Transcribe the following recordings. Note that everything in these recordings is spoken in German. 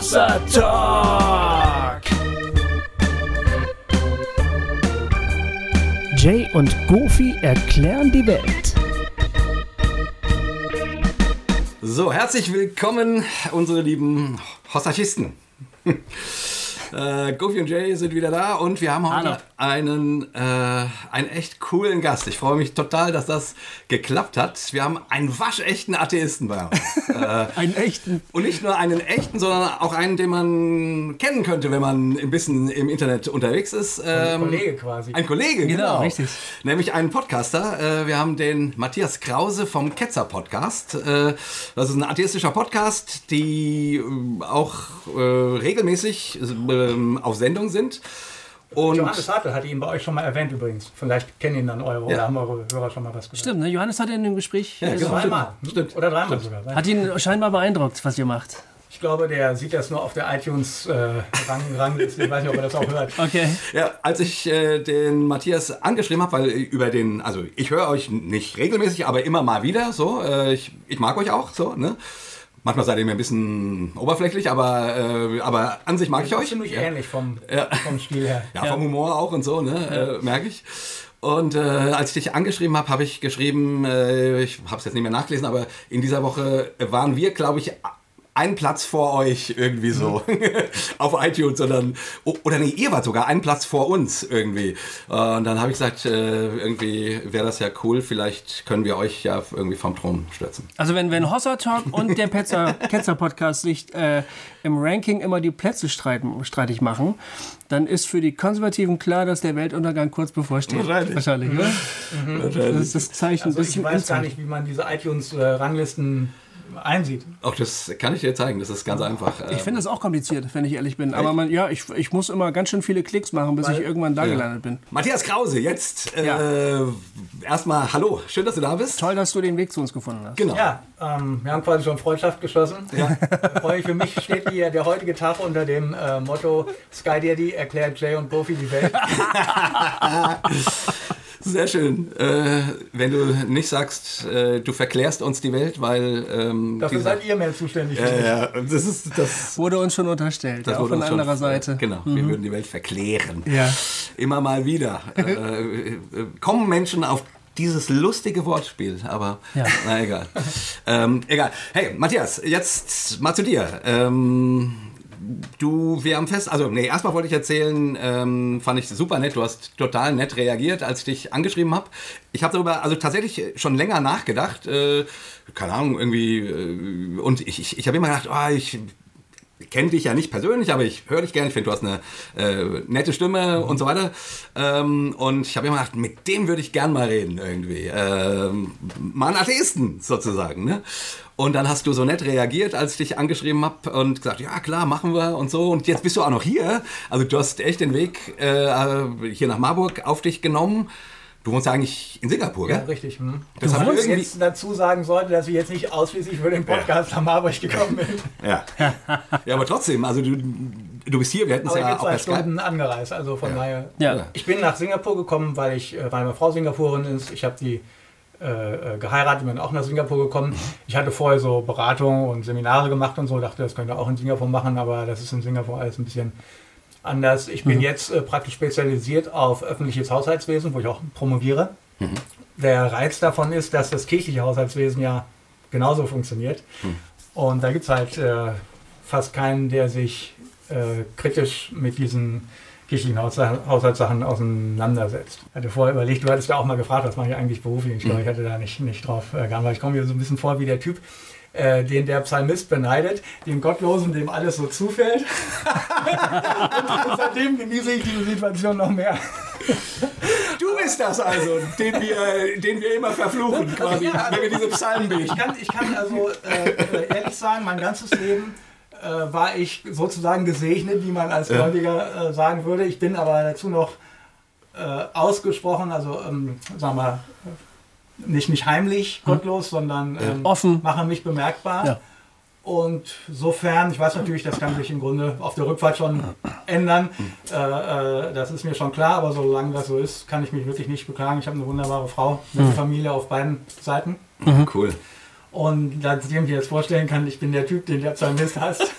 Hossa Talk. Jay und Goofy erklären die Welt. So, herzlich willkommen, unsere lieben Hossachisten. Äh, Goofy und Jay sind wieder da und wir haben heute Hallo. Einen, äh, einen echt coolen Gast. Ich freue mich total, dass das geklappt hat. Wir haben einen waschechten Atheisten bei uns. äh, Einen echten. und nicht nur einen echten, sondern auch einen, den man kennen könnte, wenn man ein bisschen im Internet unterwegs ist. Ähm, Kollege quasi. Ein Kollege, genau. Genau, richtig. Nämlich einen Podcaster. Äh, Wir haben den Matthias Krause vom Ketzer Podcast. Äh, Das ist ein atheistischer Podcast, die äh, auch äh, regelmäßig auf Sendung sind. Und Johannes Hartl hatte ihn bei euch schon mal erwähnt übrigens. Vielleicht kennen ihn dann eure Ja. oder haben eure Hörer schon mal was gehört. Stimmt, ne? Johannes hat in dem Gespräch. äh, genau. Zweimal. Stimmt. Oder dreimal sogar. Hat ihn scheinbar beeindruckt, was ihr macht. Ich glaube, der sieht das nur auf der iTunes-Rangliste. ich weiß nicht, ob er das auch hört. Okay. Ja, als ich äh, den Matthias angeschrieben habe, weil über den, also ich höre euch nicht regelmäßig, aber immer mal wieder so. Äh, ich, ich mag euch auch so, ne? Manchmal seid ihr mir ein bisschen oberflächlich, aber, äh, aber an sich mag ich euch. Ziemlich ja. ähnlich vom, Ja. vom Stil her. Ja, vom Humor auch und so, ne? Äh, merke ich. Und äh, als ich dich angeschrieben habe, habe ich geschrieben, äh, ich habe es jetzt nicht mehr nachgelesen, aber in dieser Woche waren wir, glaube ich, einen Platz vor euch irgendwie so auf iTunes, sondern oder nee, ihr wart sogar einen Platz vor uns irgendwie. Äh, Und dann habe ich gesagt, äh, irgendwie wäre das ja cool, vielleicht können wir euch ja irgendwie vom Thron stürzen. Also wenn, wenn Hossa Talk und der Petzer, Ketzer Podcast sich äh, im Ranking immer die Plätze streiten, streitig machen, dann ist für die Konservativen klar, dass der Weltuntergang kurz bevorsteht. Wahrscheinlich. Wahrscheinlich, oder? Das ist das Zeichen. Also ich ein weiß gar nicht, wie man diese iTunes-Ranglisten einsieht. Auch das kann ich dir zeigen, das ist ganz einfach. Äh, Ich finde das auch kompliziert, wenn ich ehrlich bin. Aber man, ja, ich, ich muss immer ganz schön viele Klicks machen, bis ich irgendwann da gelandet bin. Matthias Krause, jetzt äh, Ja. erstmal hallo, schön, dass du da bist. Toll, dass du den Weg zu uns gefunden hast. Genau. Ja, ähm, wir haben quasi schon Freundschaft geschlossen. Ja. Für mich steht hier der heutige Tag unter dem äh, Motto Sky Daddy erklärt Jay und Goofy die Welt. Sehr schön. Äh, wenn du nicht sagst, äh, du verklärst uns die Welt, weil ähm, Dafür dieser- seid ihr mehr zuständig. ja, ja, das ist das. Wurde uns schon unterstellt, das ja, auch von schon- anderer Seite. Genau, wir würden die Welt verklären. Ja. Immer mal wieder äh, äh, kommen Menschen auf dieses lustige Wortspiel, aber Ja. na egal. ähm, egal. Hey, Matthias, jetzt mal zu dir. Ähm, Du, wir haben fest, also nee, erstmal wollte ich erzählen, ähm, fand ich super nett, du hast total nett reagiert, als ich dich angeschrieben habe. Ich habe darüber also tatsächlich schon länger nachgedacht, äh, keine Ahnung, irgendwie, äh, und ich, ich, ich habe immer gedacht, oh, ich kenne dich ja nicht persönlich, aber ich höre dich gerne, ich finde, du hast eine äh, nette Stimme und so weiter. Ähm, und ich habe immer gedacht, mit dem würde ich gern mal reden irgendwie. Ähm, mal einen Atheisten sozusagen. Ne? Und dann hast du so nett reagiert, als ich dich angeschrieben habe und gesagt, ja klar, machen wir und so. Und jetzt bist du auch noch hier. Also du hast echt den Weg äh, hier nach Marburg auf dich genommen. Du wohnst ja eigentlich in Singapur, Ja, gell? richtig. Hm. Das Obwohl ich jetzt dazu sagen sollte, dass ich jetzt nicht ausschließlich für den Podcast nach Marburg gekommen bin. Ja. ja, aber trotzdem, also du, du bist hier, wir hätten es ja bin auch zwei Skype. Stunden angereist, also von daher. Ja. Ich bin nach Singapur gekommen, weil ich, äh, weil meine Frau Singapurin ist. Ich habe die äh, äh, geheiratet, bin auch nach Singapur gekommen. Ich hatte vorher so Beratungen und Seminare gemacht und so, dachte, das könnte auch in Singapur machen, aber das ist in Singapur alles ein bisschen anders. Ich bin jetzt äh, praktisch spezialisiert auf öffentliches Haushaltswesen, wo ich auch promoviere. Der Reiz davon ist, dass das kirchliche Haushaltswesen ja genauso funktioniert. Und da gibt es halt äh, fast keinen, der sich äh, kritisch mit diesen kirchlichen Hausha- Haushaltssachen auseinandersetzt. Ich hatte vorher überlegt, du hattest ja auch mal gefragt, was mache ich eigentlich beruflich? Ich glaube, ich hatte da nicht, nicht drauf äh, geantwortet. Ich komme mir so ein bisschen vor wie der Typ, äh, den der Psalmist beneidet, den Gottlosen, dem alles so zufällt. Und seitdem genieße ich diese Situation noch mehr. Du bist das also, den wir, den wir immer verfluchen, quasi, Ja. wenn wir diese Psalmen beten. Ich kann, ich kann also äh, äh, ehrlich sagen, mein ganzes Leben äh, war ich sozusagen gesegnet, wie man als Gläubiger äh, sagen würde. Ich bin aber dazu noch ausgesprochen, also ähm, sagen wir, nicht, nicht heimlich gottlos, sondern ähm, Offen. mache mich bemerkbar. Ja. Und sofern, ich weiß natürlich, das kann sich im Grunde auf der Rückfahrt schon ändern, äh, äh, das ist mir schon klar, aber solange das so ist, kann ich mich wirklich nicht beklagen. Ich habe eine wunderbare Frau, eine Familie auf beiden Seiten. Cool. Und dass ich mir jetzt vorstellen kann, ich bin der Typ, den der Psalmist hasst.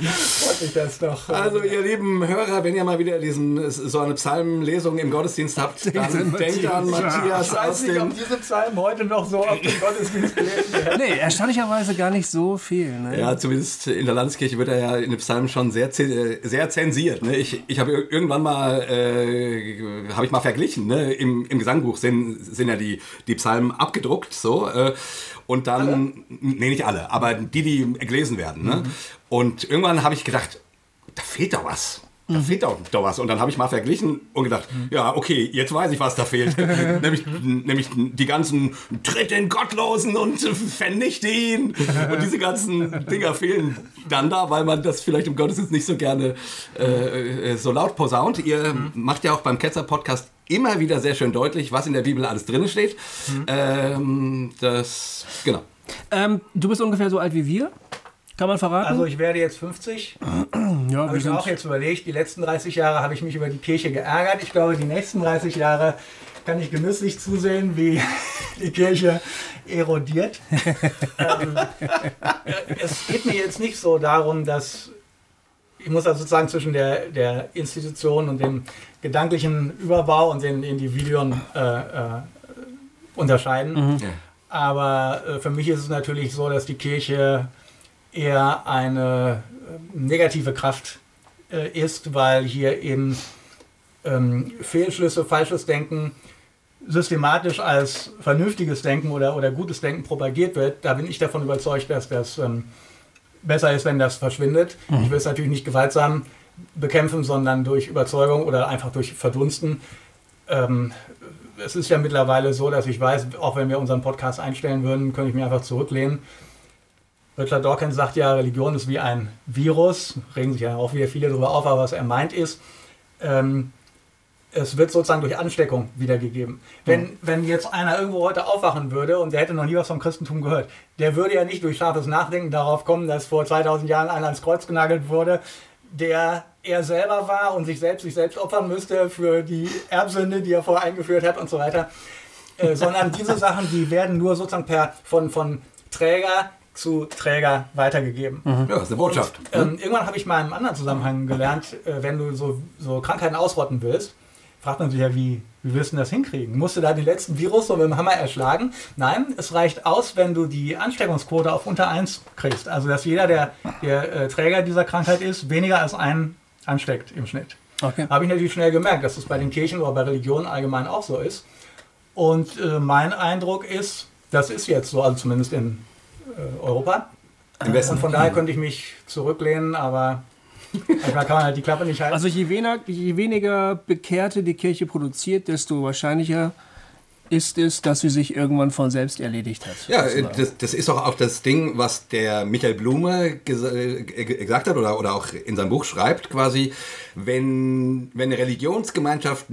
Freut mich das doch. Also ihr lieben Hörer, wenn ihr mal wieder diesen, so eine Psalmenlesung im Gottesdienst habt, dann denkt an Matthias ich weiß nicht, ob diese Psalmen heute noch so auf dem Gottesdienst gelesen werden. Nee, erstaunlicherweise gar nicht so viel. Ne? Ja, zumindest in der Landeskirche wird er ja in den Psalmen schon sehr, ze- sehr zensiert. Ne? Ich, ich habe irgendwann mal, äh, habe ich mal verglichen, ne? Im, im Gesangbuch sind, sind ja die, die Psalmen abgedruckt, so. Äh, und dann, nee, nicht alle, aber die, die gelesen werden. Ne? Und irgendwann habe ich gedacht, da fehlt doch was. Da fehlt doch, doch was. Und dann habe ich mal verglichen und gedacht, ja, okay, jetzt weiß ich, was da fehlt. nämlich, nämlich die ganzen Tritt den Gottlosen und vernichte ihn. und diese ganzen Dinger fehlen dann da, weil man das vielleicht im Gottesdienst nicht so gerne äh, äh, so laut posaunt. Ihr macht ja auch beim Ketzer-Podcast immer wieder sehr schön deutlich, was in der Bibel alles drin steht. Ähm, das, genau. Ähm, du bist ungefähr so alt wie wir. Kann man verraten? Also ich werde jetzt 50. ja, Habe ich mir auch jetzt überlegt, die letzten 30 Jahre habe ich mich über die Kirche geärgert. Ich glaube, die nächsten 30 Jahre kann ich genüsslich zusehen, wie die Kirche erodiert. ähm, es geht mir jetzt nicht so darum, dass ich muss also sozusagen zwischen der, der Institution und dem gedanklichen Überbau und den Individuen äh, äh, unterscheiden. Ja. Aber äh, für mich ist es natürlich so, dass die Kirche eher eine äh, negative Kraft äh, ist, weil hier eben ähm, Fehlschlüsse, falsches Denken systematisch als vernünftiges Denken oder, oder gutes Denken propagiert wird. Da bin ich davon überzeugt, dass das ähm, besser ist, wenn das verschwindet. Ich will es natürlich nicht gewaltsam bekämpfen, sondern durch Überzeugung oder einfach durch Verdunsten. Ähm, es ist ja mittlerweile so, dass ich weiß, auch wenn wir unseren Podcast einstellen würden, könnte ich mir einfach zurücklehnen. Richard Dawkins sagt ja, Religion ist wie ein Virus. Regen sich ja auch wieder viele darüber auf, aber was er meint ist, ähm, es wird sozusagen durch Ansteckung wiedergegeben. Wenn, wenn jetzt einer irgendwo heute aufwachen würde und der hätte noch nie was vom Christentum gehört, der würde ja nicht durch scharfes Nachdenken darauf kommen, dass vor 2000 Jahren einer ans Kreuz genagelt wurde, der er selber war und sich selbst sich selbst opfern müsste für die Erbsünde, die er vorher eingeführt hat und so weiter. Äh, sondern diese Sachen, die werden nur sozusagen per, von, von Träger zu Träger weitergegeben. Ja, das ist eine Botschaft. Und, ähm, irgendwann habe ich mal in einem anderen Zusammenhang gelernt, äh, wenn du so, so Krankheiten ausrotten willst, fragt man sich ja, wie, wie willst du das hinkriegen? Musst du da den letzten Virus so mit dem Hammer erschlagen? Nein, es reicht aus, wenn du die Ansteckungsquote auf unter 1 kriegst. Also, dass jeder, der, der äh, Träger dieser Krankheit ist, weniger als einen ansteckt im Schnitt. Okay. Habe ich natürlich schnell gemerkt, dass das bei den Kirchen oder bei Religionen allgemein auch so ist. Und äh, mein Eindruck ist, das ist jetzt so, also zumindest in äh, Europa. Im Westen. Und von daher könnte ich mich zurücklehnen, aber manchmal kann man halt die Klappe nicht halten. Also je weniger, je weniger Bekehrte die Kirche produziert, desto wahrscheinlicher ist es, dass sie sich irgendwann von selbst erledigt hat. Ja, sozusagen. das, das ist auch, auch das Ding, was der Michael Blume äh, gesagt hat oder, oder auch in seinem Buch schreibt, quasi, wenn, wenn eine Religionsgemeinschaft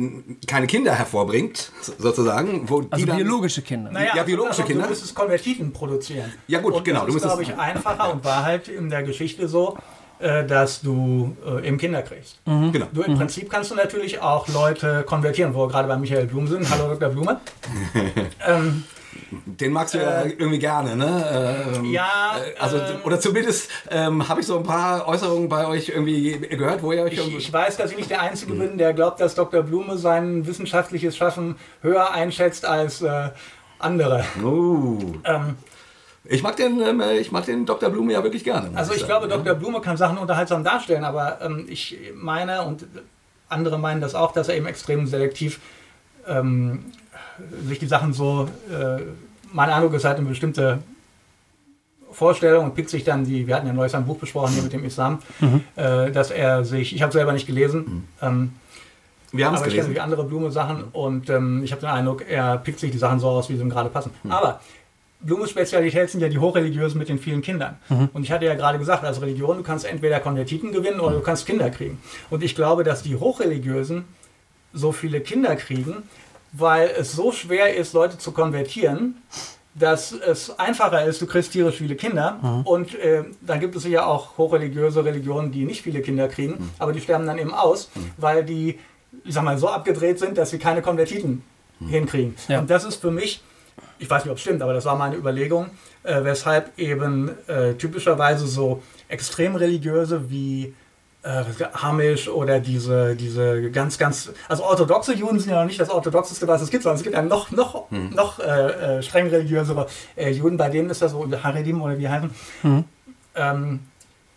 keine Kinder hervorbringt, sozusagen, wo also die dann, biologische Kinder. ja, biologische also, Kinder. Du müsstest Konvertiten produzieren. Ja, gut, und genau, Das du ist, glaube ich, einfacher und war halt in der Geschichte so, äh, dass du äh, eben Kinder kriegst. Genau. Du, Im Prinzip kannst du natürlich auch Leute konvertieren, wo wir gerade bei Michael Blum sind. Hallo Dr. Blume. ähm, Den magst du ja irgendwie gerne, ne? Ähm, ja, äh, also, ähm, oder zumindest ähm, habe ich so ein paar Äußerungen bei euch irgendwie gehört, wo ihr euch ich, irgendwie. ich weiß, dass ich nicht der Einzige bin, der glaubt, dass Dr. Blume sein wissenschaftliches Schaffen höher einschätzt als äh, andere. Oh. Ich mag den, ähm, ich mag den Dr. Blume ja wirklich gerne. Also ich sagen, glaube, ja. Dr. Blume kann Sachen unterhaltsam darstellen, aber ähm, ich meine und andere meinen das auch, dass er eben extrem selektiv ähm, sich die Sachen so, äh, mein Eindruck ist halt eine bestimmte Vorstellung und pickt sich dann die, wir hatten ja neues ein Buch besprochen hier mit dem Islam, äh, dass er sich, ich habe selber nicht gelesen, ähm, Wir haben es aber ich kenne gelesen. wie andere Blume-Sachen und ähm, ich habe den Eindruck, er pickt sich die Sachen so aus, wie sie ihm gerade passen. Aber Blumes Spezialität sind ja die Hochreligiösen mit den vielen Kindern. Und ich hatte ja gerade gesagt, als Religion, du kannst entweder Konvertiten gewinnen oder du kannst Kinder kriegen. Und ich glaube, dass die Hochreligiösen so viele Kinder kriegen, weil es so schwer ist, Leute zu konvertieren, dass es einfacher ist, du kriegst tierisch viele Kinder. Und äh, dann gibt es sicher auch hochreligiöse Religionen, die nicht viele Kinder kriegen, aber die sterben dann eben aus, weil die, ich sag mal, so abgedreht sind, dass sie keine Konvertiten hinkriegen. Ja. Und das ist für mich ich weiß nicht, ob es stimmt, aber das war meine Überlegung, äh, weshalb eben äh, typischerweise so extrem religiöse wie äh, Hamish oder diese, diese ganz, ganz, also orthodoxe Juden sind ja noch nicht das orthodoxeste, was es gibt, sondern es gibt ja noch, noch, hm. noch äh, äh, streng religiösere äh, Juden, bei denen ist das so Haredim oder wie heißen. Hm. Ähm,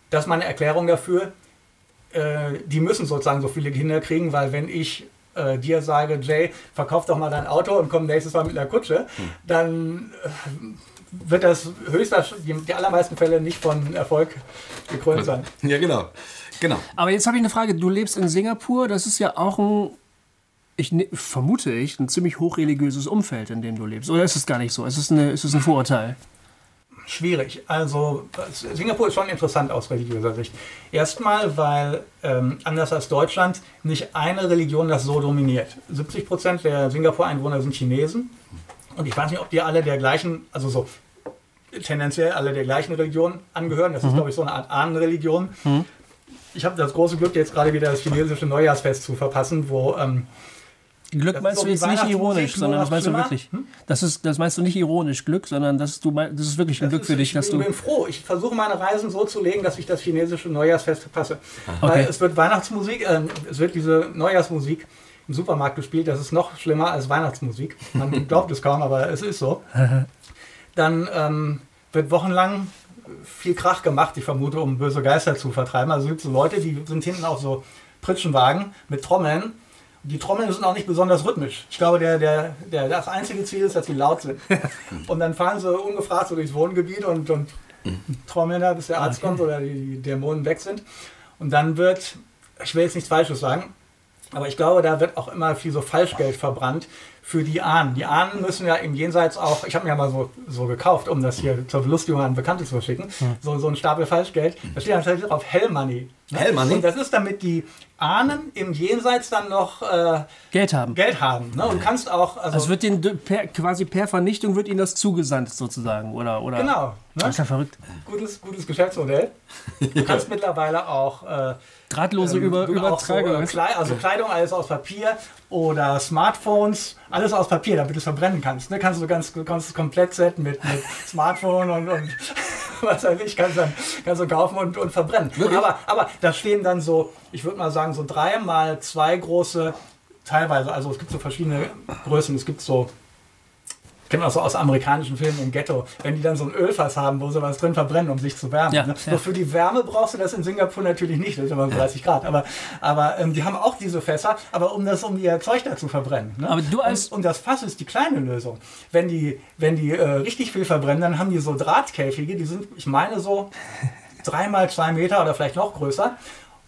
das ist meine Erklärung dafür. Äh, die müssen sozusagen so viele Kinder kriegen, weil wenn ich äh, dir sage, Jay, verkauf doch mal dein Auto und komm nächstes Mal mit einer Kutsche, hm. dann wird das höchstwahrscheinlich, die, die allermeisten Fälle nicht von Erfolg gekrönt sein. Ja, genau. Genau. Aber jetzt habe ich eine Frage. Du lebst in Singapur. Das ist ja auch ein, ich ne, vermute ich, ein ziemlich hochreligiöses Umfeld, in dem du lebst. Oder ist es gar nicht so? Ist es, eine, ist es ein Vorurteil? Schwierig. Also Singapur ist schon interessant aus religiöser Sicht. Erstmal, weil ähm, anders als Deutschland nicht eine Religion das so dominiert. 70 Prozent der Singapur-Einwohner sind Chinesen. Und ich weiß nicht, ob die alle der gleichen, also so tendenziell alle der gleichen Religion angehören. Das mhm. ist, glaube ich, so eine Art Ahnenreligion. Mhm ich habe das große Glück, jetzt gerade wieder das chinesische Neujahrsfest zu verpassen, wo. Ähm, Glück meinst so du jetzt nicht ironisch, sondern das meinst du wirklich. Hm? Das, ist, das meinst du nicht ironisch Glück, sondern das ist, du, das ist wirklich ein das Glück ist, für dich. Ich, dass ich du bin froh. Ich versuche meine Reisen so zu legen, dass ich das chinesische Neujahrsfest verpasse. Okay. Weil es wird Weihnachtsmusik, äh, es wird diese Neujahrsmusik im Supermarkt gespielt. Das ist noch schlimmer als Weihnachtsmusik. Man glaubt es kaum, aber es ist so. Dann ähm, wird wochenlang viel Krach gemacht, ich vermute, um böse Geister zu vertreiben. Also es gibt so Leute, die sind hinten auf so Pritschenwagen mit Trommeln. Die Trommeln sind auch nicht besonders rhythmisch. Ich glaube, der, der, der, das einzige Ziel ist, dass sie laut sind. Und dann fahren sie ungefragt so durchs Wohngebiet und, und trommeln da, bis der Arzt okay. kommt oder die, die Dämonen weg sind. Und dann wird, ich will jetzt nichts Falsches sagen, aber ich glaube, da wird auch immer viel so Falschgeld verbrannt für die Ahnen. Die Ahnen müssen ja im Jenseits auch, ich habe mir ja mal so, so gekauft, um das hier zur Belustigung an Bekannte zu verschicken, hm. so, so ein Stapel Falschgeld. Da steht dann tatsächlich drauf Hell Money. Ne? Hell Money? Und das ist damit die Ahnen im Jenseits dann noch äh, Geld haben. Geld haben. Ne? Und kannst auch. Also, also wird den per, quasi per Vernichtung wird ihnen das zugesandt sozusagen, oder? oder genau. Ne? Das ist ja verrückt. Gutes, gutes Geschäftsmodell. Du kannst mittlerweile auch. Äh, Drahtlose ähm, Über Übertragung. So, äh, also Kleidung, alles aus Papier oder Smartphones, alles aus Papier, damit du es verbrennen kannst. Ne? Kannst du ganz, kannst es komplett setzen mit, mit Smartphone und, und was weiß ich, kannst, dann, kannst du kaufen und, und verbrennen. Aber, aber da stehen dann so, ich würde mal sagen, so drei mal zwei große, teilweise, also es gibt so verschiedene Größen, es gibt so kenne das so aus amerikanischen Filmen im Ghetto, wenn die dann so ein Ölfass haben, wo sie was drin verbrennen, um sich zu wärmen. Ja, ne? ja. Nur für die Wärme brauchst du das in Singapur natürlich nicht, das ist immer 30 Grad. Aber, aber ähm, die haben auch diese Fässer, aber um das, um ihr Zeug da zu verbrennen. Ne? Aber du als und, und, das Fass ist die kleine Lösung. Wenn die, wenn die äh, richtig viel verbrennen, dann haben die so Drahtkäfige, die sind, ich meine, so dreimal zwei Meter oder vielleicht noch größer.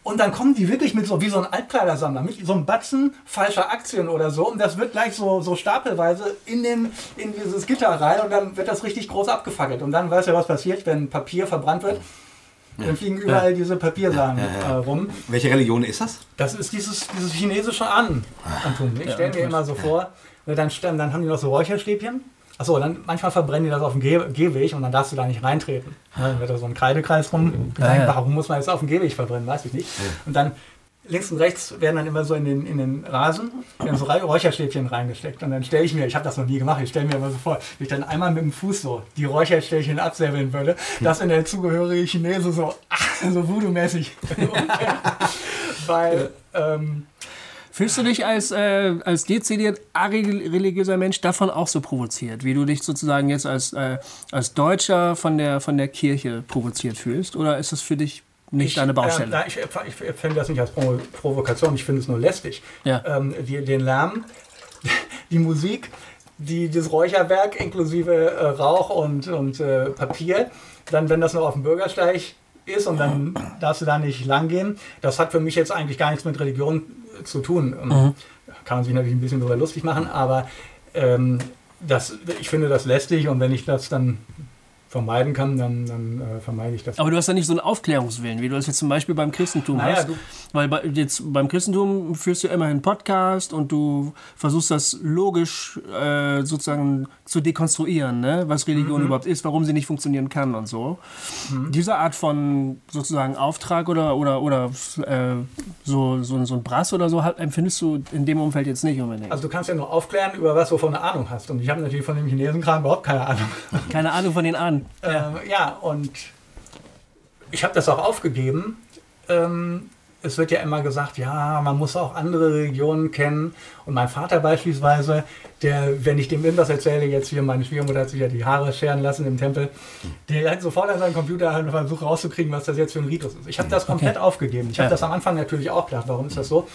Und dann kommen die wirklich mit so wie so ein Altkleidersammler, mit so einem Batzen falscher Aktien oder so. Und das wird gleich so, so stapelweise in, den, in dieses Gitter rein und dann wird das richtig groß abgefackelt. Und dann weißt du, was passiert, wenn Papier verbrannt wird. Ja. Dann fliegen überall ja. diese Papiersachen ja, äh, rum. Welche Religion ist das? Das ist dieses, dieses chinesische An Antum. Ich stelle mir immer so vor, dann, dann haben die noch so Räucherstäbchen Achso, dann manchmal verbrennen die das auf dem Geh Gehweg und dann darfst du da nicht reintreten. Dann wird da so ein Kreidekreis rum. Ja, ja. Warum muss man jetzt auf dem Gehweg verbrennen? Weiß ich nicht. Und dann links und rechts werden dann immer so in den, in den Rasen werden so Räucherstäbchen reingesteckt. Und dann stelle ich mir, ich habe das noch nie gemacht, ich stelle mir immer so vor, wie ich dann einmal mit dem Fuß so die Räucherstäbchen absäbeln würde, dass in der zugehörige Chinese so, so voodoo-mäßig Weil ähm, Fühlst du dich als, äh, als dezidiert religiöser Mensch davon auch so provoziert, wie du dich sozusagen jetzt als, äh, als Deutscher von der, von der Kirche provoziert fühlst? Oder ist das für dich nicht ich, deine Baustelle? Äh, ich, ich, ich finde das nicht als Provo Provokation, ich finde es nur lästig. Ja. Ähm, die, den Lärm, die Musik, die, das Räucherwerk inklusive äh, Rauch und, und äh, Papier, dann, wenn das noch auf dem Bürgersteig ist und dann darfst du da nicht lang gehen. Das hat für mich jetzt eigentlich gar nichts mit Religion zu tun. Ähm, mhm. Kann man sich natürlich ein bisschen darüber lustig machen, aber ähm, das, ich finde das lästig und wenn ich das dann vermeiden kann, dann, dann äh, vermeide ich das. Aber du hast ja nicht so einen Aufklärungswillen, wie du das jetzt zum Beispiel beim Christentum Naja, hast. du- Weil bei, jetzt beim Christentum führst du immerhin einen Podcast und du versuchst das logisch äh, sozusagen zu dekonstruieren, ne? was Religion Mhm. überhaupt ist, warum sie nicht funktionieren kann und so. Diese Art von sozusagen Auftrag oder, oder, oder äh, so, so, so ein Brass oder so hat- empfindest du in dem Umfeld jetzt nicht unbedingt. Also du kannst ja nur aufklären, über was du von eine Ahnung hast. Und ich habe natürlich von dem Chinesenkram überhaupt keine Ahnung. Keine Ahnung von den Ahnen. Ähm, ja, und ich habe das auch aufgegeben. Ähm, es wird ja immer gesagt, ja, man muss auch andere Religionen kennen. Und mein Vater beispielsweise, der, wenn ich dem irgendwas erzähle, jetzt hier, meine Schwiegermutter hat sich ja die Haare scheren lassen im Tempel, der hat sofort an seinen Computer und versucht rauszukriegen, was das jetzt für ein Ritus ist. Ich habe das komplett aufgegeben. Ich habe Ja. das am Anfang natürlich auch gedacht, warum ist das so?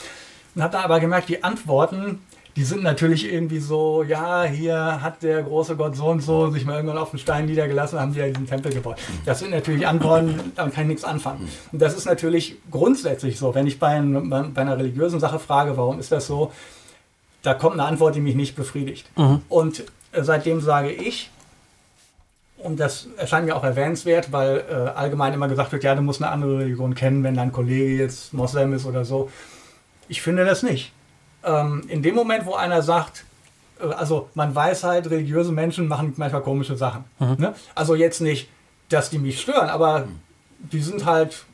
Und habe dann aber gemerkt, die Antworten, die sind natürlich irgendwie so, ja, hier hat der große Gott so und so sich mal irgendwann auf den Stein niedergelassen, haben die ja diesen Tempel gebaut. Das sind natürlich Antworten, damit kann ich nichts anfangen. Und das ist natürlich grundsätzlich so, wenn ich bei, einem, bei einer religiösen Sache frage, warum ist das so, da kommt eine Antwort, die mich nicht befriedigt. Und äh, seitdem sage ich, und das erscheint mir auch erwähnenswert, weil äh, allgemein immer gesagt wird, ja, du musst eine andere Religion kennen, wenn dein Kollege jetzt Moslem ist oder so. Ich finde das nicht. Ähm, in dem Moment, wo einer sagt, äh, also man weiß halt, religiöse Menschen machen manchmal komische Sachen. Ne? Also jetzt nicht, dass die mich stören, aber die sind halt,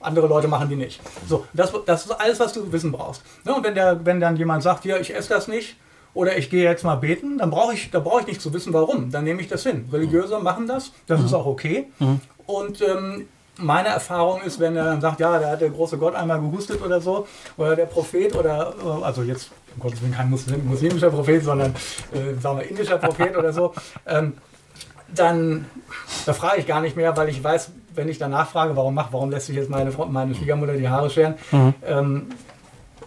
andere Leute machen die nicht. So, das, das ist alles, was du wissen brauchst. Ne? Und wenn, der, wenn dann jemand sagt, ja, ich esse das nicht, oder ich gehe jetzt mal beten, dann brauche ich, da brauche ich nicht zu wissen, warum. Dann nehme ich das hin. Religiöse machen das, das ist auch okay. Und ähm, meine Erfahrung ist, wenn er dann sagt, ja, da hat der große Gott einmal gehustet oder so, oder der Prophet oder, äh, also jetzt, um Gottes Willen kein Muslim, muslimischer Prophet, sondern, äh, sagen wir, indischer Prophet oder so, ähm, dann da frage ich gar nicht mehr, weil ich weiß, wenn ich danach frage, warum macht, warum lässt sich jetzt meine, meine Schwiegermutter die Haare scheren, ähm,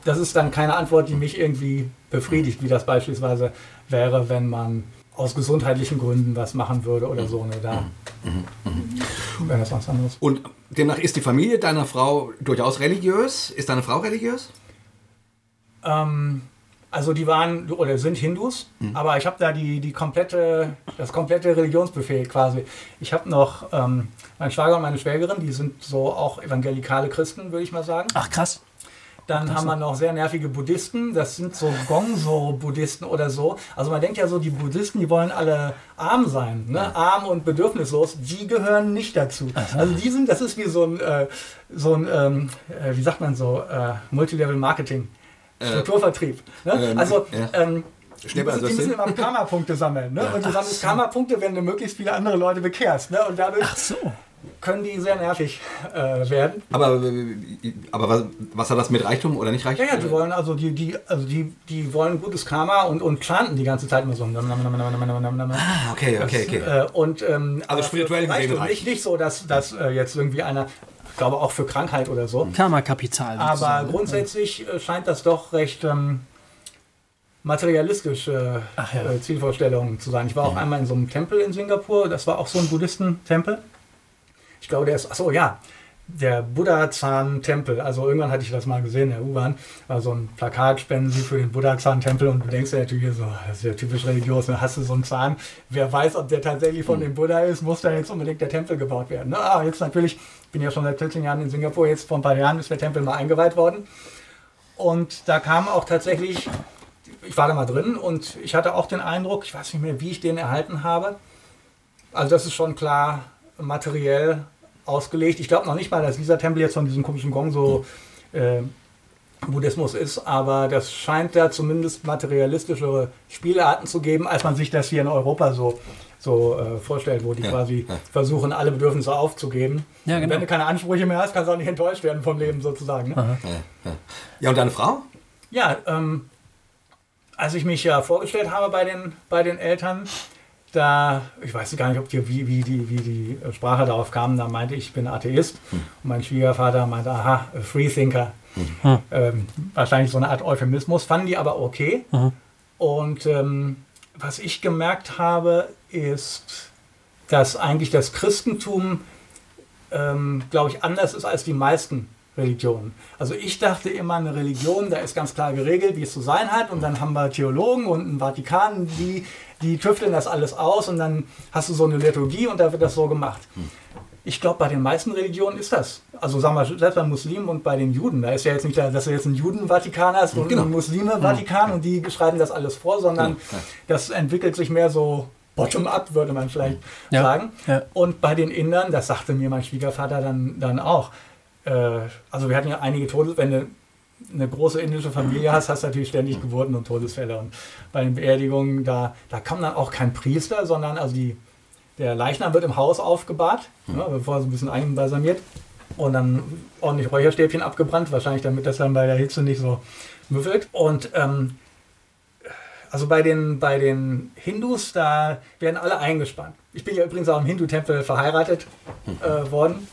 das ist dann keine Antwort, die mich irgendwie befriedigt, wie das beispielsweise wäre, wenn man aus gesundheitlichen Gründen was machen würde oder so. Ne, da wäre das was anderes. Und demnach ist die Familie deiner Frau durchaus religiös? Ist deine Frau religiös? Ähm, also die waren oder sind Hindus, aber ich habe da die, die komplette, das komplette Religionsbuffet quasi. Ich habe noch ähm, mein Schwager und meine Schwägerin, die sind so auch evangelikale Christen, würde ich mal sagen. Ach krass. Dann haben wir noch sehr nervige Buddhisten, das sind so Gongso-Buddhisten oder so. Also man denkt ja so, die Buddhisten, die wollen alle arm sein, ne? arm und bedürfnislos. Die gehören nicht dazu. Also die sind, das ist wie so ein, äh, so ein ähm, äh, wie sagt man so, äh, Multilevel-Marketing. Strukturvertrieb. Ne? ähm, also ja. ähm, die, Schneeball- müssen, die müssen immer Karma-Punkte sammeln. Ne? Und du sammelst so. Karma-Punkte, wenn du möglichst viele andere Leute bekehrst. Ne? Und dadurch Ach so. Können die sehr nervig äh, werden. Aber, äh, aber was, was hat das mit Reichtum oder nicht Reichtum? Ja, ja, die wollen also die, die, also die, die wollen gutes Karma und, und chanten die ganze Zeit immer so. Ah, okay, okay, okay. Äh, und, ähm, aber spirituell gesehen nicht, nicht so, dass, dass äh, jetzt irgendwie einer, ich glaube auch für Krankheit oder so. Karma-Kapital. Aber sozusagen. grundsätzlich äh, scheint das doch recht ähm, materialistische Ach ja. äh, Zielvorstellungen zu sein. Ich war auch einmal in so einem Tempel in Singapur, das war auch so ein Buddhistentempel. Ich glaube, der ist, achso, ja, der Buddha-Zahn-Tempel. Also irgendwann hatte ich das mal gesehen in der U-Bahn. War so ein Plakat, spenden Sie für den Buddha-Zahn-Tempel. Und du denkst dir natürlich so, das ist ja typisch religiös. Dann hast du so einen Zahn. Wer weiß, ob der tatsächlich von dem Buddha ist, muss da jetzt unbedingt der Tempel gebaut werden. Ne? Ah, jetzt natürlich, ich bin ja schon seit 14 Jahren in Singapur. Jetzt vor ein paar Jahren ist der Tempel mal eingeweiht worden. Und da kam auch tatsächlich, ich war da mal drin und ich hatte auch den Eindruck, ich weiß nicht mehr, wie ich den erhalten habe. Also das ist schon klar materiell ausgelegt. Ich glaube noch nicht mal, dass dieser Tempel jetzt von diesem komischen Gong so äh, Buddhismus ist, aber das scheint da zumindest materialistischere Spielarten zu geben, als man sich das hier in Europa so, so äh, vorstellt, wo die Ja, quasi ja. versuchen, alle Bedürfnisse aufzugeben. Ja, genau. wenn du keine Ansprüche mehr hast, kannst du auch nicht enttäuscht werden vom Leben sozusagen. Ne? Ja, und deine Frau? Ja, ähm, als ich mich ja vorgestellt habe bei den, bei den Eltern, da, ich weiß gar nicht, ob die, wie, wie, die, wie die Sprache darauf kam, da meinte ich, ich bin Atheist. Und mein Schwiegervater meinte, aha, Freethinker. Ähm, wahrscheinlich so eine Art Euphemismus, fanden die aber okay. Und ähm, was ich gemerkt habe, ist, dass eigentlich das Christentum, ähm, glaube ich, anders ist als die meisten Religionen. Also ich dachte immer, eine Religion, da ist ganz klar geregelt, wie es zu sein hat. Und dann haben wir Theologen und einen Vatikan, die die tüfteln das alles aus und dann hast du so eine Liturgie und da wird das so gemacht. Ich glaube, bei den meisten Religionen ist das. Also sagen wir, selbst bei Muslimen und bei den Juden, da ist ja jetzt nicht, da, dass du jetzt einen Juden-Vatikan hast und Genau. einen Muslime-Vatikan und die schreiben das alles vor, sondern Ja. das entwickelt sich mehr so bottom-up, würde man vielleicht Ja. sagen. Ja. Und bei den Indern, das sagte mir mein Schwiegervater dann, dann auch, äh, also wir hatten ja einige Todes, wenn du eine große indische Familie hast, hast du natürlich ständig Geburten und Todesfälle. Und bei den Beerdigungen, da, da kommt dann auch kein Priester, sondern also die, der Leichnam wird im Haus aufgebahrt, ne, bevor er so ein bisschen einbalsamiert. Und dann ordentlich Räucherstäbchen abgebrannt, wahrscheinlich damit das dann bei der Hitze nicht so müffelt. Und ähm, also bei den, bei den Hindus, da werden alle eingespannt. Ich bin ja übrigens auch im Hindu-Tempel verheiratet äh, worden.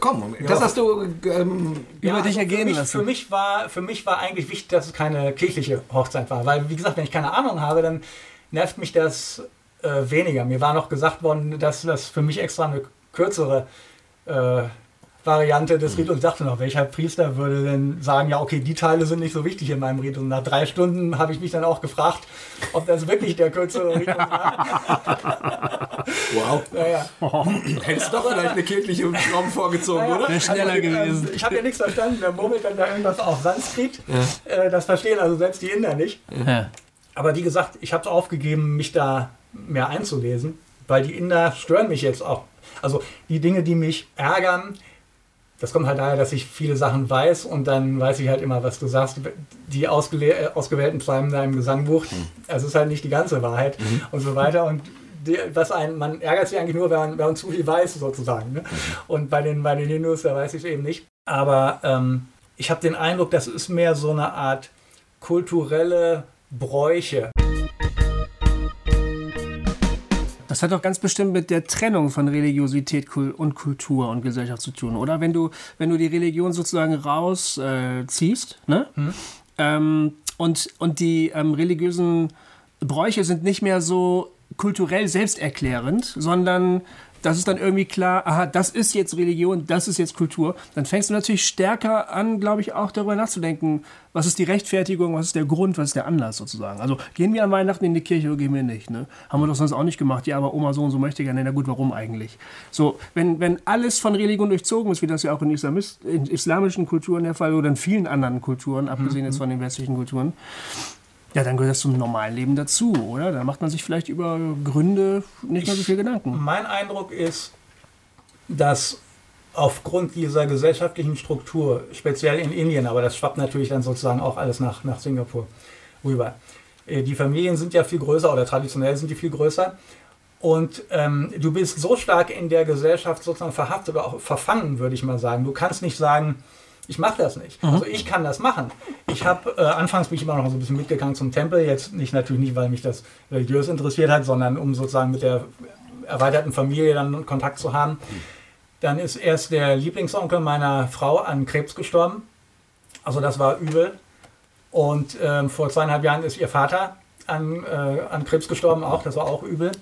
Komm, das hast du. Ähm, Über dich also ergehen für mich, lassen. Für mich, war, für mich war eigentlich wichtig, dass es keine kirchliche Hochzeit war. Weil, wie gesagt, wenn ich keine Ahnung habe, dann nervt mich das äh, weniger. Mir war noch gesagt worden, dass das für mich extra eine kürzere äh, Variante des Ritus. Ich dachte noch, welcher Priester würde denn sagen, ja, okay, die Teile sind nicht so wichtig in meinem Ritus. Und nach drei Stunden habe ich mich dann auch gefragt, ob das wirklich der kürzere Ritus war. wow. Naja. Hättest doch vielleicht eine kirchliche Form vorgezogen, oder? Wäre schneller Also, gewesen. Ich habe ja nichts verstanden. Der murmelt dann da irgendwas auf Sanskrit. Äh, das verstehen also selbst die Inder nicht. Ja. Aber wie gesagt, ich habe es aufgegeben, mich da mehr einzulesen, weil die Inder stören mich jetzt auch. Also die Dinge, die mich ärgern, das kommt halt daher, dass ich viele Sachen weiß und dann weiß ich halt immer, was du sagst. Die äh, ausgewählten Psalmen da im Gesangbuch, es ist halt nicht die ganze Wahrheit und so weiter. Und die, was ein, man ärgert sich eigentlich nur, wenn man, wenn man zu viel weiß, sozusagen. Ne? Und bei den, bei den Hindus, da weiß ich es eben nicht. Aber ähm, ich habe den Eindruck, das ist mehr so eine Art kulturelle Bräuche. Das hat doch ganz bestimmt mit der Trennung von Religiosität und Kultur und Gesellschaft zu tun, oder? Wenn du, wenn du die Religion sozusagen rausziehst, äh, ne? Ähm, und, und die ähm, religiösen Bräuche sind nicht mehr so kulturell selbsterklärend, sondern das ist dann irgendwie klar, aha, das ist jetzt Religion, das ist jetzt Kultur. Dann fängst du natürlich stärker an, glaube ich, auch darüber nachzudenken, was ist die Rechtfertigung, was ist der Grund, was ist der Anlass sozusagen. Also gehen wir an Weihnachten in die Kirche oder gehen wir nicht? Ne? Haben wir doch sonst auch nicht gemacht. Ja, aber Oma so und so möchte gerne. Na gut, warum eigentlich? So, wenn, wenn alles von Religion durchzogen ist, wie das ja auch in, Islamist, in islamischen Kulturen der Fall oder in vielen anderen Kulturen, abgesehen jetzt von den westlichen Kulturen, ja, dann gehört das zum normalen Leben dazu, oder? Da macht man sich vielleicht über Gründe nicht mehr so viel Gedanken. Mein Eindruck ist, dass aufgrund dieser gesellschaftlichen Struktur, speziell in Indien, aber das schwappt natürlich dann sozusagen auch alles nach, nach Singapur rüber. Äh, Die Familien sind ja viel größer oder traditionell sind die viel größer. Und ähm, du bist so stark in der Gesellschaft sozusagen verhaftet oder auch verfangen, würde ich mal sagen. Du kannst nicht sagen, ich mache das nicht. Also ich kann das machen. Ich habe, äh, anfangs bin ich immer noch so ein bisschen mitgegangen zum Tempel, jetzt nicht natürlich nicht, weil mich das religiös interessiert hat, sondern um sozusagen mit der erweiterten Familie dann Kontakt zu haben. Dann ist erst der Lieblingsonkel meiner Frau an Krebs gestorben. Also das war übel. Und ähm, vor zweieinhalb Jahren ist ihr Vater an, äh, an Krebs gestorben auch. Das war auch übel.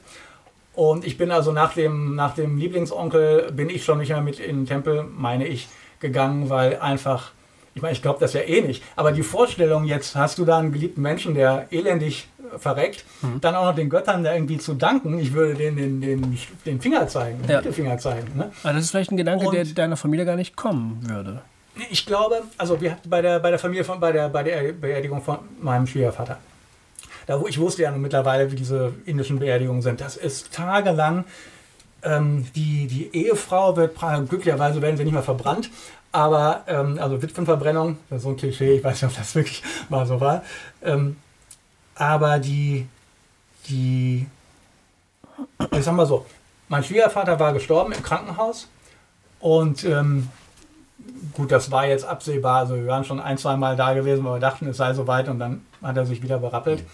Und ich bin also nach dem, nach dem Lieblingsonkel, bin ich schon nicht mehr mit in den Tempel, meine ich, gegangen, weil einfach, ich meine, ich glaube das ja eh nicht, aber die Vorstellung, jetzt hast du da einen geliebten Menschen, der elendig äh, verreckt, dann auch noch den Göttern da irgendwie zu danken, ich würde denen den, den, den Finger zeigen, den Ja. Mittelfinger zeigen. Ne? Aber das ist vielleicht ein Gedanke, der Und- deiner Familie gar nicht kommen würde. Ich glaube, also wir hatten bei der, bei der Familie von, bei der, bei der Beerdigung von meinem Schwiegervater. Da, wo ich wusste ja nun mittlerweile, wie diese indischen Beerdigungen sind. Das ist tagelang. Ähm, die, die Ehefrau wird glücklicherweise werden sie nicht mehr verbrannt, aber ähm, also Witwenverbrennung, das ist so ein Klischee, ich weiß nicht, ob das wirklich mal so war. Ähm, aber die, die, ich sag mal so, mein Schwiegervater war gestorben im Krankenhaus und ähm, gut, das war jetzt absehbar. Also wir waren schon ein, zwei Mal da gewesen, weil wir dachten, es sei soweit und dann hat er sich wieder berappelt.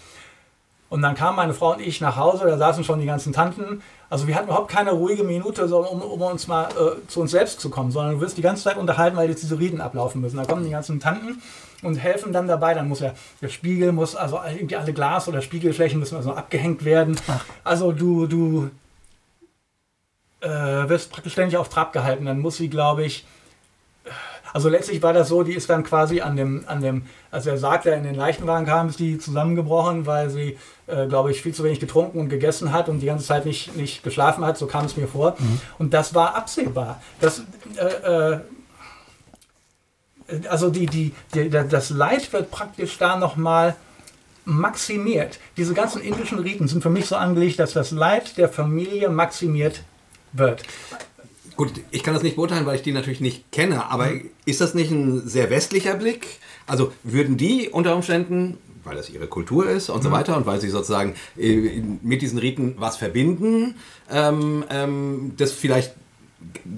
Und dann kamen meine Frau und ich nach Hause, da saßen schon die ganzen Tanten. Also wir hatten überhaupt keine ruhige Minute, so, um, um uns mal äh, zu uns selbst zu kommen, sondern du wirst die ganze Zeit unterhalten, weil jetzt diese Reden ablaufen müssen. Da kommen die ganzen Tanten und helfen dann dabei. Dann muss ja der Spiegel muss, also irgendwie alle Glas- oder Spiegelflächen müssen also abgehängt werden. Also du, du äh, wirst praktisch ständig auf Trab gehalten. Dann muss sie, glaube ich, Also letztlich war das so, die ist dann quasi an dem, an dem, als der Sarg da in den Leichenwagen kam, ist die zusammengebrochen, weil sie, äh, glaube ich, viel zu wenig getrunken und gegessen hat und die ganze Zeit nicht, nicht geschlafen hat, so kam es mir vor. Mhm. Und das war absehbar. Das, äh, äh, also die, die, die, das Leid wird praktisch da nochmal maximiert. Diese ganzen indischen Riten sind für mich so angelegt, dass das Leid der Familie maximiert wird. Gut, ich kann das nicht beurteilen, weil ich die natürlich nicht kenne, aber mhm. ist das nicht ein sehr westlicher Blick? Also würden die unter Umständen, weil das ihre Kultur ist und mhm. so weiter und weil sie sozusagen äh, mit diesen Riten was verbinden, ähm, ähm, das vielleicht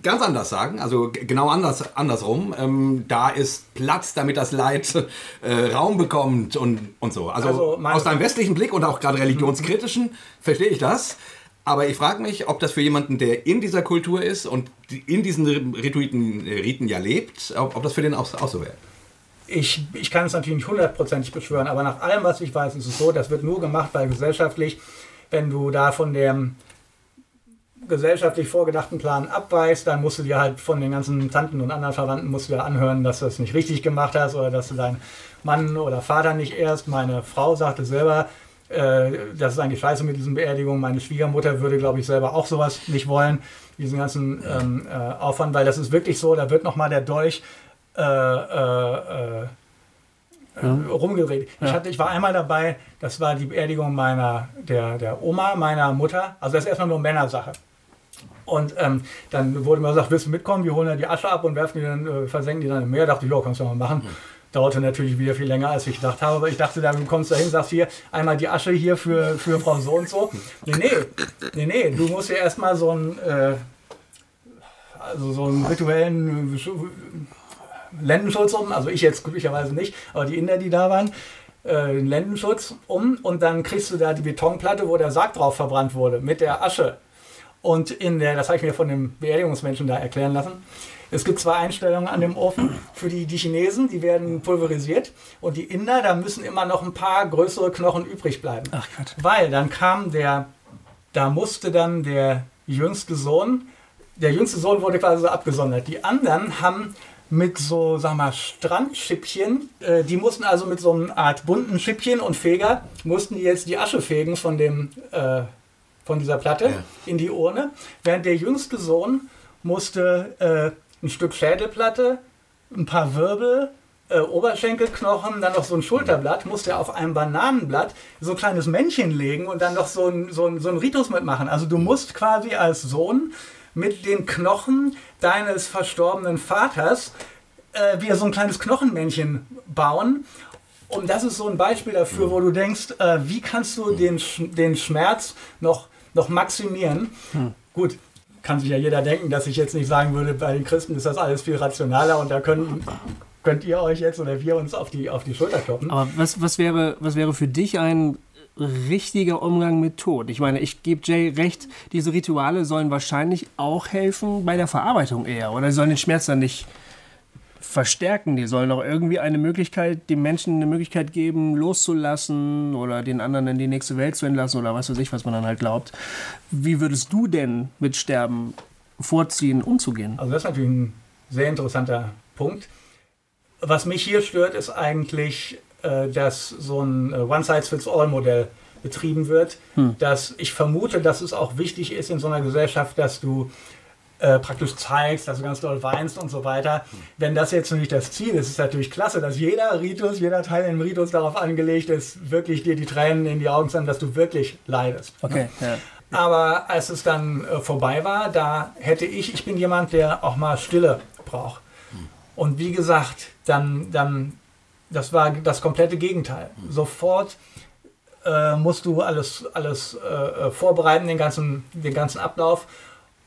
ganz anders sagen, also genau anders, andersrum. Ähm, da ist Platz, damit das Leid äh, Raum bekommt und, und so. Also, also aus deinem westlichen Blick und auch gerade religionskritischen verstehe ich das. Aber ich frage mich, ob das für jemanden, der in dieser Kultur ist und in diesen Rituiten, Riten ja lebt, ob, ob das für den auch, auch so wäre. Ich, ich kann es natürlich nicht hundertprozentig beschwören, aber nach allem, was ich weiß, ist es so, das wird nur gemacht, weil gesellschaftlich, wenn du da von dem gesellschaftlich vorgedachten Plan abweichst, dann musst du dir halt von den ganzen Tanten und anderen Verwandten musst du dir anhören, dass du es nicht richtig gemacht hast oder dass du deinen Mann oder Vater nicht erst. Meine Frau sagte selber, äh, das ist eigentlich scheiße mit diesen Beerdigungen. Meine Schwiegermutter würde, glaube ich, selber auch sowas nicht wollen, diesen ganzen ähm, äh, Aufwand, weil das ist wirklich so, da wird nochmal der Dolch äh, äh, äh ja. rumgedreht. Ja. Ich, hatte, ich war einmal dabei, das war die Beerdigung meiner, der, der Oma meiner Mutter. Also das ist erstmal nur Männersache. Und ähm, dann wurde mir gesagt, willst du mitkommen? Wir holen ja die Asche ab und werfen die dann, äh, versenken die dann im Meer. Da dachte ich, ja, kannst du mal machen. Mhm. Dauerte natürlich wieder viel länger, als ich gedacht habe. Aber ich dachte, da du kommst da hin, sagst hier einmal die Asche hier für, für Frau so und so. Nee, nee, nee, nee. Du musst ja erstmal so einen, äh, also so einen rituellen äh, Lendenschutz um. Also ich jetzt glücklicherweise nicht, aber die Inder, die da waren, äh, den Lendenschutz um. Und dann kriegst du da die Betonplatte, wo der Sarg drauf verbrannt wurde, mit der Asche. Und in der, das habe ich mir von dem Beerdigungsmenschen da erklären lassen. Es gibt zwei Einstellungen an dem Ofen. Für die, die Chinesen, die werden pulverisiert. Und die Inder, da müssen immer noch ein paar größere Knochen übrig bleiben. Ach Gott. Weil dann kam der, da musste dann der jüngste Sohn, der jüngste Sohn wurde quasi so abgesondert. Die anderen haben mit so, sag mal, Strandschippchen. Äh, die mussten also mit so einer Art bunten Schippchen und Feger, mussten die jetzt die Asche fegen von dem äh, von dieser Platte ja. in die Urne, während der jüngste Sohn musste äh, ein Stück Schädelplatte, ein paar Wirbel, äh, Oberschenkelknochen, dann noch so ein Schulterblatt, musste er auf einem Bananenblatt so ein kleines Männchen legen und dann noch so ein, so ein, so ein Ritus mitmachen. Also du musst quasi als Sohn mit den Knochen deines verstorbenen Vaters äh, wieder so ein kleines Knochenmännchen bauen und das ist so ein Beispiel dafür, wo du denkst, äh, wie kannst du den, den Schmerz noch noch maximieren. Hm. Gut, kann sich ja jeder denken, dass ich jetzt nicht sagen würde, bei den Christen ist das alles viel rationaler und da können, könnt ihr euch jetzt oder wir uns auf die, auf die Schulter kloppen. Aber was, was, wäre, was wäre für dich ein richtiger Umgang mit Tod? Ich meine, ich gebe Jay recht, diese Rituale sollen wahrscheinlich auch helfen bei der Verarbeitung eher oder sie sollen den Schmerz dann nicht verstärken. Die sollen auch irgendwie eine Möglichkeit, den Menschen eine Möglichkeit geben, loszulassen oder den anderen in die nächste Welt zu entlassen oder was weiß ich, was man dann halt glaubt. Wie würdest du denn mit Sterben vorziehen, umzugehen? Also das ist natürlich ein sehr interessanter Punkt. Was mich hier stört, ist eigentlich, äh, dass so ein äh, One-Size-Fits-All-Modell betrieben wird. Hm. Dass ich vermute, dass es auch wichtig ist in so einer Gesellschaft, dass du äh, praktisch zeigst, dass du ganz doll weinst und so weiter. Wenn das jetzt nicht das Ziel ist, ist es natürlich klasse, dass jeder Ritus, jeder Teil im Ritus darauf angelegt ist, wirklich dir die Tränen in die Augen zu haben, dass du wirklich leidest. Okay. Ja. Aber als es dann äh, vorbei war, da hätte ich, ich bin jemand, der auch mal Stille braucht. Und wie gesagt, dann, dann, das war das komplette Gegenteil. Sofort äh, musst du alles, alles äh, vorbereiten, den ganzen, den ganzen Ablauf.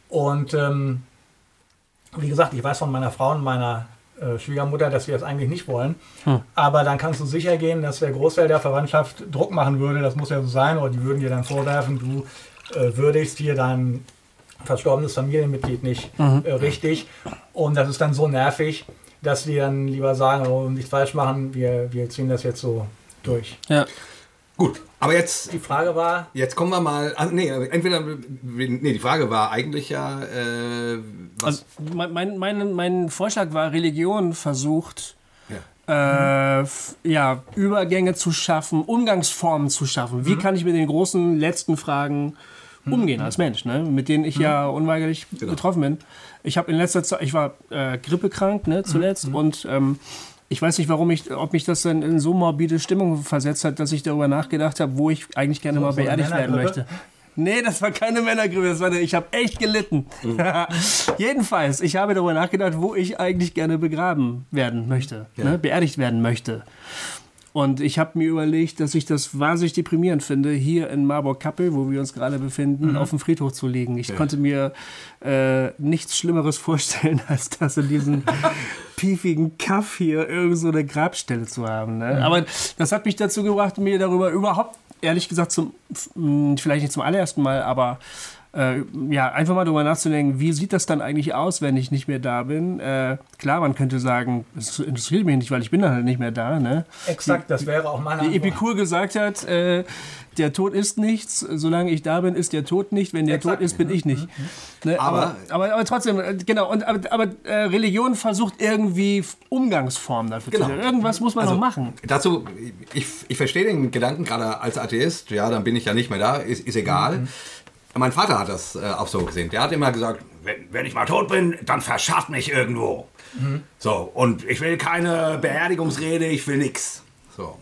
Und ähm, wie gesagt, ich weiß von meiner Frau und meiner äh, Schwiegermutter, dass wir das eigentlich nicht wollen. Hm. Aber dann kannst du sicher gehen, dass der Großteil der Verwandtschaft Druck machen würde. Das muss ja so sein. Oder die würden dir dann vorwerfen, du äh, würdigst hier dein verstorbenes Familienmitglied nicht mhm. äh, richtig. Und das ist dann so nervig, dass wir dann lieber sagen, oh, nicht falsch machen, wir, wir ziehen das jetzt so durch. Ja. Gut, aber jetzt, Die Frage war, jetzt kommen wir mal. Also, nee, entweder. Nee, die Frage war eigentlich ja. Äh, was, Also mein, mein, mein, mein Vorschlag war, Religion versucht, ja. äh, ja, Übergänge zu schaffen, Umgangsformen zu schaffen. Mhm. Wie kann ich mit den großen letzten Fragen umgehen als Mensch, ne? mit denen ich ja unweigerlich Genau. betroffen bin. Ich habe in letzter Zeit, ich war äh, grippekrank ne, zuletzt und ähm, ich weiß nicht, warum ich, ob mich das dann in so morbide Stimmung versetzt hat, dass ich darüber nachgedacht habe, wo ich eigentlich gerne mal so eine beerdigt werden Männergrippe? möchte. Nee, das war keine Männergrippe, das war eine, ich habe echt gelitten. Jedenfalls, ich habe darüber nachgedacht, wo ich eigentlich gerne begraben werden möchte, ne, beerdigt werden möchte. Und ich habe mir überlegt, dass ich das wahnsinnig deprimierend finde, hier in Marburg-Kappel, wo wir uns gerade befinden, auf dem Friedhof zu liegen. Ich konnte mir äh, nichts Schlimmeres vorstellen, als das in diesem piefigen Kaff hier irgend so eine Grabstelle zu haben. Ne? Aber das hat mich dazu gebracht, mir darüber überhaupt, ehrlich gesagt, zum, vielleicht nicht zum allerersten Mal, aber äh, ja, einfach mal darüber nachzudenken, wie sieht das dann eigentlich aus, wenn ich nicht mehr da bin? Äh, klar, man könnte sagen, es interessiert mich nicht, weil ich bin dann halt nicht mehr da. Ne? exakt, das wäre auch meine Wie Antwort. Epikur gesagt hat, äh, der Tod ist nichts, solange ich da bin, ist der Tod nicht, wenn der Exakt. Tod ist, bin ich nicht. Ne? Aber- aber, aber, aber trotzdem, äh, genau, und, aber, aber äh, Religion versucht irgendwie Umgangsformen dafür Genau. zu finden. Irgendwas muss man Also, noch machen. Dazu, ich, ich verstehe den Gedanken gerade als Atheist, ja, dann bin ich ja nicht mehr da, ist, ist egal. Mhm. Mein Vater hat das äh, auch so gesehen. Der hat immer gesagt, wenn, wenn ich mal tot bin, dann verscharrt mich irgendwo. Mhm. So, und ich will keine Beerdigungsrede, ich will nix. So.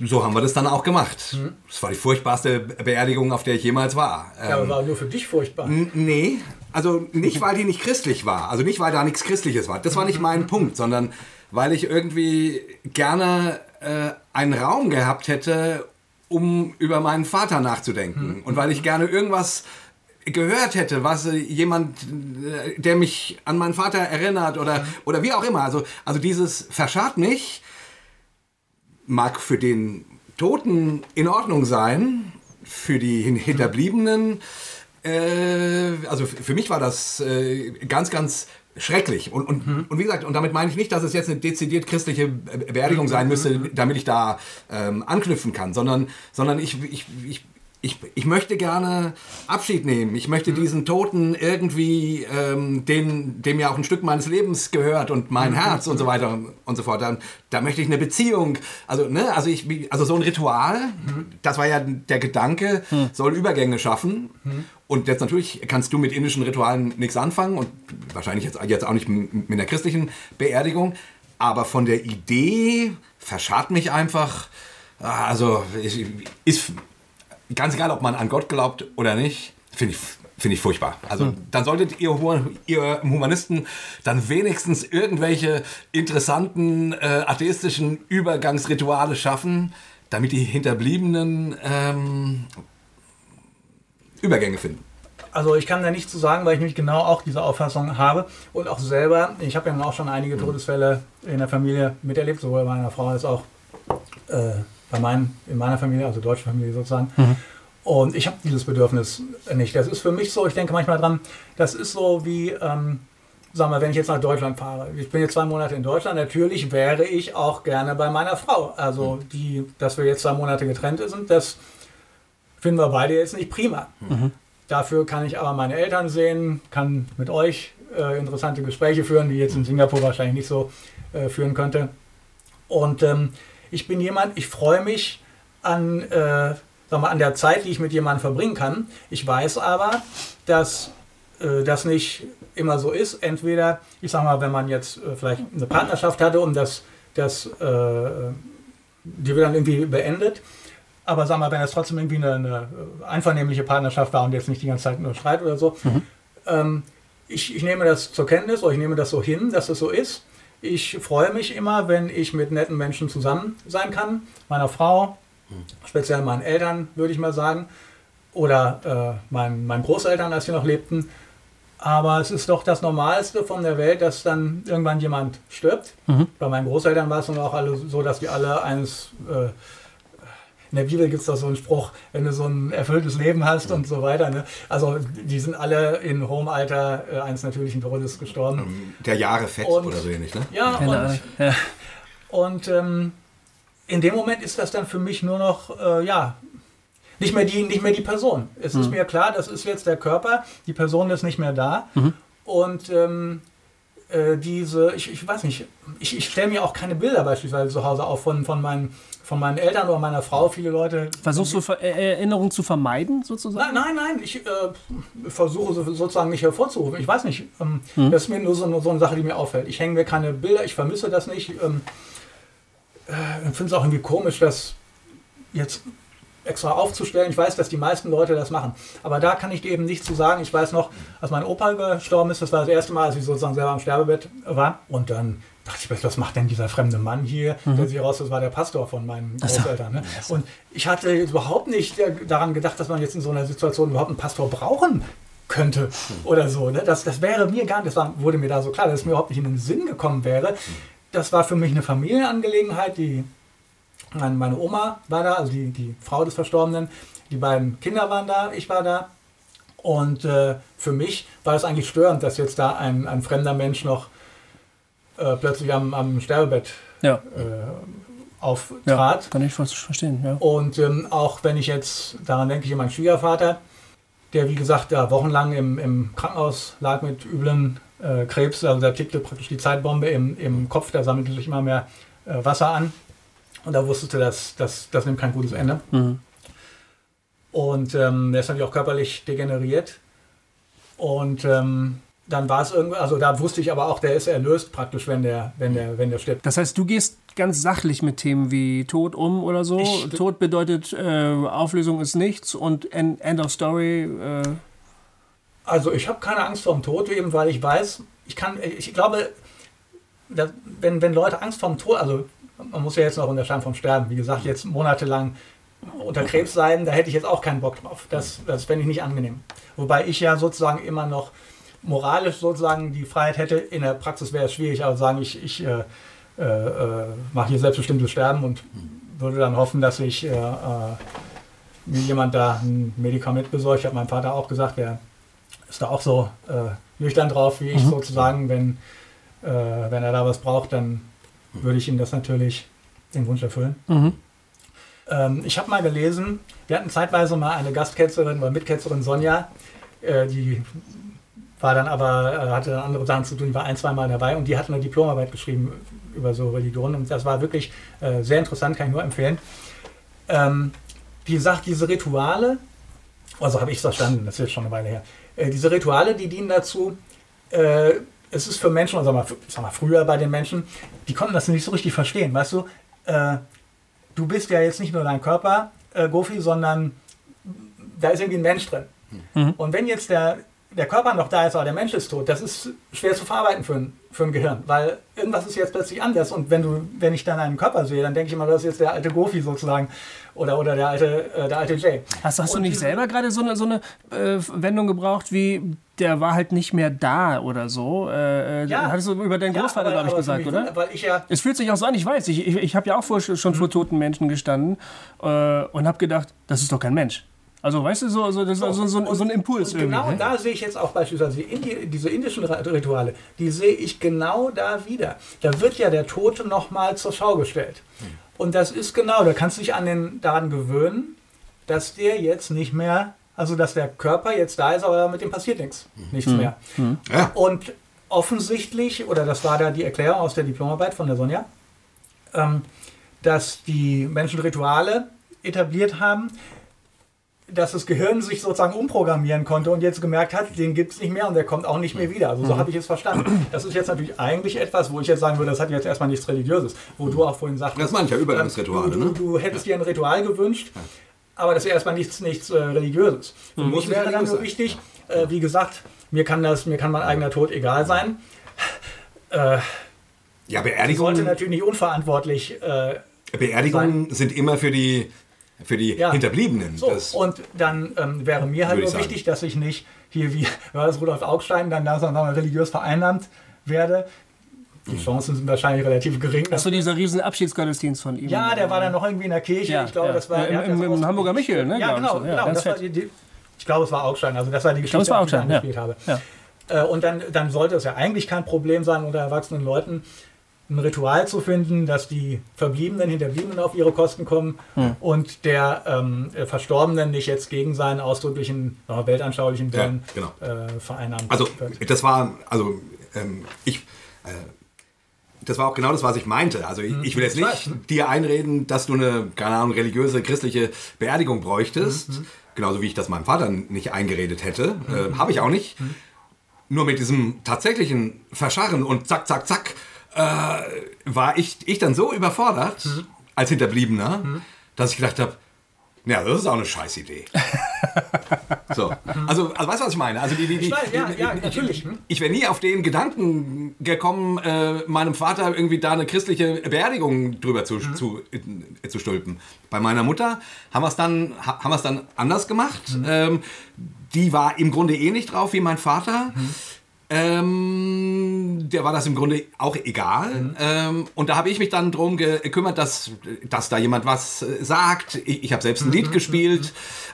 So haben wir das dann auch gemacht. Mhm. Das war die furchtbarste Beerdigung, auf der ich jemals war. Ja, aber war nur für dich furchtbar. Nee, also nicht, weil die nicht christlich war. Also nicht, weil da nichts Christliches war. Das war nicht mein Punkt, sondern weil ich irgendwie gerne äh, einen Raum gehabt hätte, um über meinen Vater nachzudenken. Und weil ich gerne irgendwas gehört hätte, was äh, jemand, äh, der mich an meinen Vater erinnert oder, oder wie auch immer. Also, also dieses verscharrt mich mag für den Toten in Ordnung sein, für die Hin- Hinterbliebenen. Äh, also für mich war das äh, ganz, ganz schrecklich. Und, und, und wie gesagt, und damit meine ich nicht, dass es jetzt eine dezidiert christliche Be- Beerdigung sein müsste, damit ich da ähm, anknüpfen kann, sondern, sondern ich, ich, ich, ich, ich möchte gerne Abschied nehmen. Ich möchte diesen Toten irgendwie, ähm, den, dem ja auch ein Stück meines Lebens gehört und mein Herz und so weiter und so fort. Da, da möchte ich eine Beziehung. Also, ne, also ich, also so ein Ritual, das war ja der Gedanke, soll Übergänge schaffen. Und jetzt natürlich kannst du mit indischen Ritualen nichts anfangen und wahrscheinlich jetzt, jetzt auch nicht mit einer christlichen Beerdigung. Aber von der Idee verscharrt mich einfach. ah, Also ich, ist ganz egal, ob man an Gott glaubt oder nicht, finde ich, finde ich furchtbar. Also dann solltet ihr, ihr Humanisten dann wenigstens irgendwelche interessanten äh, atheistischen Übergangsrituale schaffen, damit die Hinterbliebenen ähm, Übergänge finden. Also ich kann da nichts zu sagen, weil ich nämlich genau auch diese Auffassung habe und auch selber, ich habe ja auch schon einige Todesfälle in der Familie miterlebt, sowohl bei meiner Frau als auch äh, bei meinen, in meiner Familie, also deutsche Familie sozusagen. Und ich habe dieses Bedürfnis nicht. Das ist für mich so, ich denke manchmal dran, das ist so wie, ähm, sagen wir, wenn ich jetzt nach Deutschland fahre. Ich bin jetzt zwei Monate in Deutschland, natürlich wäre ich auch gerne bei meiner Frau. Also die, dass wir jetzt zwei Monate getrennt sind, das finden wir beide jetzt nicht prima. Dafür kann ich aber meine Eltern sehen, kann mit euch äh, interessante Gespräche führen, die jetzt in Singapur wahrscheinlich nicht so äh, führen könnte. Und ähm, ich bin jemand, ich freue mich an, äh, sag mal, an der Zeit, die ich mit jemandem verbringen kann. Ich weiß aber, dass äh, das nicht immer so ist. Entweder, ich sag mal, wenn man jetzt äh, vielleicht eine Partnerschaft hatte und das, das äh, die wird dann irgendwie beendet. Aber sag mal, wenn es trotzdem irgendwie eine, eine einvernehmliche Partnerschaft war und jetzt nicht die ganze Zeit nur Streit oder so, ähm, ich, ich nehme das zur Kenntnis oder ich nehme das so hin, dass es so ist. Ich freue mich immer, wenn ich mit netten Menschen zusammen sein kann. Meiner Frau, speziell meinen Eltern, würde ich mal sagen. Oder äh, meinen, meinen Großeltern, als sie noch lebten. Aber es ist doch das Normalste von der Welt, dass dann irgendwann jemand stirbt. Bei meinen Großeltern war es nun auch alle so, dass die alle eines äh, in der Bibel gibt es doch so einen Spruch, wenn du so ein erfülltes Leben hast und so weiter. Ne? Also die sind alle in hohem Alter äh, eines natürlichen Todes gestorben. Der Jahre fett Und- oder so ähnlich, ne? Ja, und. Ja. und ähm, in dem Moment ist das dann für mich nur noch, äh, ja, nicht mehr, die, nicht mehr die Person. Es ist mir klar, das ist jetzt der Körper, die Person ist nicht mehr da. Und ähm, äh, diese, ich, ich weiß nicht, ich, ich stelle mir auch keine Bilder beispielsweise zu Hause auf von, von, meinen, von meinen Eltern oder meiner Frau. Viele Leute. Versuchst du Ver Erinnerungen zu vermeiden, sozusagen? Nein, nein, nein, ich äh, versuche so- sozusagen mich hervorzurufen. Ich weiß nicht, ähm, das ist mir nur so, so eine Sache, die mir auffällt. Ich hänge mir keine Bilder, ich vermisse das nicht. Ähm, äh, ich finde es auch irgendwie komisch, das jetzt extra aufzustellen. Ich weiß, dass die meisten Leute das machen. Aber da kann ich dir eben nichts zu sagen. Ich weiß noch, als mein Opa gestorben ist, das war das erste Mal, als ich sozusagen selber am Sterbebett war. Und dann dachte ich, was macht denn dieser fremde Mann hier? Der sich raus, das war der Pastor von meinen Großeltern. Ne? Und ich hatte überhaupt nicht äh, daran gedacht, dass man jetzt in so einer Situation überhaupt einen Pastor brauchen könnte oder so. Ne? Das, das wäre mir gar nicht, das war, wurde mir da so klar, dass es mir überhaupt nicht in den Sinn gekommen wäre. Das war für mich eine Familienangelegenheit, die meine, meine Oma war da, also die, die Frau des Verstorbenen. Die beiden Kinder waren da, ich war da. Und äh, für mich war es eigentlich störend, dass jetzt da ein, ein fremder Mensch noch äh, plötzlich am, am Sterbebett Ja, äh, ja auftrat. kann ich verstehen. Ja. Und ähm, auch wenn ich jetzt, daran denke ich an meinen Schwiegervater, der wie gesagt da wochenlang im, im Krankenhaus lag mit üblen äh, Krebs, also da tickte praktisch die Zeitbombe im, im Kopf, da sammelte sich immer mehr äh, Wasser an. Und da wusstest du, dass das, das nimmt kein gutes Ende. Mhm. Und ähm, der ist natürlich auch körperlich degeneriert. Und ähm, dann war es irgendwie, also da wusste ich aber auch, der ist erlöst praktisch, wenn der, wenn der, wenn der stirbt. Das heißt, du gehst ganz sachlich mit Themen wie Tod um oder so. Ich- Tod bedeutet, äh, Auflösung ist nichts und End, End of Story. Äh, Also ich habe keine Angst vor dem Tod, eben weil ich weiß, ich kann, ich glaube, dass, wenn, wenn Leute Angst vor dem Tod, also man muss ja jetzt noch unterscheiden vom Sterben, wie gesagt, jetzt monatelang unter Krebs sein, da hätte ich jetzt auch keinen Bock drauf. Das, das fände ich nicht angenehm. Wobei ich ja sozusagen immer noch moralisch sozusagen die Freiheit hätte, in der Praxis wäre es schwierig, aber sagen, ich, ich äh, äh, äh, mache hier selbstbestimmtes Sterben und würde dann hoffen, dass ich äh, äh, mir jemand da ein Medikament besorgt. Ich habe meinem Vater auch gesagt, der ist da auch so äh, nüchtern drauf wie ich sozusagen. Wenn, wenn er da was braucht, dann würde ich ihm das natürlich den Wunsch erfüllen. mhm. Ähm, ich habe mal gelesen, wir hatten zeitweise mal eine Gastketzerin oder Mitketzerin Sonja, die war dann aber, äh, hatte dann andere Sachen zu tun, war ein, zwei Mal dabei und die hat eine Diplomarbeit geschrieben über so Religionen und das war wirklich äh, sehr interessant, kann ich nur empfehlen. Ähm, die sagt, diese Rituale, also habe ich es verstanden, das ist jetzt schon eine Weile her, äh, diese Rituale, die dienen dazu, äh, es ist für Menschen, also mal, sag mal, früher bei den Menschen, die konnten das nicht so richtig verstehen, weißt du, äh, du bist ja jetzt nicht nur dein Körper, äh, Gofi, sondern da ist irgendwie ein Mensch drin. Und wenn jetzt der, der Körper noch da ist, aber der Mensch ist tot, das ist schwer zu verarbeiten für ein, für ein Gehirn, weil irgendwas ist jetzt plötzlich anders. Und wenn, du, wenn ich dann einen Körper sehe, dann denke ich immer, das ist jetzt der alte Gofi sozusagen oder, oder der, alte, äh, der alte Jay. Hast, hast du nicht selber gerade so eine, so eine äh, Wendung gebraucht, wie der war halt nicht mehr da oder so? Äh, äh, hattest du über deinen Ja, Großvater, aber- glaube ich, gesagt, oder? Weil ich ja Es fühlt sich auch so an, ich weiß. Ich, ich, ich habe ja auch vor, schon vor toten Menschen gestanden äh, und habe gedacht, das ist doch kein Mensch. Also, weißt du, so, so, das ist so, so, so, so ein Impuls Und irgendwie. genau ne? da sehe ich jetzt auch beispielsweise die Indi diese indischen Rituale, die sehe ich genau da wieder. Da wird ja der Tote nochmal zur Schau gestellt. Und das ist genau, da kannst du dich an den, daran gewöhnen, dass der jetzt nicht mehr, also dass der Körper jetzt da ist, aber mit dem passiert nichts. Nichts mehr. Ja. Und offensichtlich, oder das war da die Erklärung aus der Diplomarbeit von der Sonja, ähm, dass die Menschen Rituale etabliert haben, dass das Gehirn sich sozusagen umprogrammieren konnte und jetzt gemerkt hat, den gibt es nicht mehr und der kommt auch nicht mehr wieder. Also so habe ich es verstanden. Das ist jetzt natürlich eigentlich etwas, wo ich jetzt sagen würde, das hat jetzt erstmal nichts Religiöses. Wo du auch vorhin sagtest, Das ich ja, Übergangsrituale, du, du, ne? du hättest dir ein Ritual gewünscht, aber das ist erstmal nichts, nichts äh, Religiöses. Für Muss mich wäre dann nur wichtig, äh, wie gesagt, mir kann, das, mir kann mein eigener Tod egal sein. Äh, Ja, die sollte Beerdigungen, natürlich nicht unverantwortlich äh, Beerdigungen sind immer für die, für die Ja. Hinterbliebenen. So, Das, und dann ähm, wäre mir halt nur ich sagen. wichtig, dass ich nicht hier wie das Rudolf Augstein dann mal, religiös vereinnahmt werde. Die Chancen sind wahrscheinlich relativ gering. Achso, dieser riesen Abschiedsgottesdienst von ihm. ja, der war dann noch irgendwie in der Kirche. Ja, ich glaube, ja. das war Ja, im- im- Hamburger Michel, ne, Ja, glaub ich genau, genau. die, die, ich glaube, es war Augstein. Also das war die glaube, Geschichte, es war die ich Augstein, ja. angespielt habe. Ja. Äh, und dann, dann sollte es ja eigentlich kein Problem sein, unter erwachsenen Leuten ein Ritual zu finden, dass die Verbliebenen, Hinterbliebenen auf ihre Kosten kommen Hm. und der ähm, Verstorbenen nicht jetzt gegen seinen ausdrücklichen, äh, weltanschaulichen Willen Ja, genau. äh, vereinnahmt Also wird. das war, also ähm, ich, äh, das war auch genau das, was ich meinte. Also ich, ich will jetzt Ich nicht weiß. dir einreden, dass du eine, keine Ahnung, religiöse, christliche Beerdigung bräuchtest. Genauso wie ich das meinem Vater nicht eingeredet hätte. Äh, Habe ich auch nicht. Nur mit diesem tatsächlichen Verscharren und zack, zack, zack, äh, war ich, ich dann so überfordert als Hinterbliebener, dass ich gedacht habe, ja, das ist auch eine Scheißidee. so, also, also weißt du, was ich meine? Also die, die, die, Ich weiß, ja, die- ja, natürlich. Hm? ich wäre nie auf den Gedanken gekommen, äh, meinem Vater irgendwie da eine christliche Beerdigung drüber zu, Mhm. zu, äh, zu stülpen. Bei meiner Mutter haben wir es dann, ha- haben wir's dann anders gemacht. Mhm. Ähm, die war im Grunde eh nicht drauf wie mein Vater. Mhm. Ähm, der war das im Grunde auch egal. Mhm. Ähm, und da habe ich mich dann drum gekümmert, dass, dass da jemand was äh, sagt. Ich, ich habe selbst ein Mhm. Lied gespielt.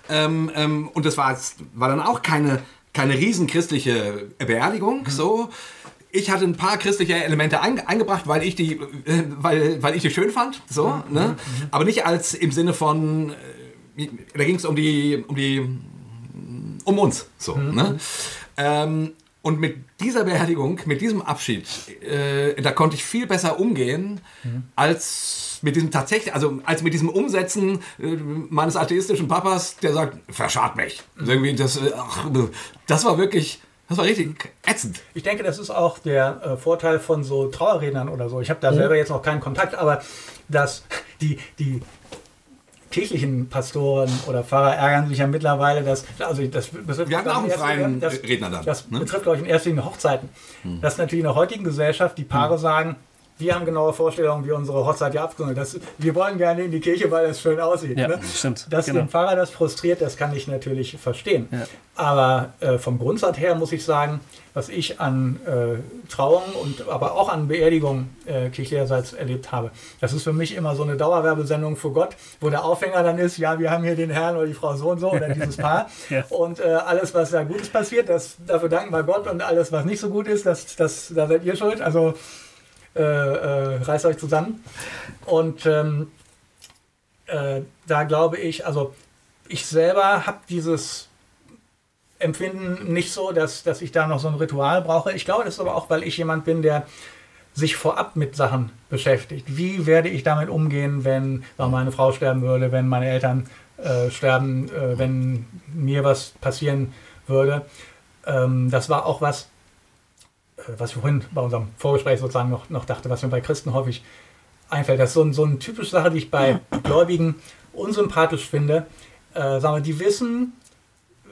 Ähm, ähm, und das war, war dann auch keine, keine riesen christliche Beerdigung. So. Ich hatte ein paar christliche Elemente ein, eingebracht, weil ich die, äh, weil, weil ich die schön fand. So, ne? Aber nicht als im Sinne von, äh, da ging es um die, um die um uns. So, ne? Und mit dieser Beerdigung, mit diesem Abschied, äh, da konnte ich viel besser umgehen als mit diesem tatsächlich, also als mit diesem Umsetzen äh, meines atheistischen Papas, der sagt, verscharrt mich. Also irgendwie das, äh, ach, das war wirklich, das war richtig ätzend. Ich denke, das ist auch der äh, Vorteil von so Trauerrednern oder so. Ich habe da selber jetzt noch keinen Kontakt, aber dass die, die kirchlichen Pastoren oder Pfarrer ärgern sich ja mittlerweile, dass, also das betrifft, Wir hatten auch einen freien das, Redner dann, Das ne? betrifft, glaube ich, in erster Linie Hochzeiten. Dass natürlich in der heutigen Gesellschaft die Paare sagen, wir haben genaue Vorstellungen, wie unsere Hochzeit ja abgenommen das, Wir wollen gerne in die Kirche, weil es schön aussieht. Ja, ne? stimmt, Dass genau. den Pfarrer das frustriert, das kann ich natürlich verstehen. Ja. Aber äh, vom Grundsatz her muss ich sagen, was ich an äh, Trauungen und aber auch an Beerdigungen äh, kirchlicherseits erlebt habe, das ist für mich immer so eine Dauerwerbesendung für Gott, wo der Aufhänger dann ist, ja, wir haben hier den Herrn oder die Frau so und so oder dieses Paar. Ja. Und äh, alles, was da Gutes passiert, das, dafür danken wir Gott und alles, was nicht so gut ist, das, das, da seid ihr schuld. Also äh, äh, reißt euch zusammen. Und ähm, äh, da glaube ich, also ich selber habe dieses Empfinden nicht so, dass, dass ich da noch so ein Ritual brauche. Ich glaube, das ist aber auch, weil ich jemand bin, der sich vorab mit Sachen beschäftigt. Wie werde ich damit umgehen, wenn meine Frau sterben würde, wenn meine Eltern äh, sterben, äh, wenn mir was passieren würde. Ähm, das war auch was, äh, was ich vorhin bei unserem Vorgespräch sozusagen noch, noch dachte, was mir bei Christen häufig einfällt. Das ist so, ein, so eine typische Sache, die ich bei Gläubigen unsympathisch finde. Äh, sagen wir, die wissen,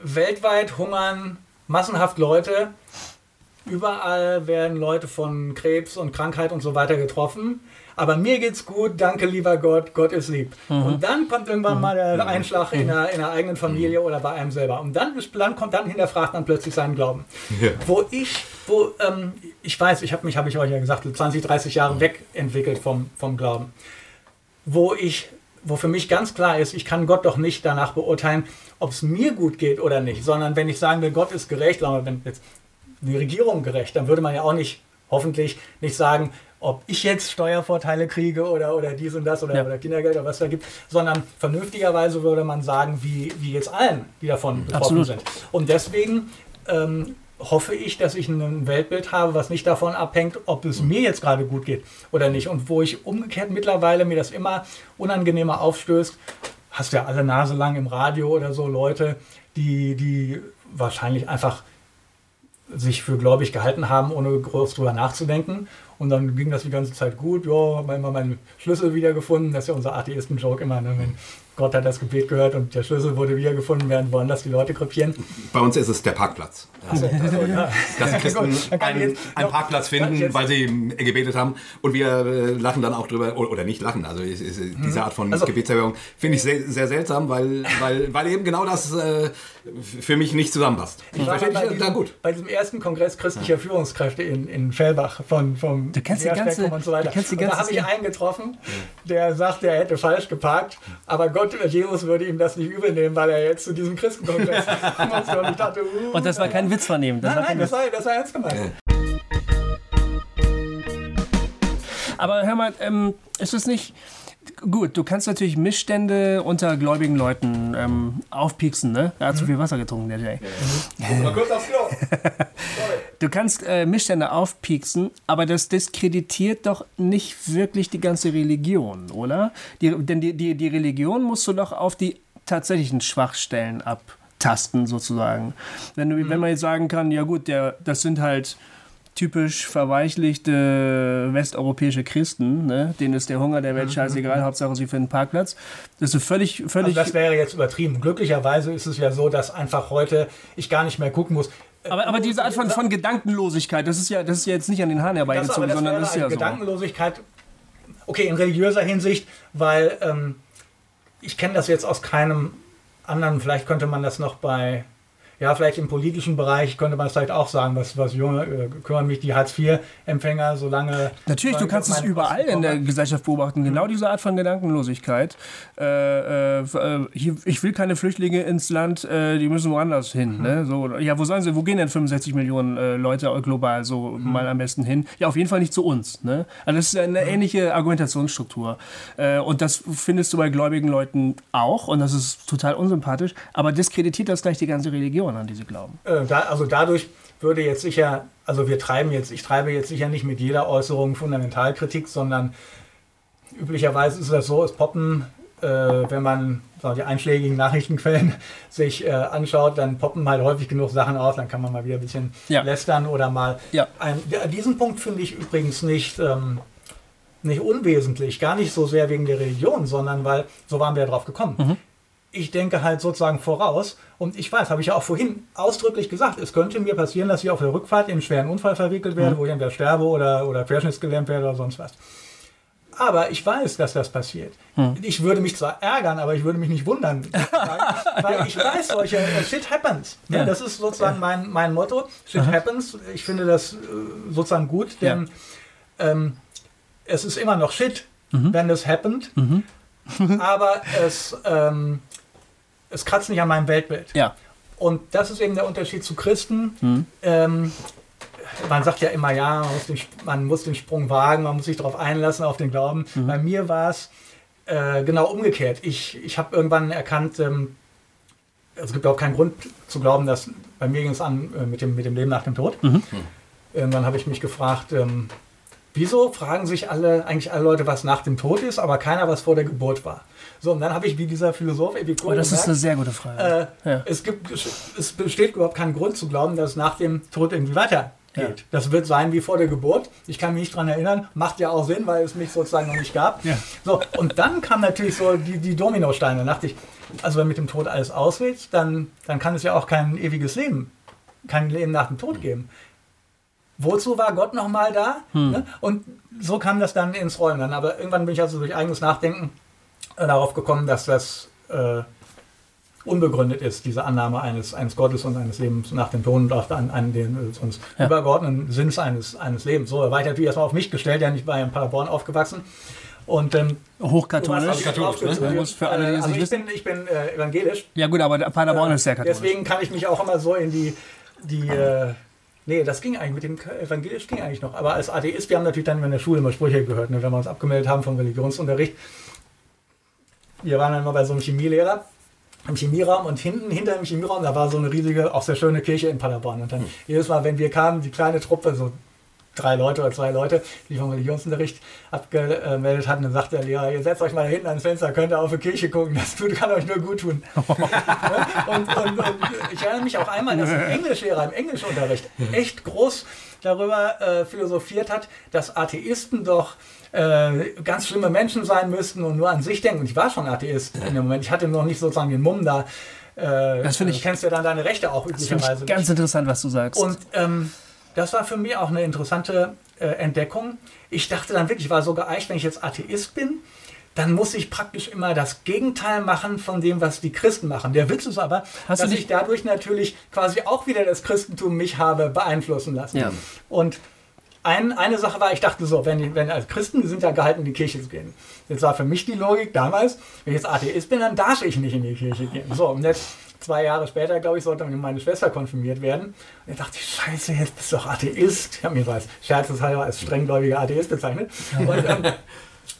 weltweit hungern massenhaft Leute. Überall werden Leute von Krebs und Krankheit und so weiter getroffen. Aber mir geht's gut, danke lieber Gott, Gott ist lieb. Und dann kommt irgendwann mal der Einschlag in der, in der eigenen Familie oder bei einem selber. Und dann, ist- dann kommt, dann hinterfragt man plötzlich seinen Glauben. Ja. Wo ich, wo, ähm, ich weiß, ich habe mich, habe ich euch ja gesagt, so 20, 30 Jahre wegentwickelt vom, vom Glauben. Wo ich, wo für mich ganz klar ist, ich kann Gott doch nicht danach beurteilen, ob es mir gut geht oder nicht, sondern wenn ich sagen will, Gott ist gerecht, sagen wir, wenn jetzt die Regierung gerecht, dann würde man ja auch nicht, hoffentlich, nicht sagen, ob ich jetzt Steuervorteile kriege oder, oder dies und das oder, Ja. oder Kindergeld oder was da gibt, sondern vernünftigerweise würde man sagen, wie, wie jetzt allen, die davon betroffen Absolut. sind. Und deswegen ähm, hoffe ich, dass ich ein Weltbild habe, was nicht davon abhängt, ob es mir jetzt gerade gut geht oder nicht. Und wo ich umgekehrt mittlerweile mir das immer unangenehmer aufstößt, hast du ja alle Nase lang im Radio oder so Leute, die, die wahrscheinlich einfach sich für gläubig gehalten haben, ohne groß drüber nachzudenken. Und dann ging das die ganze Zeit gut. Ja, haben wir meinen Schlüssel wiedergefunden. Das ist ja unser Atheisten-Joke immer. Ne? Wenn Gott hat das Gebet gehört und der Schlüssel wurde wiedergefunden, während woanders die Leute krepieren. Bei uns ist es der Parkplatz. Also, also, ja. Dass die Christen einen, Parkplatz finden, weil sie äh, gebetet haben. Und wir äh, lachen dann auch drüber, oder nicht lachen, also ist, diese Art von Also- Gebetserhörung finde ich sehr, sehr seltsam, weil, weil, weil eben genau das äh, für mich nicht zusammenpasst. Ich war bei diesem, gut. bei diesem ersten Kongress christlicher Führungskräfte in, in Fellbach von, vom Du kennst die ganze- und so weiter. du kennst die und da ganze habe ich einen getroffen, der sagte, er hätte falsch geparkt, aber Gott, Jesus würde ihm das nicht übel nehmen, weil er jetzt zu diesem Christenkongress musste. Und ich dachte, uh, Und das war kein Witz von ihm. Das Nein, nein, das war, das war ernst gemeint. Aber hör mal, ähm, ist es nicht. Gut, du kannst natürlich Missstände unter gläubigen Leuten ähm, aufpieksen, ne? Er hat zu viel Wasser getrunken, der Jay. Mal kurz aufs Klo. Du kannst äh, Missstände aufpieksen, aber das diskreditiert doch nicht wirklich die ganze Religion, oder? Die, denn die, die, die Religion musst du doch auf die tatsächlichen Schwachstellen abtasten, sozusagen. Wenn, du, wenn man jetzt sagen kann, ja gut, der, das sind halt typisch verweichlichte westeuropäische Christen, ne? denen ist der Hunger der Welt scheißegal, Hauptsache sie finden einen Parkplatz. Das ist völlig, Also völlig. das wäre jetzt übertrieben. Glücklicherweise ist es ja so, dass einfach heute ich gar nicht mehr gucken muss. aber, aber diese Art von, von Gedankenlosigkeit, das ist ja, das ist ja jetzt nicht an den Haaren herbeigezogen, sondern das ist ja so. Gedankenlosigkeit, okay, in religiöser Hinsicht, weil ähm, ich kenne das jetzt aus keinem anderen, vielleicht könnte man das noch bei, ja, vielleicht im politischen Bereich könnte man es vielleicht auch sagen, was, was junge, äh, kümmern mich die Hartz-IV-Empfänger, solange... Natürlich, du kannst es überall in der. Gesellschaft beobachten. Genau diese Art von Gedankenlosigkeit. Äh, äh, hier, ich will keine Flüchtlinge ins Land, äh, die müssen woanders hin. Ne? So, ja, wo sollen sie, wo gehen denn 65 Millionen äh, Leute global so mal am besten hin? Ja, auf jeden Fall nicht zu uns. Ne? Also das ist eine ähnliche Argumentationsstruktur. Und das findest du bei gläubigen Leuten auch. Und das ist total unsympathisch. Aber diskreditiert das gleich die ganze Religion, an die sie glauben. Äh, da, also dadurch würde jetzt sicher, also wir treiben jetzt, ich treibe jetzt sicher nicht mit jeder Äußerung Fundamentalkritik, sondern üblicherweise ist das so, es poppen, äh, wenn man so die einschlägigen Nachrichtenquellen sich äh, anschaut, dann poppen halt häufig genug Sachen auf, dann kann man mal wieder ein bisschen Ja. lästern oder mal. Ja. Ein, diesen Punkt finde ich übrigens nicht. Ähm, nicht unwesentlich, gar nicht so sehr wegen der Religion, sondern weil, so waren wir ja drauf gekommen. Ich denke halt sozusagen voraus und ich weiß, habe ich ja auch vorhin ausdrücklich gesagt, es könnte mir passieren, dass ich auf der Rückfahrt in einen schweren Unfall verwickelt werde, wo ich entweder sterbe oder, oder querschnittsgelähmt werde oder sonst was. Aber ich weiß, dass das passiert. Ich würde mich zwar ärgern, aber ich würde mich nicht wundern, weil, weil ich weiß, solche äh, Shit happens. Ne? Ja. Das ist sozusagen mein, mein Motto. Shit happens. Ich finde das äh, sozusagen gut, denn ähm, es ist immer noch Shit, wenn das happened. aber es, ähm, es kratzt nicht an meinem Weltbild. Ja. Und das ist eben der Unterschied zu Christen. Ähm, man sagt ja immer, ja, man muss, den, man muss den Sprung wagen, man muss sich darauf einlassen, auf den Glauben. Bei mir war es äh, genau umgekehrt. Ich, ich habe irgendwann erkannt, ähm, es gibt auch keinen Grund zu glauben, dass bei mir ging es an äh, mit, dem, mit dem Leben nach dem Tod. Irgendwann habe ich mich gefragt, ähm, wieso fragen sich alle, eigentlich alle Leute, was nach dem Tod ist, aber keiner, was vor der Geburt war. So, und dann habe ich wie dieser Philosoph Epicur Oh, das ist gemerkt, eine sehr gute Frage. äh, Ja. es, gibt, es besteht überhaupt keinen Grund zu glauben, dass es nach dem Tod irgendwie weitergeht. Ja. Das wird sein wie vor der Geburt. Ich kann mich nicht daran erinnern. Macht ja auch Sinn, weil es mich sozusagen noch nicht gab. Ja. So, und dann kam natürlich so die, die Dominosteine. Da dachte ich, also wenn mit dem Tod alles ausgeht, dann, dann kann es ja auch kein ewiges Leben, kein Leben nach dem Tod geben. Wozu war Gott nochmal da? Ne? Und so kam das dann ins Rollen. Dann. Aber irgendwann bin ich also durch eigenes Nachdenken darauf gekommen, dass das äh, unbegründet ist, diese Annahme eines, eines Gottes und eines Lebens nach dem Tod und auch an, an den äh, uns Ja. übergeordneten Sinns eines, eines Lebens. So, da war ich natürlich erstmal auf mich gestellt, denn ich war ja in Paderborn aufgewachsen. Und ähm, Hochkatholisch. katholisch, ne? für alle, die es also ich bin, ich bin äh, evangelisch. Ja gut, aber Paderborn ist sehr katholisch. Deswegen kann ich mich auch immer so in die, die äh, nee, das ging eigentlich mit dem evangelisch ging eigentlich noch. Aber als Atheist, wir haben natürlich dann in der Schule immer Sprüche gehört, ne, wenn wir uns abgemeldet haben vom Religionsunterricht. Wir waren dann mal bei so einem Chemielehrer im Chemieraum und hinten, hinter dem Chemieraum, da war so eine riesige, auch sehr schöne Kirche in Paderborn. Und dann jedes Mal, wenn wir kamen, die kleine Truppe, so drei Leute oder zwei Leute, die vom Religionsunterricht abgemeldet hatten, dann sagte der Lehrer, ihr setzt euch mal hinten ans Fenster, könnt ihr auf die Kirche gucken, das tut- kann euch nur gut tun. und, und, und ich erinnere mich auch einmal, dass ein Englischlehrer im Englischunterricht echt groß darüber äh, philosophiert hat, dass Atheisten doch äh, ganz schlimme Menschen sein müssten und nur an sich denken. Und ich war schon Atheist in dem Moment. Ich hatte noch nicht sozusagen den Mumm da. Äh, Das finde ich- Du kennst ja dann deine Rechte auch üblicherweise. ich ganz interessant, was du sagst. Und ähm, das war für mich auch eine interessante äh, Entdeckung. Ich dachte dann wirklich, ich war so geeicht, wenn ich jetzt Atheist bin, dann muss ich praktisch immer das Gegenteil machen von dem, was die Christen machen. Der Witz ist aber, Hast dass ich dadurch natürlich quasi auch wieder das Christentum mich habe beeinflussen lassen. Ja. Und ein, eine Sache war, ich dachte so, wenn, wenn als Christen wir sind ja gehalten, in die Kirche zu gehen. Jetzt war für mich die Logik damals, wenn ich jetzt Atheist bin, dann darf ich nicht in die Kirche gehen. So, und jetzt zwei Jahre später, glaube ich, sollte meine Schwester konfirmiert werden. Und ich dachte, scheiße, jetzt bist du doch Atheist. Ich habe mich so als scherzeshalber als strenggläubiger Atheist bezeichnet. Und ähm,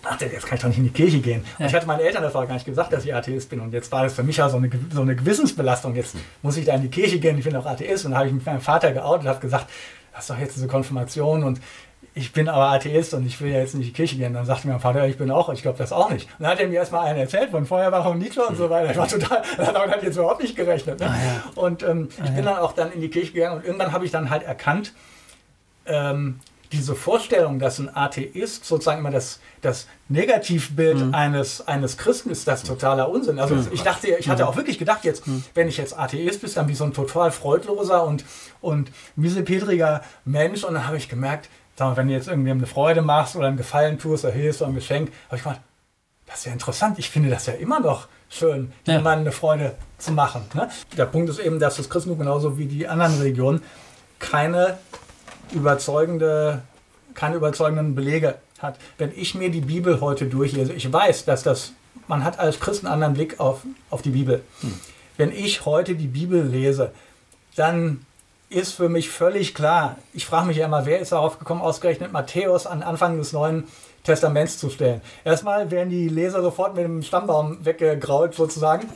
dachte, jetzt kann ich doch nicht in die Kirche gehen. Und ich hatte meinen Eltern das war gar nicht gesagt, dass ich Atheist bin. Und jetzt war das für mich ja so eine, so eine Gewissensbelastung. Jetzt muss ich da in die Kirche gehen, ich bin auch Atheist. Und da habe ich mit meinem Vater geoutet und habe gesagt, das ist doch jetzt diese Konfirmation und ich bin aber Atheist und ich will ja jetzt nicht in die Kirche gehen. Dann sagte mir mein Vater, ich bin auch, ich glaube das auch nicht. Und dann hat er mir erstmal einen erzählt von Feuerbach und Nietzsche und so weiter. Ich war total, damit hat jetzt überhaupt nicht gerechnet. Ne? Ah, ja. Und ähm, ah, ich bin dann auch dann in die Kirche gegangen und irgendwann habe ich dann halt erkannt, ähm, diese Vorstellung, dass ein Atheist sozusagen immer das, das Negativbild mhm. eines, eines Christen ist, das totaler Unsinn. Also mhm. ich dachte, ich hatte mhm. auch wirklich gedacht, jetzt, mhm. wenn ich jetzt Atheist bin, dann wie so ein total freudloser und, und miesepetriger Mensch. Und dann habe ich gemerkt, sag mal, wenn du jetzt irgendwem eine Freude machst oder einen Gefallen tust oder hilfst oder ein Geschenk, habe ich gedacht, das ist ja interessant. Ich finde das ja immer noch schön, ja. jemandem eine Freude zu machen. Ne? Der Punkt ist eben, dass das Christentum genauso wie die anderen Religionen keine überzeugende, keine überzeugenden Belege hat. Wenn ich mir die Bibel heute durchlese, ich weiß, dass das, man hat als Christ einen anderen Blick auf, auf die Bibel. Hm. Wenn ich heute die Bibel lese, dann ist für mich völlig klar, ich frage mich ja immer, wer ist darauf gekommen, ausgerechnet Matthäus an Anfang des Neuen Testaments zu stellen. Erstmal werden die Leser sofort mit dem Stammbaum weggegraut sozusagen.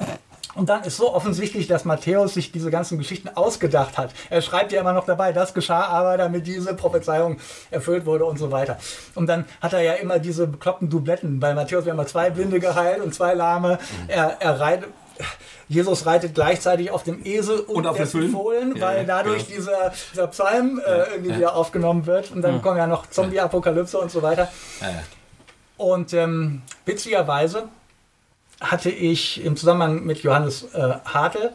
Und dann ist so offensichtlich, dass Matthäus sich diese ganzen Geschichten ausgedacht hat. Er schreibt ja immer noch dabei, das geschah aber, damit diese Prophezeiung erfüllt wurde und so weiter. Und dann hat er ja immer diese bekloppten Dubletten. Bei Matthäus werden mal zwei Blinde geheilt und zwei Lahme. Er, er reitet, Jesus reitet gleichzeitig auf dem Esel und, und auf den Fohlen, ja, weil dadurch ja. dieser, dieser Psalm äh, irgendwie wieder aufgenommen wird. Und dann kommen ja noch Zombie-Apokalypse und so weiter. Und ähm, witzigerweise hatte ich im Zusammenhang mit Johannes äh, Hartl,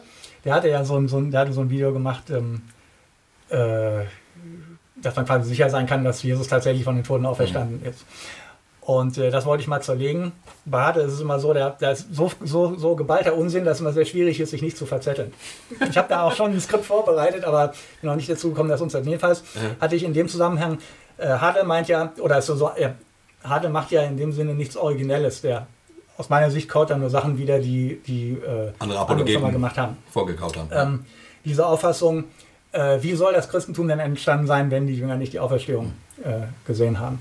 der hatte ja so ein, so ein, der hatte so ein Video gemacht, ähm, äh, dass man quasi sicher sein kann, dass Jesus tatsächlich von den Toten auferstanden mhm. ist. Und äh, das wollte ich mal zerlegen. Bei Hartl ist es immer so, der, der ist so, so, so geballter Unsinn, dass es immer sehr schwierig ist, sich nicht zu verzetteln. Ich habe da auch schon ein Skript vorbereitet, aber bin noch nicht dazu gekommen, das uns jedenfalls mhm. hatte ich in dem Zusammenhang, äh, Hartl meint ja, oder ist so, so Hartl macht ja in dem Sinne nichts Originelles. Der aus meiner Sicht kaut er nur Sachen wieder, die, die äh, andere Apologeten gemacht haben. Vorgekaut haben. Ähm, diese Auffassung, äh, wie soll das Christentum denn entstanden sein, wenn die Jünger nicht die Auferstehung äh, gesehen haben?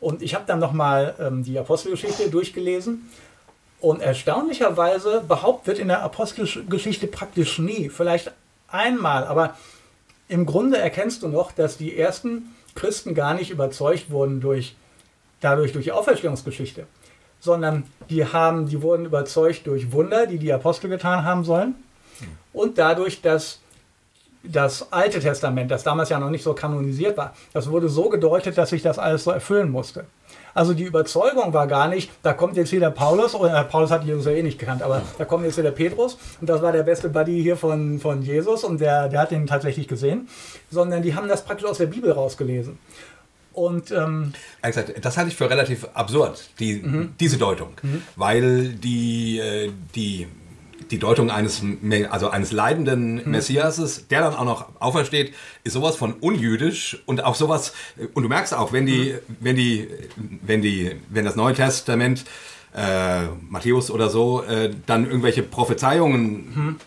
Und ich habe dann nochmal ähm, die Apostelgeschichte durchgelesen. Und erstaunlicherweise behauptet wird in der Apostelgeschichte praktisch nie, vielleicht einmal, aber im Grunde erkennst du noch, dass die ersten Christen gar nicht überzeugt wurden durch, dadurch durch die Auferstehungsgeschichte sondern die, haben, die wurden überzeugt durch Wunder, die die Apostel getan haben sollen und dadurch, dass das Alte Testament, das damals ja noch nicht so kanonisiert war, das wurde so gedeutet, dass sich das alles so erfüllen musste. Also die Überzeugung war gar nicht, da kommt jetzt wieder Paulus, oder äh, Paulus hat Jesus ja eh nicht gekannt, aber da kommt jetzt wieder Petrus und das war der beste Buddy hier von, von Jesus und der, der hat ihn tatsächlich gesehen, sondern die haben das praktisch aus der Bibel rausgelesen. Und ähm, das halte ich für relativ absurd, die, mhm. diese Deutung, mhm. weil die, äh, die, die Deutung eines, also eines leidenden mhm. Messiases, der dann auch noch aufersteht, ist sowas von unjüdisch und auch sowas, und du merkst auch, wenn die, mhm. wenn die, wenn die, wenn das Neue Testament äh, Matthäus oder so äh, dann irgendwelche Prophezeiungen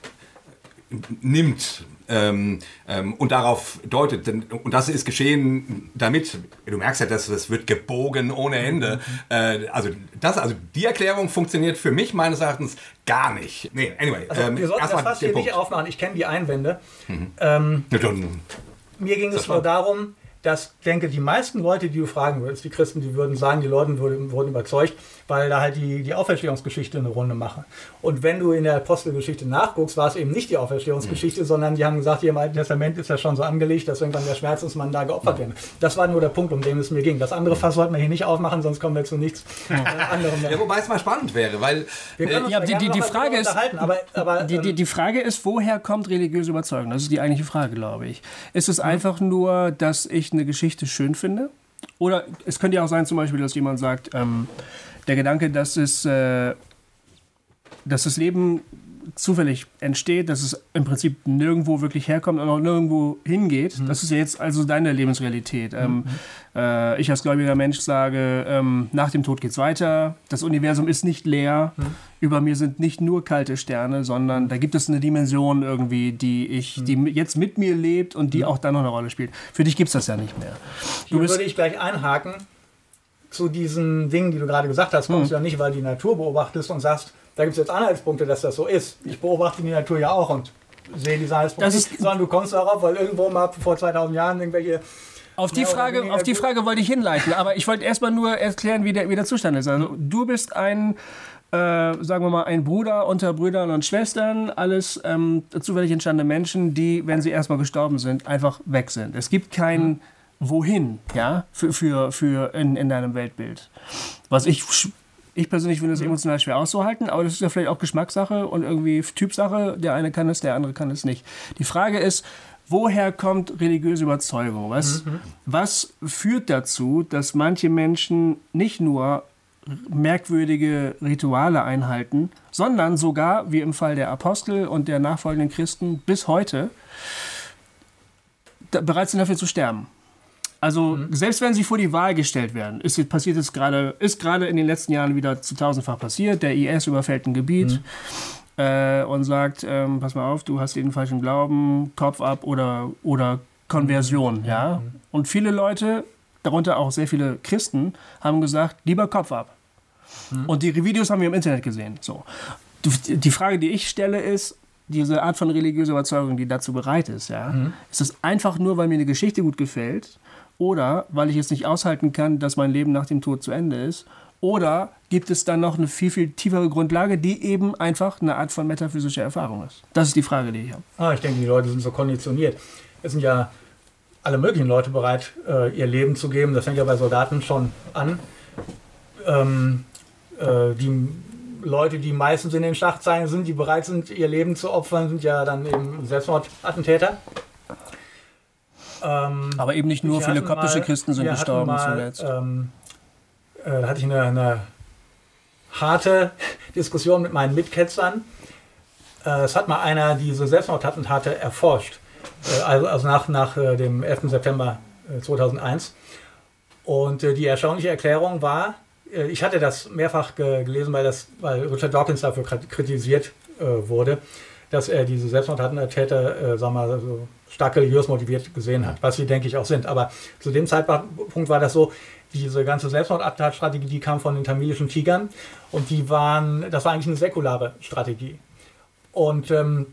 mhm. nimmt ähm, ähm, und darauf deutet. Denn, und das ist geschehen damit, du merkst ja, dass es wird gebogen ohne Ende. Äh, also, das, also die Erklärung funktioniert für mich meines Erachtens gar nicht. Nee, anyway. Also, ähm, wir sollten das fast hier Punkt. nicht aufmachen. Ich kenne die Einwände. Mhm. Ähm, mir ging es nur darum, dass, denke die meisten Leute, die du fragen würdest, die Christen, die würden sagen, die Leute wurden, wurden überzeugt, weil da halt die, die Auferstehungsgeschichte eine Runde mache. Und wenn du in der Apostelgeschichte nachguckst, war es eben nicht die Auferstehungsgeschichte, mhm. sondern die haben gesagt, hier im Alten Testament ist ja schon so angelegt, dass irgendwann der Schmerzensmann da geopfert wird. Das war nur der Punkt, um den es mir ging. Das andere Fass sollten wir hier nicht aufmachen, sonst kommen wir zu nichts ja. anderem mehr. Ja, wobei es mal spannend wäre, weil... Wir können äh, uns ja, die, die, die Frage ist, aber, aber, die, die, ähm, die Frage ist, woher kommt religiöse Überzeugung? Das ist die eigentliche Frage, glaube ich. Ist es mhm. einfach nur, dass ich eine Geschichte schön finde? Oder es könnte ja auch sein, zum Beispiel, dass jemand sagt, ähm, der Gedanke, dass es, äh, dass das Leben zufällig entsteht, dass es im Prinzip nirgendwo wirklich herkommt und auch nirgendwo hingeht. Mhm. Das ist ja jetzt also deine Lebensrealität. Mhm. Ähm, äh, ich als gläubiger Mensch sage, ähm, nach dem Tod geht es weiter. Das Universum ist nicht leer. Mhm. Über mir sind nicht nur kalte Sterne, sondern da gibt es eine Dimension irgendwie, die ich, die mhm. jetzt mit mir lebt und die mhm. auch dann noch eine Rolle spielt. Für dich gibt es das ja nicht mehr. Du Hier würde ich gleich einhaken zu diesen Dingen, die du gerade gesagt hast, kommst du ja nicht, weil du die Natur beobachtest und sagst, da gibt es jetzt Anhaltspunkte, dass das so ist. Ich beobachte die Natur ja auch und sehe diese Anhaltspunkte nicht, sondern du kommst darauf, weil irgendwo mal vor 2000 Jahren irgendwelche auf die, Frage, auf die Frage wollte ich hinleiten, aber ich wollte erstmal nur erklären, wie der, wie der Zustand ist. Also du bist ein, äh, sagen wir mal, ein Bruder unter Brüdern und Schwestern, alles ähm, zufällig entstandene Menschen, die, wenn sie erstmal gestorben sind, einfach weg sind. Es gibt kein mhm. Wohin, ja, für, für, für in, in deinem Weltbild. Was ich ich persönlich finde es emotional schwer auszuhalten, aber das ist ja vielleicht auch Geschmackssache und irgendwie Typsache. Der eine kann es, der andere kann es nicht. Die Frage ist, woher kommt religiöse Überzeugung? Was, mhm. was führt dazu, dass manche Menschen nicht nur merkwürdige Rituale einhalten, sondern sogar, wie im Fall der Apostel und der nachfolgenden Christen, bis heute bereit sind dafür zu sterben. Also mhm. selbst wenn sie vor die Wahl gestellt werden, ist passiert es gerade, ist gerade in den letzten Jahren wieder zu tausendfach passiert. Der IS überfällt ein Gebiet mhm. äh, und sagt, ähm, pass mal auf, du hast den falschen Glauben, Kopf ab oder, oder Konversion, mhm. ja. Mhm. Und viele Leute, darunter auch sehr viele Christen, haben gesagt, lieber Kopf ab. Mhm. Und die Videos haben wir im Internet gesehen. So. Die Frage, die ich stelle, ist, diese Art von religiöser Überzeugung, die dazu bereit ist, ja, mhm. ist das einfach nur, weil mir eine Geschichte gut gefällt oder weil ich es nicht aushalten kann, dass mein Leben nach dem Tod zu Ende ist. Oder gibt es dann noch eine viel, viel tiefere Grundlage, die eben einfach eine Art von metaphysischer Erfahrung ist? Das ist die Frage, die ich habe. Ah, ich denke, die Leute sind so konditioniert. Es sind ja alle möglichen Leute bereit, äh, ihr Leben zu geben. Das fängt ja bei Soldaten schon an. Ähm, äh, die Leute, die meistens in den Schlachtzeilen sind, die bereit sind, ihr Leben zu opfern, sind ja dann eben Selbstmordattentäter. Ähm, Aber eben nicht nur viele koptische mal, Christen sind gestorben mal, zuletzt. Ähm, äh, da hatte ich eine, eine, harte Diskussion mit meinen Mitketzern. Äh, es hat mal einer diese Selbstmordattentate erforscht, äh, also, also, nach, nach äh, dem 11. September 2001. Äh, Und äh, die erstaunliche Erklärung war, ich hatte das mehrfach gelesen, weil, das, weil Richard Dawkins dafür kritisiert wurde, dass er diese Selbstmordattentäter, äh, sagen wir mal, so stark religiös motiviert gesehen hat, was sie, denke ich, auch sind. Aber zu dem Zeitpunkt war das so, diese ganze Selbstmordattentatstrategie, die kam von den tamilischen Tigern und die waren, das war eigentlich eine säkulare Strategie. Und ähm,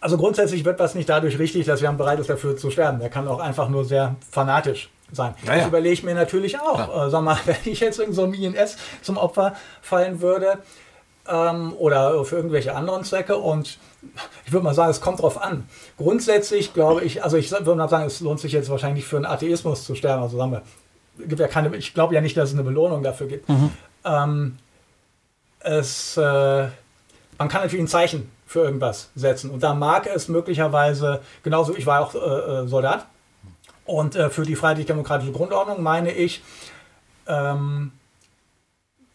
also grundsätzlich wird was nicht dadurch richtig, dass jemand bereit ist, dafür zu sterben. Der kann auch einfach nur sehr fanatisch sein. Naja. Das überlege ich mir natürlich auch. Ja. Äh, sag mal, wenn ich jetzt irgend so ein INS zum Opfer fallen würde, ähm, oder für irgendwelche anderen Zwecke. Und ich würde mal sagen, es kommt drauf an. Grundsätzlich glaube ich, also ich würde mal sagen, es lohnt sich jetzt wahrscheinlich für einen Atheismus zu sterben. Also sagen wir, gibt ja keine, ich glaube ja nicht, dass es eine Belohnung dafür gibt. Mhm. Ähm, es, äh, man kann natürlich ein Zeichen für irgendwas setzen. Und da mag es möglicherweise, genauso, ich war auch äh, äh Soldat. Und äh, für die freiheitlich-demokratische Grundordnung meine ich, ähm,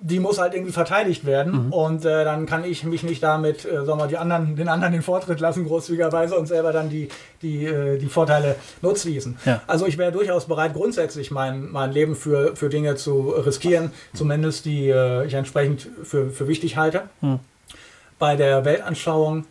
die muss halt irgendwie verteidigt werden mhm. und äh, dann kann ich mich nicht damit, äh, sagen wir, die anderen, den anderen den Vortritt lassen, großzügigerweise und selber dann die, die, äh, die Vorteile nutzließen. Ja. Also ich wäre durchaus bereit, grundsätzlich mein, mein Leben für, für Dinge zu riskieren, zumindest die äh, ich entsprechend für, für wichtig halte. Mhm. Bei der Weltanschauung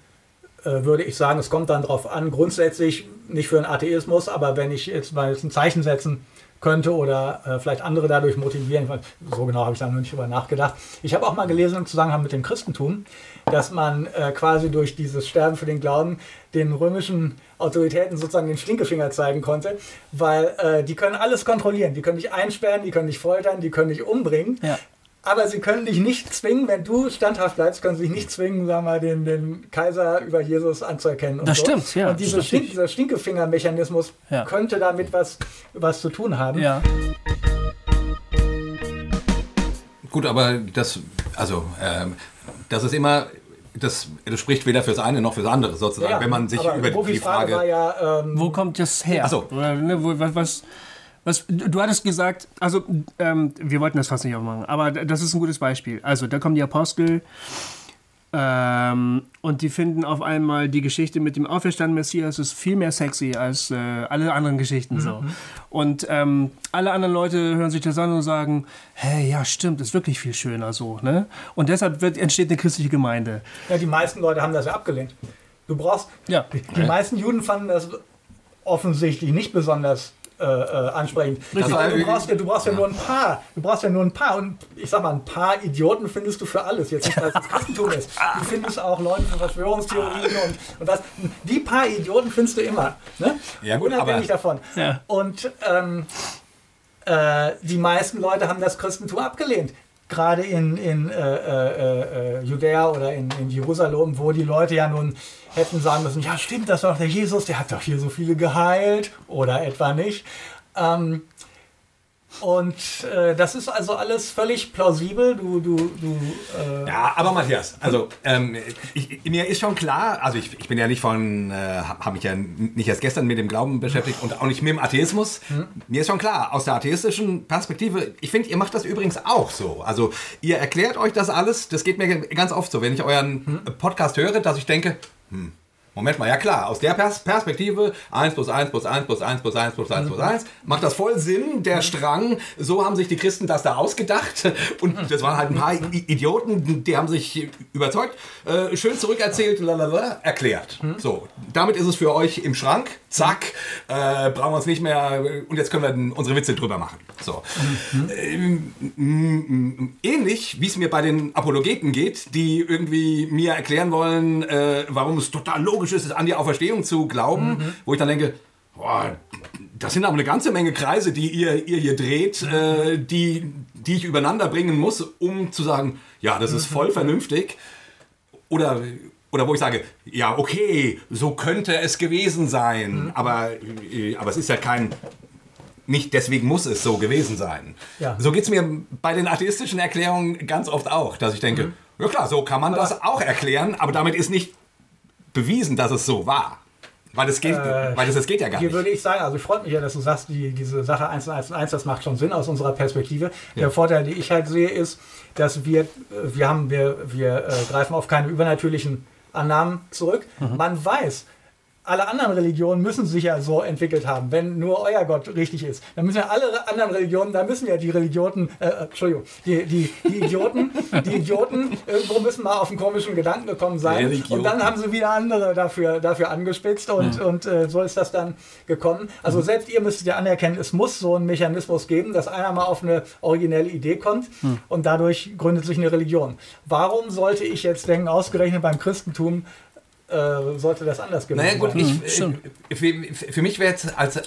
äh, würde ich sagen, es kommt dann darauf an, grundsätzlich nicht für einen Atheismus, aber wenn ich jetzt mal ein Zeichen setzen könnte oder äh, vielleicht andere dadurch motivieren. So genau habe ich da noch nicht drüber nachgedacht. Ich habe auch mal gelesen im Zusammenhang mit dem Christentum, dass man äh, quasi durch dieses Sterben für den Glauben den römischen Autoritäten sozusagen den Stinkefinger zeigen konnte, weil äh, die können alles kontrollieren. Die können dich einsperren, die können dich foltern, die können dich umbringen. Ja. Aber sie können dich nicht zwingen, wenn du standhaft bleibst, können sie dich nicht zwingen, wir mal, den, den Kaiser über Jesus anzuerkennen. das so. stimmt, ja. Und diese Stink, dieser Stinkefinger-Mechanismus ja. könnte damit was, was zu tun haben. Ja. Gut, aber das, also, ähm, das ist immer, das, das spricht weder fürs eine noch fürs andere sozusagen, ja, wenn man sich über die Frage. Frage ja, ähm, wo kommt das her? Achso. Ne, was, was was, du hattest gesagt, also ähm, wir wollten das fast nicht aufmachen, aber das ist ein gutes Beispiel. Also da kommen die Apostel, Ähm, und die finden auf einmal die Geschichte mit dem auferstandenen Messias ist viel mehr sexy als äh, alle anderen Geschichten so. Und ähm, alle anderen Leute hören sich das an und sagen, hey, ja stimmt, ist wirklich viel schöner so. Ne? Und deshalb wird, entsteht eine christliche Gemeinde. Ja, die meisten Leute haben das ja abgelehnt. Du brauchst. Ja. Die, die meisten Juden fanden das offensichtlich nicht besonders äh, äh, ansprechend. Richtig. Aber du brauchst ja, du brauchst ja nur ein paar. Du brauchst ja nur ein paar. Und ich sag mal, ein paar Idioten findest du für alles. Jetzt nicht, weil es das Christentum ist. Du findest auch Leute für Verschwörungstheorien und, und das. Die paar Idioten findest du immer. Ne? Ja, gut, Unabhängig aber- davon. Ja. Und ähm, äh, die meisten Leute haben das Christentum abgelehnt. Gerade in, in äh, äh, äh, Judäa oder in, in Jerusalem, wo die Leute ja nun hätten sagen müssen, ja stimmt, das war doch der Jesus, der hat doch hier so viele geheilt oder etwa nicht. Ähm, und äh, das ist also alles völlig plausibel. Du, du, du. Äh, Ja, aber Matthias, also ähm, ich, mir ist schon klar, also ich, ich bin ja nicht von, äh, habe mich ja nicht erst gestern mit dem Glauben beschäftigt und auch nicht mit dem Atheismus. Mir ist schon klar, aus der atheistischen Perspektive, ich finde, ihr macht das übrigens auch so. Also ihr erklärt euch das alles, das geht mir ganz oft so, wenn ich euren Podcast höre, dass ich denke, hm, Moment mal, ja klar, aus der Pers Perspektive 1 plus 1 plus 1 plus 1 plus 1 plus 1 plus 1 macht das voll Sinn, der Strang, so haben sich die Christen das da ausgedacht. Und das waren halt ein paar I Idioten, die haben sich überzeugt, äh, schön zurückerzählt, lalala, erklärt. So, damit ist es für euch im Schrank, zack, äh, brauchen wir uns nicht mehr und jetzt können wir unsere Witze drüber machen. So. Ähm, ähnlich wie es mir bei den Apologeten geht, die irgendwie mir erklären wollen, äh, warum es total logisch ist, an die Auferstehung zu glauben, wo ich dann denke, boah, das sind aber eine ganze Menge Kreise, die ihr, ihr hier dreht, äh, die, die ich übereinander bringen muss, um zu sagen, ja, das ist voll vernünftig. Oder, oder wo ich sage, ja, okay, so könnte es gewesen sein, aber, äh, aber es ist ja kein, nicht deswegen muss es so gewesen sein. Ja. So geht es mir bei den atheistischen Erklärungen ganz oft auch, dass ich denke, ja klar, so kann man das auch erklären, aber damit ist nicht bewiesen, dass es so war. Weil das geht, weil das, das geht ja gar Hier nicht. würde ich sagen, also ich freue mich ja, dass du sagst, die, diese Sache 1 und 1 und 1, das macht schon Sinn aus unserer Perspektive. Der Vorteil, den ich halt sehe, ist, dass wir, äh, wir haben, wir, wir äh, greifen auf keine übernatürlichen Annahmen zurück. Mhm. Man weiß, alle anderen Religionen müssen sich ja so entwickelt haben, wenn nur euer Gott richtig ist. Dann müssen ja alle anderen Religionen, da müssen ja die Religionen, äh, äh, Entschuldigung, die, die, die Idioten, die Idioten irgendwo müssen mal auf einen komischen Gedanken gekommen sein. Religionen. Und dann haben sie wieder andere dafür, dafür angespitzt und, und äh, so ist das dann gekommen. Also selbst ihr müsstet ja anerkennen, es muss so einen Mechanismus geben, dass einer mal auf eine originelle Idee kommt und dadurch gründet sich eine Religion. Warum sollte ich jetzt denken, ausgerechnet beim Christentum äh, sollte das anders gewesen Naja gut, sein? ich, stimmt. äh, für, für mich wäre jetzt als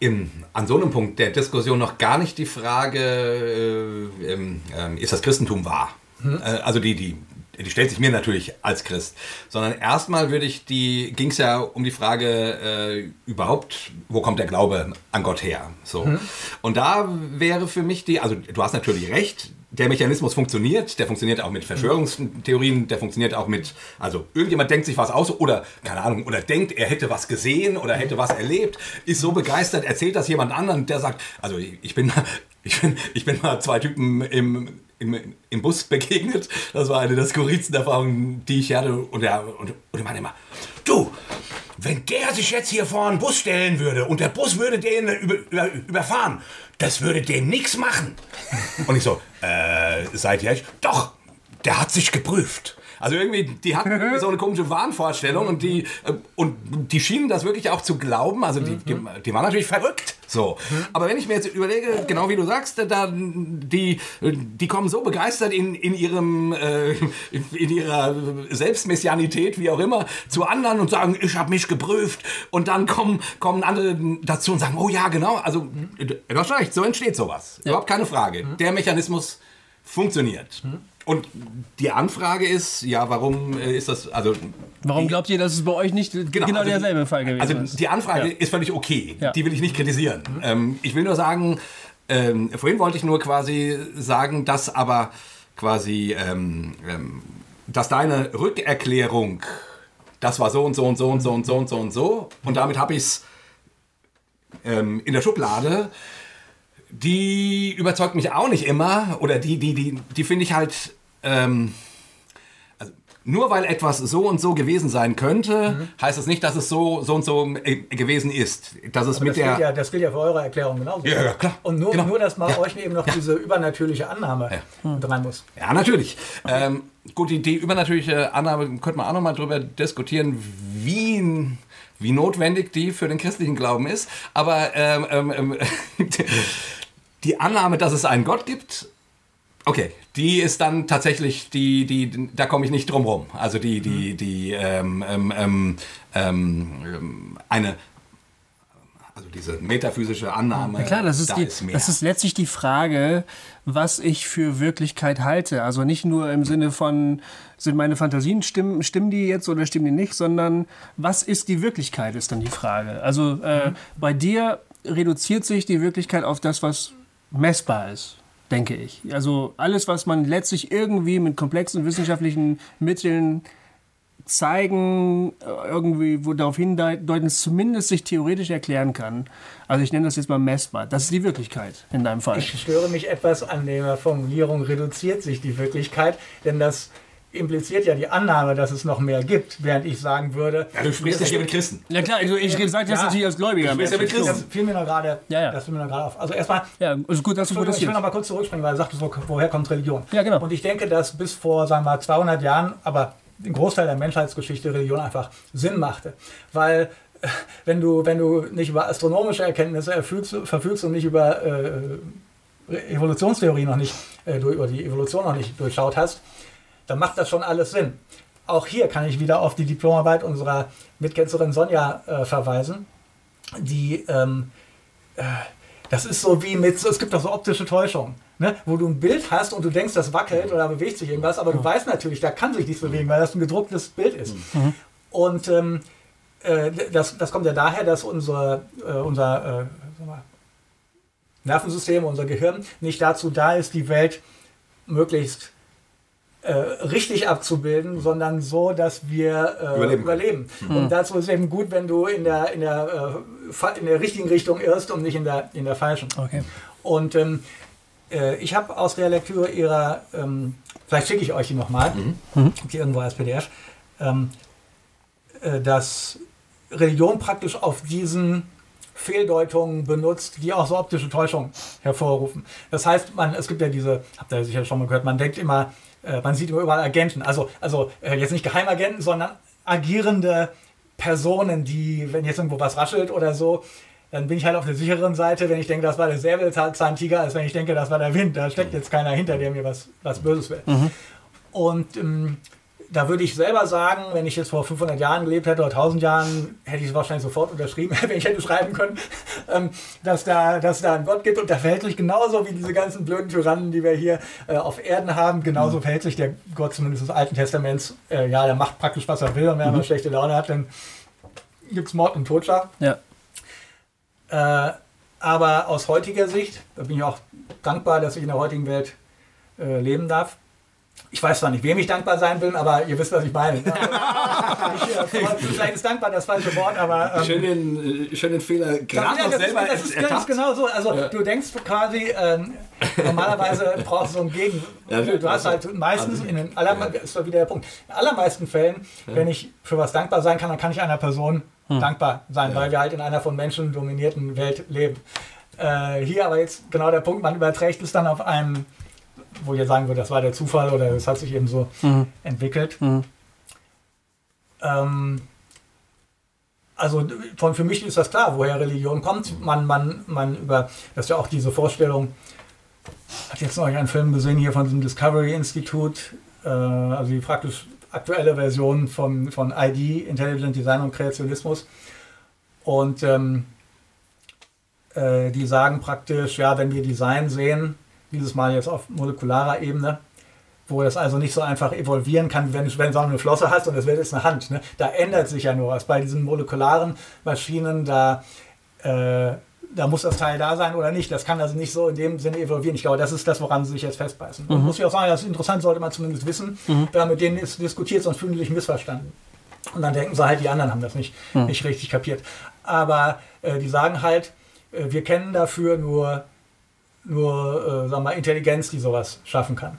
im, an so einem Punkt der Diskussion noch gar nicht die Frage, äh, ähm, ist das Christentum wahr? Äh, also die, die, die stellt sich mir natürlich als Christ, sondern erstmal würde ich die, ging es ja um die Frage äh, überhaupt, wo kommt der Glaube an Gott her? So. Und da wäre für mich die, also du hast natürlich recht, der Mechanismus funktioniert, der funktioniert auch mit Verschwörungstheorien, der funktioniert auch mit, also irgendjemand denkt sich was aus oder, keine Ahnung, oder denkt, er hätte was gesehen oder hätte was erlebt, ist so begeistert, erzählt das jemand anderen, der sagt, also ich bin, ich bin, ich bin mal zwei Typen im, im, im Bus begegnet, das war eine der skurrilsten Erfahrungen, die ich hatte und er, und, und meine immer, du, wenn der sich jetzt hier vor einen Bus stellen würde und der Bus würde den über, über, überfahren, das würde dem nichts machen. Und ich so, äh, seid ihr echt? Doch, der hat sich geprüft. Also irgendwie, die hatten irgendwie so eine komische Wahnvorstellung und die, äh, und die schienen das wirklich auch zu glauben. Also die, die, die waren natürlich verrückt. So. Aber wenn ich mir jetzt überlege, genau wie du sagst, da, die, die kommen so begeistert in, in ihrem, äh, in ihrer Selbstmessianität, wie auch immer, zu anderen und sagen, ich habe mich geprüft. Und dann kommen, kommen andere dazu und sagen, oh ja, genau. Also, schon recht, so entsteht sowas. Überhaupt keine Frage. Der Mechanismus funktioniert. Und die Anfrage ist, ja, warum äh, ist das, also Warum glaubt ihr, dass es bei euch nicht genau, also derselbe die, Fall gewesen also ist? die Anfrage Ja. ist völlig okay. Ja. Die will ich nicht kritisieren. Ähm, ich will nur sagen, ähm, vorhin wollte ich nur quasi sagen, dass aber quasi, ähm, ähm, dass deine Rückerklärung, das war so und so und so und so und so und so und so und damit habe ich es ähm, in der Schublade. Die überzeugt mich auch nicht immer oder die, die, die, die finde ich halt, ähm, also nur weil etwas so und so gewesen sein könnte, heißt es nicht, dass es so, so und so äh, gewesen ist. Dass es Aber mit das, der. gilt ja, das gilt ja für eure Erklärung genauso. Ja, ja, klar. Und nur, Genau. nur dass man Ja. euch eben noch diese übernatürliche Annahme mit rein muss. Ja, natürlich. Ähm, gut, die, die übernatürliche Annahme könnte man auch nochmal drüber diskutieren, wie, wie notwendig die für den christlichen Glauben ist. Aber ähm, ähm, ähm, die Annahme, dass es einen Gott gibt, okay, die ist dann tatsächlich, die, die, da komme ich nicht drum rum. Also die, die, die, ähm, ähm, ähm, ähm, eine, also diese metaphysische Annahme. Ja klar, das ist, da die, mehr. das ist letztlich die Frage, was ich für Wirklichkeit halte. Also nicht nur im Sinne von, sind meine Fantasien, stimmen, stimmen die jetzt oder stimmen die nicht, sondern was ist die Wirklichkeit, ist dann die Frage. Also äh, bei dir reduziert sich die Wirklichkeit auf das, was messbar ist, denke ich. Also alles, was man letztlich irgendwie mit komplexen wissenschaftlichen Mitteln zeigen, irgendwie, wo darauf hindeuten, es zumindest sich theoretisch erklären kann. Also ich nenne das jetzt mal messbar. Das ist die Wirklichkeit in deinem Fall. Ich störe mich etwas an der Formulierung, reduziert sich die Wirklichkeit, denn das impliziert ja die Annahme, dass es noch mehr gibt, während ich sagen würde, ja, du sprichst ja hier mit Christen. Ja klar, also ich sage das Ja. natürlich als Gläubiger. sprichst ja mit. Christen. das fiel mir noch gerade Ja, ja. das fiel mir noch gerade auf. Also erstmal, Ja, ist gut, dass du ich will noch mal kurz zurückspringen, weil du sagtest, wo- woher kommt Religion? Ja, genau. Und ich denke, dass bis vor, sagen wir mal, 200 Jahren, aber den Großteil der Menschheitsgeschichte Religion einfach Sinn machte. Weil äh, wenn du, wenn du nicht über astronomische Erkenntnisse erfügst, verfügst und nicht über äh, Evolutionstheorie noch nicht, äh, du über die Evolution noch nicht durchschaut hast, dann macht das schon alles Sinn. Auch hier kann ich wieder auf die Diplomarbeit unserer Mitkenzerin Sonja äh, verweisen, die ähm, äh, das ist so wie mit, es gibt auch so optische Täuschungen, ne? wo du ein Bild hast und du denkst, das wackelt oder bewegt sich irgendwas, aber du weißt natürlich, da kann sich nichts bewegen, weil das ein gedrucktes Bild ist. Und ähm, äh, das, das kommt ja daher, dass unser, äh, unser äh, mal, Nervensystem, unser Gehirn nicht dazu da ist, die Welt möglichst äh, richtig abzubilden, sondern so, dass wir äh, Überleben. überleben. Und dazu ist eben gut, wenn du in der, in der, äh, in der richtigen Richtung irrst und nicht in der, in der falschen. Okay. Und ähm, äh, ich habe aus der Lektüre ihrer, ähm, vielleicht schicke ich euch die nochmal, die irgendwo als PDF, ähm, äh, dass Religion praktisch auf diesen Fehldeutungen benutzt, die auch so optische Täuschung hervorrufen. Das heißt, man, es gibt ja diese, habt ihr sicher schon mal gehört, man denkt immer, äh, man sieht überall Agenten, also, also äh, jetzt nicht Geheimagenten, sondern agierende Personen, die, wenn jetzt irgendwo was raschelt oder so, dann bin ich halt auf der sicheren Seite, wenn ich denke, das war der Säbelzahntiger, als wenn ich denke, das war der Wind. Da steckt jetzt keiner hinter, der mir was, was Böses will. Und ähm, da würde ich selber sagen, wenn ich jetzt vor 500 Jahren gelebt hätte oder 1000 Jahren, hätte ich es wahrscheinlich sofort unterschrieben, wenn ich hätte schreiben können, ähm, dass, da, dass es da einen Gott gibt und der verhält sich genauso wie diese ganzen blöden Tyrannen, die wir hier äh, auf Erden haben. Genauso verhält sich der Gott zumindest des Alten Testaments. Äh, ja, der macht praktisch, was er will und wenn er mal schlechte Laune hat, dann gibt es Mord und Totschlag. Ja. Äh, aber aus heutiger Sicht, da bin ich auch dankbar, dass ich in der heutigen Welt äh, leben darf. Ich weiß zwar nicht, wem ich dankbar sein will, aber ihr wisst, was ich meine. ne? ich, äh, vielleicht ist dankbar das falsche Wort, aber. Ähm, Schön den, äh, schön den Fehler gerade ja, noch das, selber ist, das, ist, ist genau so. Also du denkst quasi, ähm, normalerweise brauchst du so ein Gegen. Ja, du hast halt meistens, also, in den aller, ist doch wieder der Punkt, in allermeisten Fällen, wenn ich für was dankbar sein kann, dann kann ich einer Person Hm. dankbar sein, weil wir halt in einer von Menschen dominierten Welt leben. Äh, hier aber jetzt genau der Punkt, man überträgt es dann auf einen, wo ich jetzt sagen würde, das war der Zufall oder das hat sich eben so entwickelt. Ähm, also von, für mich ist das klar, woher Religion kommt. Man, man, man über, das ist ja auch diese Vorstellung, hat jetzt noch einen Film gesehen hier von diesem Discovery Institute, äh, also die praktisch aktuelle Version von, von ID, Intelligent Design und Kreationismus. Und ähm, äh, die sagen praktisch, ja, wenn wir Design sehen, dieses Mal jetzt auf molekularer Ebene, wo das also nicht so einfach evolvieren kann, wenn, wenn du eine Flosse hast und das wird jetzt eine Hand. Ne? Da ändert sich ja nur was. Bei diesen molekularen Maschinen, da, äh, da muss das Teil da sein oder nicht. Das kann also nicht so in dem Sinne evolvieren. Ich glaube, das ist das, woran sie sich jetzt festbeißen. Und muss ich auch sagen, das ist interessant, sollte man zumindest wissen, wenn man mit denen ist diskutiert, sonst fühlen die sich missverstanden. Und dann denken sie halt, die anderen haben das nicht, nicht richtig kapiert. Aber äh, die sagen halt, äh, wir kennen dafür nur, nur äh, sagen mal, Intelligenz, die sowas schaffen kann.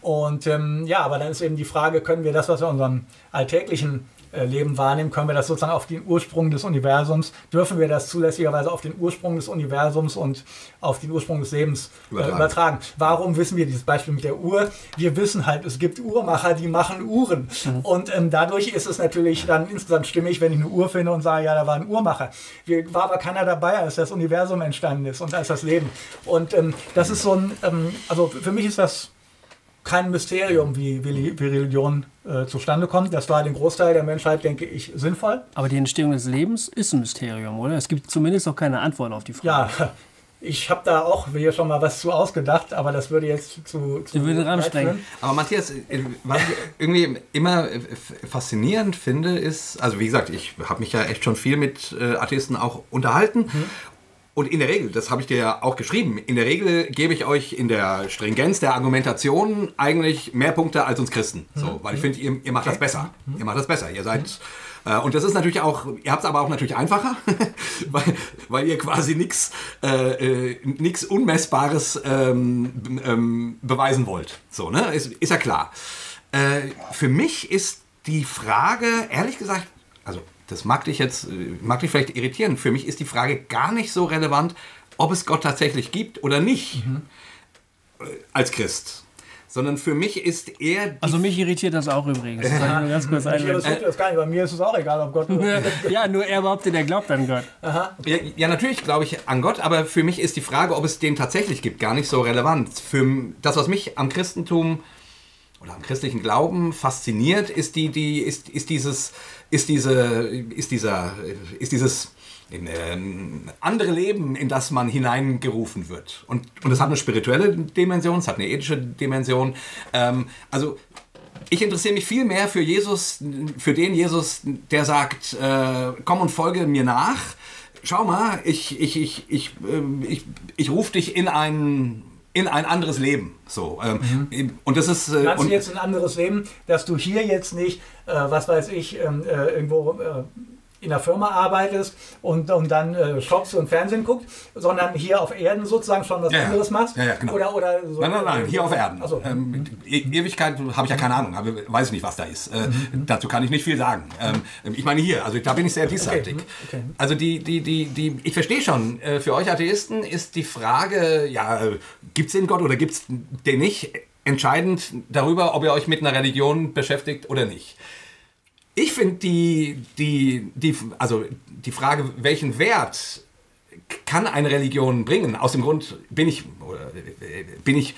Und ähm, ja, aber dann ist eben die Frage, können wir das, was wir in unserem alltäglichen Leben wahrnehmen, können wir das sozusagen auf den Ursprung des Universums, dürfen wir das zulässigerweise auf den Ursprung des Universums und auf den Ursprung des Lebens äh, Übertragen. übertragen. Warum wissen wir dieses Beispiel mit der Uhr? Wir wissen halt, es gibt Uhrmacher, die machen Uhren. Und ähm, dadurch ist es natürlich dann insgesamt stimmig, wenn ich eine Uhr finde und sage, ja, da war ein Uhrmacher. Wir, war aber keiner dabei, als das Universum entstanden ist und als das Leben. Und ähm, das ist so ein, ähm, also für mich ist das kein Mysterium, wie, wie, wie Religion äh, zustande kommt. Das war den Großteil der Menschheit, denke ich, sinnvoll. Aber die Entstehung des Lebens ist ein Mysterium, oder? Es gibt zumindest noch keine Antwort auf die Frage. Ja, ich habe da auch hier schon mal was zu ausgedacht, aber das würde jetzt zu. zu Du würdest weit ransprengen. führen. Aber Matthias, äh, was ich irgendwie immer äh, faszinierend finde, ist, also wie gesagt, ich habe mich ja echt schon viel mit äh, Atheisten auch unterhalten. Und in der Regel, das habe ich dir ja auch geschrieben, in der Regel gebe ich euch in der Stringenz der Argumentation eigentlich mehr Punkte als uns Christen. So, weil ich finde, ihr, ihr macht das besser. Ihr macht das besser. Ihr seid. Äh, und das ist natürlich auch, ihr habt es aber auch natürlich einfacher, weil, weil ihr quasi nichts äh, äh, nix Unmessbares ähm, ähm, beweisen wollt. So, ne? Ist, ist ja klar. Äh, für mich ist die Frage, ehrlich gesagt, also das mag dich jetzt, mag dich vielleicht irritieren, für mich ist die Frage gar nicht so relevant, ob es Gott tatsächlich gibt oder nicht äh, als Christ. Sondern für mich ist eher die Also mich irritiert das auch übrigens. Das kann ich nur ganz kurz Ich interessiert das gar nicht. Bei mir ist es auch egal, ob Gott. Ja, nur er behauptet, er glaubt an Gott. Ja, ja, natürlich glaube ich an Gott, aber für mich ist die Frage, ob es den tatsächlich gibt, gar nicht so relevant. Für das, was mich am Christentum oder am christlichen Glauben fasziniert, ist die, die, ist, ist dieses, ist diese, ist dieser, ist dieses ähm, andere Leben, in das man hineingerufen wird. Und, und es hat eine spirituelle Dimension, es hat eine ethische Dimension. Ähm, also ich interessiere mich viel mehr für Jesus, für den Jesus, der sagt, äh, komm und folge mir nach. Schau mal, ich, ich, ich, ich, ähm, ich, ich rufe dich in ein, in ein anderes Leben. So, ähm, Und das ist. Äh, Meinst du jetzt ein anderes Leben, dass du hier jetzt nicht, äh, was weiß ich, ähm, äh, irgendwo äh, in der Firma arbeitest und, und dann äh, shoppst und Fernsehen guckst, sondern hier auf Erden sozusagen schon was Ja, anderes machst? Ja, ja, genau. Oder, oder so, Nein, nein, nein, hier auf Erden. Also, Ähm, E- Ewigkeit habe ich ja keine Ahnung, aber weiß ich nicht, was da ist. Äh, Dazu kann ich nicht viel sagen. Ähm, ich meine hier, also da bin ich sehr diesseitig. mhm, okay. Also die, die, die, die, ich verstehe schon, äh, für euch Atheisten ist die Frage, ja, gibt es den Gott oder gibt es den nicht, entscheidend darüber, ob ihr euch mit einer Religion beschäftigt oder nicht. Ich finde die, die, die, also die Frage, welchen Wert kann eine Religion bringen? Aus dem Grund bin ich, bin ich,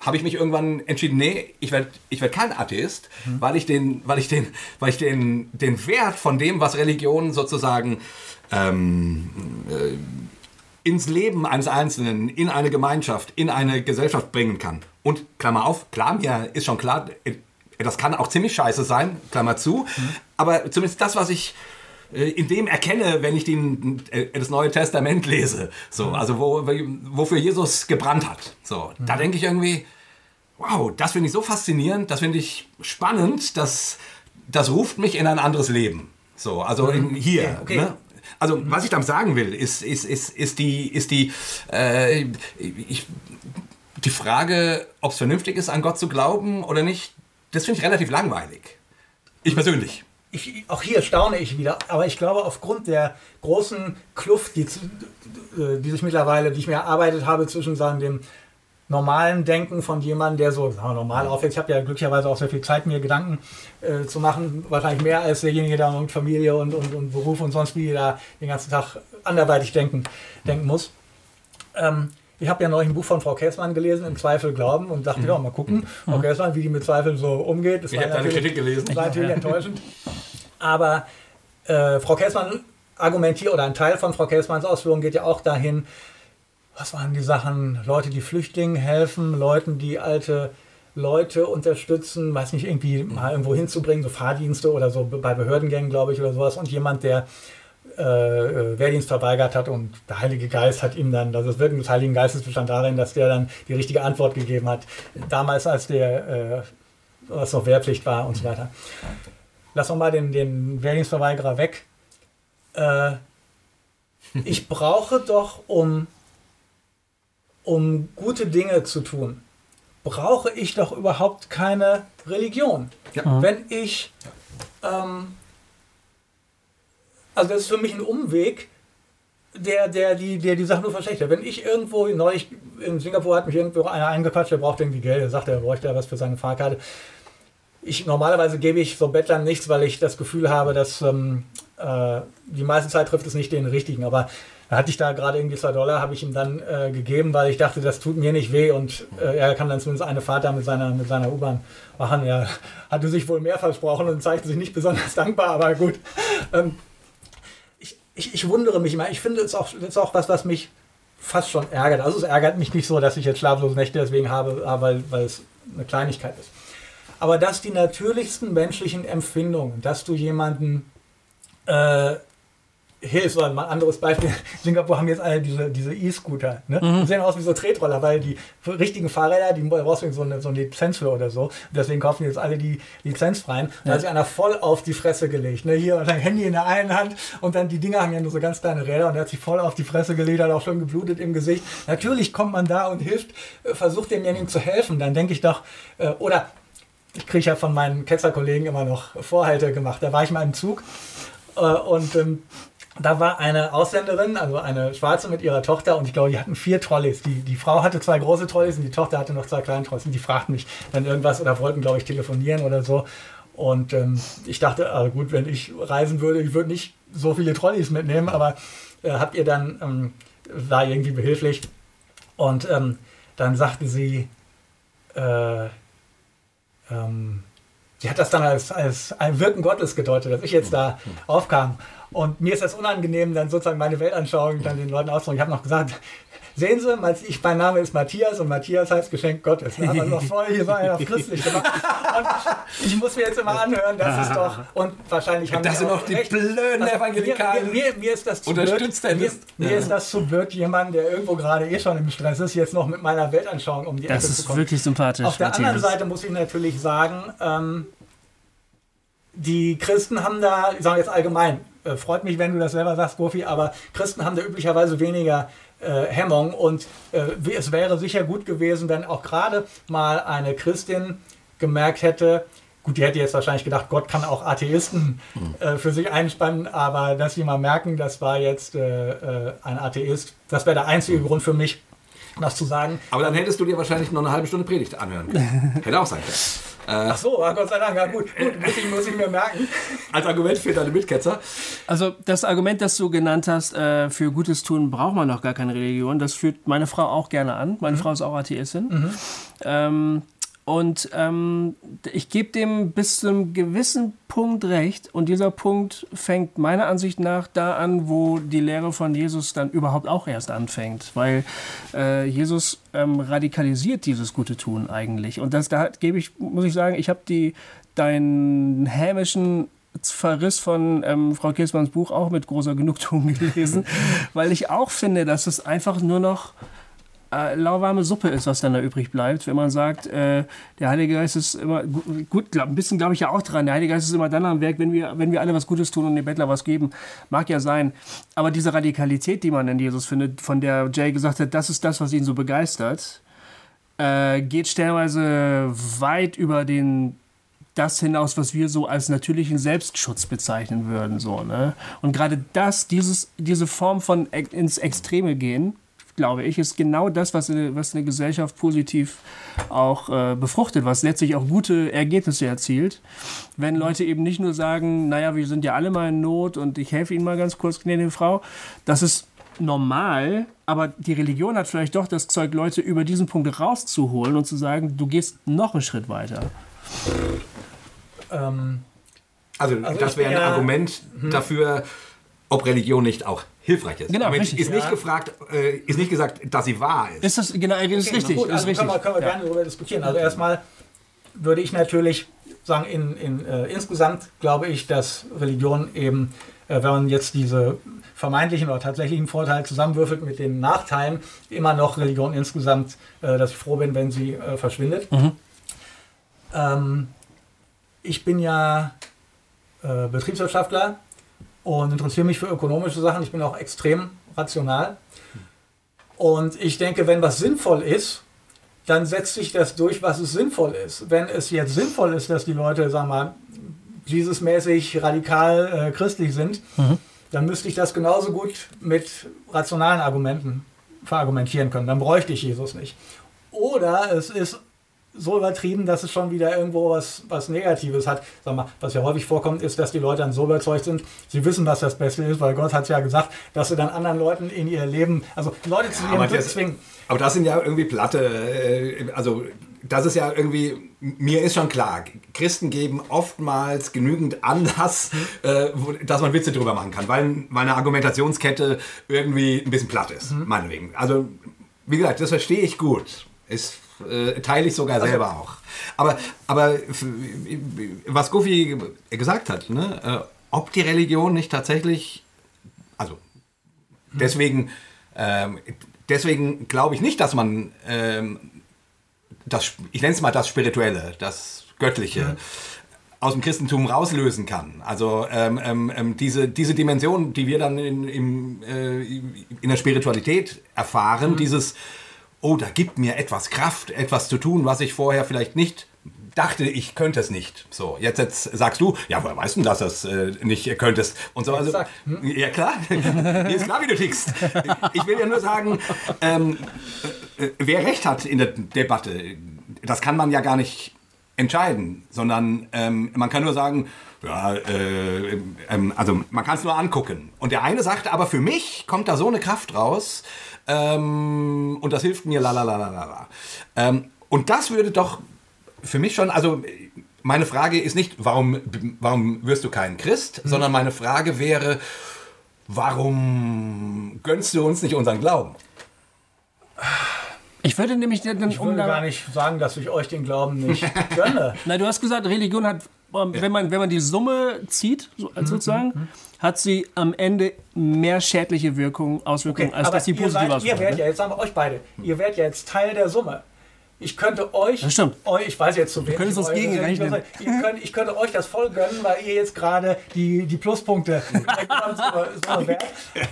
habe ich mich irgendwann entschieden, nee, ich werde ich werd kein Atheist, weil ich den, weil ich den, weil ich den, den Wert von dem, was Religion sozusagen ähm, äh, ins Leben eines Einzelnen, in eine Gemeinschaft, in eine Gesellschaft bringen kann. Und Klammer auf, klar, mir ist schon klar, das kann auch ziemlich scheiße sein, Klammer zu, aber zumindest das, was ich äh, in dem erkenne, wenn ich den, äh, das Neue Testament lese, so, also wo, wofür Jesus gebrannt hat. So, da denke ich irgendwie, wow, das finde ich so faszinierend, das finde ich spannend, das, das ruft mich in ein anderes Leben. So, also in, hier. Okay. Ne? Also, was ich damit sagen will, ist, ist, ist, ist die, ist die, äh, ich, die Frage, ob es vernünftig ist, an Gott zu glauben oder nicht, das finde ich relativ langweilig. Ich persönlich. ich, auch hier staune ich wieder, aber ich glaube, aufgrund der großen Kluft, die, äh, die sich mittlerweile, die ich mir erarbeitet habe zwischen sagen, dem normalen Denken von jemandem, der so normal aufwächst. Ich habe ja glücklicherweise auch sehr viel Zeit, mir Gedanken äh, zu machen, wahrscheinlich mehr als derjenige, der mit Familie und, und, und Beruf und sonst wie da den ganzen Tag anderweitig denken, denken muss. Ähm, ich habe ja neulich ein Buch von Frau Käßmann gelesen, Im Zweifel glauben, und dachte, ja, mal gucken, Frau Käßmann, wie die mit Zweifeln so umgeht. Das Ich war habe deine Kritik gelesen. war natürlich enttäuschend. Aber äh, Frau Käßmann argumentiert, oder ein Teil von Frau Käßmanns Ausführungen geht ja auch dahin, was waren die Sachen, Leute, die Flüchtlingen helfen, Leuten, die alte Leute unterstützen, weiß nicht, irgendwie mal irgendwo hinzubringen, so Fahrdienste oder so bei Behördengängen, glaube ich, oder sowas. Und jemand, der äh, äh, Wehrdienst verweigert hat und der Heilige Geist hat ihm dann, also das Wirken des Heiligen Geistes bestand darin, dass der dann die richtige Antwort gegeben hat. Damals, als der, äh, was noch Wehrpflicht war und so weiter. Lass doch mal den, den Wehrdienstverweigerer weg. Äh, ich brauche doch, um, um gute Dinge zu tun, brauche ich doch überhaupt keine Religion. Ja. Wenn ich, ähm, also das ist für mich ein Umweg, der, der, die, der die Sache nur verschlechtert. Wenn ich irgendwo, neulich in Singapur hat mich irgendwo einer eingequatscht, der braucht irgendwie Geld, er sagte, er bräuchte ja was für seine Fahrkarte. Ich, normalerweise gebe ich so Bettlern nichts, weil ich das Gefühl habe, dass ähm, äh, die meiste Zeit trifft es nicht den richtigen. Aber da hatte ich da gerade irgendwie zwei Dollar, habe ich ihm dann äh, gegeben, weil ich dachte, das tut mir nicht weh und äh, er kann dann zumindest eine Fahrt da mit seiner, mit seiner U-Bahn machen. Er hatte sich wohl mehr versprochen und zeigte sich nicht besonders dankbar, aber gut. Ähm, ich, ich, ich wundere mich immer. Ich finde es auch, das ist auch was, was mich fast schon ärgert. Also es ärgert mich nicht so, dass ich jetzt schlaflose Nächte deswegen habe, weil, weil es eine Kleinigkeit ist. Aber dass die natürlichsten menschlichen Empfindungen, dass du jemanden äh, hilfst, oder ein anderes Beispiel, in Singapur haben jetzt alle diese diese E-Scooter, ne? Mhm. Die sehen aus wie so Tretroller, weil die richtigen Fahrräder, die brauchst du so eine, so eine Lizenz für oder so. Deswegen kaufen jetzt alle die lizenzfreien. Da ja. hat sich einer voll auf die Fresse gelegt, ne? Hier und dann Handy in der einen Hand und dann die Dinger haben ja nur so ganz kleine Räder und er hat sich voll auf die Fresse gelegt, hat auch schon geblutet im Gesicht. Natürlich kommt man da und hilft, äh, versucht demjenigen zu helfen. Dann denke ich doch, äh, oder ich kriege ja von meinen Ketzerkollegen immer noch Vorhalte gemacht. Da war ich mal im Zug äh, und ähm, da war eine Ausländerin, also eine Schwarze mit ihrer Tochter und ich glaube, die hatten vier Trolleys. Die, die Frau hatte zwei große Trolleys und die Tochter hatte noch zwei kleine Trolleys und die fragten mich dann irgendwas oder wollten, glaube ich, telefonieren oder so. Und ähm, ich dachte, also gut, wenn ich reisen würde, ich würde nicht so viele Trolleys mitnehmen, aber äh, habt ihr dann, ähm, war irgendwie behilflich und ähm, dann sagte sie, äh, ähm, sie hat das dann als, als ein Wirken Gottes gedeutet, dass ich jetzt da aufkam. Und mir ist das unangenehm, dann sozusagen meine Weltanschauung dann den Leuten auszudrücken. Ich habe noch gesagt, sehen Sie, ich, mein Name ist Matthias und Matthias heißt Geschenk Gottes. Ne? Also voll, hier war er auf christlich gemacht. Und ich muss mir jetzt immer anhören, das ist doch, und wahrscheinlich haben das sind auch die recht. blöden also, Evangelikalen. Mir, mir, mir, ist das zu blöd, mir, mir ja. ist das zu blöd, jemand, der irgendwo gerade eh schon im Stress ist, jetzt noch mit meiner Weltanschauung um die das Ecke zu kommen. Das ist wirklich sympathisch. Auf der Matthias. anderen Seite muss ich natürlich sagen, ähm, die Christen haben da, ich sage jetzt allgemein, äh, freut mich, wenn du das selber sagst, Gofi, aber Christen haben da üblicherweise weniger äh, Hemmung und äh, es wäre sicher gut gewesen, wenn auch gerade mal eine Christin gemerkt hätte, gut, die hätte jetzt wahrscheinlich gedacht, Gott kann auch Atheisten äh, für sich einspannen, aber dass sie mal merken, das war jetzt äh, äh, ein Atheist, das wäre der einzige Grund für mich, das zu sagen. Aber dann hättest du dir wahrscheinlich noch eine halbe Stunde Predigt anhören können. Hätte auch sein können. Äh, Ach so, Gott sei Dank, ja gut, gut muss, ich, muss ich mir merken. Als Argument für deine Mitketzer. Also das Argument, das du genannt hast, äh, für Gutes tun braucht man noch gar keine Religion, das führt meine Frau auch gerne an. Meine mhm. Frau ist auch Atheistin. Mhm. Ähm, und ähm, ich gebe dem bis zu einem gewissen Punkt recht. Und dieser Punkt fängt meiner Ansicht nach da an, wo die Lehre von Jesus dann überhaupt auch erst anfängt. Weil äh, Jesus ähm, radikalisiert dieses gute Tun eigentlich. Und das, da gebe ich, muss ich sagen, ich habe deinen hämischen Verriss von ähm, Frau Kiesmanns Buch auch mit großer Genugtuung gelesen, weil ich auch finde, dass es einfach nur noch äh, lauwarme Suppe ist, was dann da übrig bleibt, wenn man sagt, äh, der Heilige Geist ist immer gut, glaub, ein bisschen glaube ich ja auch dran. Der Heilige Geist ist immer dann am Werk, wenn wir, wenn wir alle was Gutes tun und den Bettler was geben. Mag ja sein. Aber diese Radikalität, die man in Jesus findet, von der Jay gesagt hat, das ist das, was ihn so begeistert, äh, geht stellenweise weit über den das hinaus, was wir so als natürlichen Selbstschutz bezeichnen würden. So, ne? Und gerade das, dieses, diese Form von ins Extreme gehen, glaube ich, ist genau das, was eine, was eine Gesellschaft positiv auch äh, befruchtet, was letztlich auch gute Ergebnisse erzielt. Wenn Leute eben nicht nur sagen, naja, wir sind ja alle mal in Not und ich helfe Ihnen mal ganz kurz, gnädige Frau, das ist normal, aber die Religion hat vielleicht doch das Zeug, Leute über diesen Punkt rauszuholen und zu sagen, du gehst noch einen Schritt weiter. Ähm, also, also, das wäre ein ja, Argument hm. dafür, ob Religion nicht auch hilfreich ist. Genau, Damit richtig, ist nicht ja. gefragt, äh, ist nicht gesagt, dass sie wahr ist. Ist das genau, ist okay, richtig, gut, also richtig. Können wir, können wir ja. gerne darüber diskutieren. Also erstmal würde ich natürlich sagen, in, in äh, insgesamt glaube ich, dass Religion eben, äh, wenn man jetzt diese vermeintlichen oder tatsächlichen Vorteile zusammenwürfelt mit den Nachteilen, immer noch Religion insgesamt, äh, dass ich froh bin, wenn sie äh, verschwindet. Mhm. Ähm, ich bin ja äh, Betriebswirtschaftler und interessiere mich für ökonomische Sachen. Ich bin auch extrem rational. Und ich denke, wenn was sinnvoll ist, dann setzt sich das durch, was es sinnvoll ist. Wenn es jetzt sinnvoll ist, dass die Leute, sagen wir mal, Jesus-mäßig radikal äh, christlich sind, mhm. dann müsste ich das genauso gut mit rationalen Argumenten verargumentieren können. Dann bräuchte ich Jesus nicht. Oder es ist so übertrieben, dass es schon wieder irgendwo was, was Negatives hat. Sag mal, was ja häufig vorkommt, ist, dass die Leute dann so überzeugt sind, sie wissen, was das Beste ist, weil Gott hat es ja gesagt, dass sie dann anderen Leuten in ihr Leben, also Leute zu ihrem Glück zwingen. Aber das sind ja irgendwie platte, äh, also das ist ja irgendwie, mir ist schon klar, Christen geben oftmals genügend Anlass, äh, dass man Witze drüber machen kann, weil meine Argumentationskette irgendwie ein bisschen platt ist, mhm. meinetwegen. Also, wie gesagt, das verstehe ich gut. Ist äh, teile ich sogar also, selber auch. Aber, aber was Goofy gesagt hat, ne, äh, ob die Religion nicht tatsächlich, also deswegen, ähm, deswegen glaube ich nicht, dass man ähm, das, ich nenne es mal das Spirituelle, das Göttliche. Ja aus dem Christentum rauslösen kann. Also ähm, ähm, ähm, diese, diese Dimension, die wir dann in, im, äh, in der Spiritualität erfahren, mhm. dieses oh, da gibt mir etwas Kraft, etwas zu tun, was ich vorher vielleicht nicht dachte, ich könnte es nicht. So, jetzt, jetzt sagst du, ja, woher weißt du, dass du es äh, nicht könntest? Und so, also, hm? ja klar, mir ist klar, wie du tickst. Ich will ja nur sagen, ähm, äh, wer recht hat in der Debatte, das kann man ja gar nicht entscheiden, sondern ähm, man kann nur sagen, ja, äh, ähm, also man kann es nur angucken. Und der eine sagt, aber für mich kommt da so eine Kraft raus, ähm, und das hilft mir, la la la la la. Ähm, und das würde doch für mich schon, also meine Frage ist nicht, warum, warum wirst du kein Christ, mhm. sondern meine Frage wäre, warum gönnst du uns nicht unseren Glauben? Ich würde nämlich ich würde gar nicht sagen, dass ich euch den Glauben nicht gönne. Na, du hast gesagt, Religion hat, ähm, wenn man wenn man die Summe zieht, mhm, sozusagen, mhm hat sie am Ende mehr schädliche Wirkungen, Auswirkungen, okay, als dass sie positive Auswirkungen Ihr werdet ja, jetzt sagen wir euch beide, ihr werdet ja jetzt Teil der Summe. Ich könnte euch, das euch ich weiß jetzt zu wenig. Können uns gegen rechnen. Könnt, ich könnte euch das voll gönnen, weil ihr jetzt gerade die, die Pluspunkte so, so wert.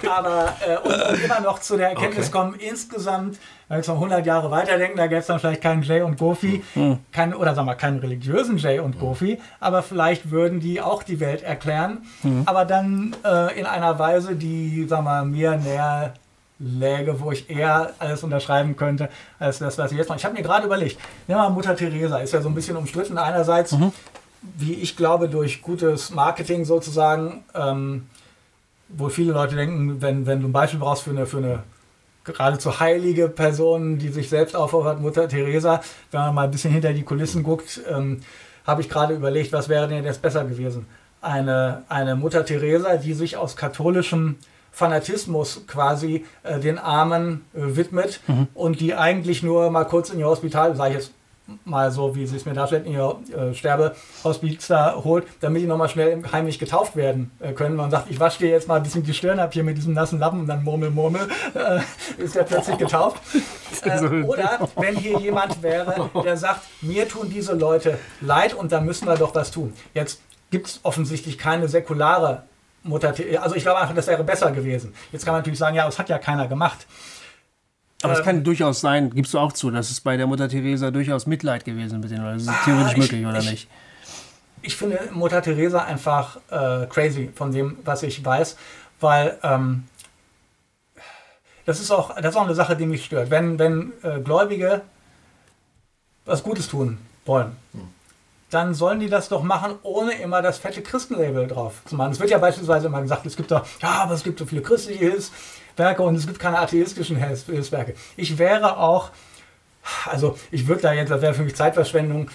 Aber äh, und, und, immer noch zu der Erkenntnis okay. kommen, insgesamt, wenn wir jetzt noch 100 Jahre weiterdenken, da gäbe es dann vielleicht keinen Jay und Gofi, mhm. keinen, oder sagen wir keinen religiösen Jay und mhm. Gofi, aber vielleicht würden die auch die Welt erklären, mhm. aber dann äh, in einer Weise, die, sagen wir, mir näher läge, wo ich eher alles unterschreiben könnte, als das, was ich jetzt mache. Ich habe mir gerade überlegt, nehmen wir mal Mutter Teresa, ist ja so ein bisschen umstritten. Einerseits, mhm. wie ich glaube, durch gutes Marketing sozusagen, ähm, wo viele Leute denken, wenn, wenn du ein Beispiel brauchst für eine, für eine geradezu heilige Person, die sich selbst aufopfert, Mutter Teresa, wenn man mal ein bisschen hinter die Kulissen guckt, ähm, habe ich gerade überlegt, was wäre denn jetzt besser gewesen? Eine, eine Mutter Teresa, die sich aus katholischem Fanatismus quasi äh, den Armen äh, widmet mhm. und die eigentlich nur mal kurz in ihr Hospital, sage ich jetzt mal so, wie sie es mir darstellt, in ihr äh, Sterbehospiz da holt, damit die nochmal schnell heimlich getauft werden äh, können. Man sagt, ich wasche dir jetzt mal ein bisschen die Stirn ab hier mit diesem nassen Lappen und dann Murmel, Murmel, äh, ist der plötzlich getauft. Äh, oder wenn hier jemand wäre, der sagt, mir tun diese Leute leid und da müssen wir doch was tun. Jetzt gibt es offensichtlich keine säkulare Mutter Also ich glaube einfach, das wäre besser gewesen. Jetzt kann man natürlich sagen, ja, das hat ja keiner gemacht. Aber es ähm, kann durchaus sein, gibst du auch zu, dass es bei der Mutter Teresa durchaus Mitleid gewesen mit denen. Das ist ah, theoretisch ich, möglich, oder ich, nicht? Ich finde Mutter Teresa einfach äh, crazy von dem, was ich weiß, weil ähm, das, ist auch, das ist auch eine Sache, die mich stört. Wenn, wenn äh, Gläubige was Gutes tun wollen, hm dann sollen die das doch machen, ohne immer das fette Christenlabel drauf zu machen. Es wird ja beispielsweise immer gesagt, es gibt doch, ja, aber es gibt so viele christliche Hilfswerke und es gibt keine atheistischen Hilfswerke. Ich wäre auch, also ich würde da jetzt, das wäre für mich Zeitverschwendung,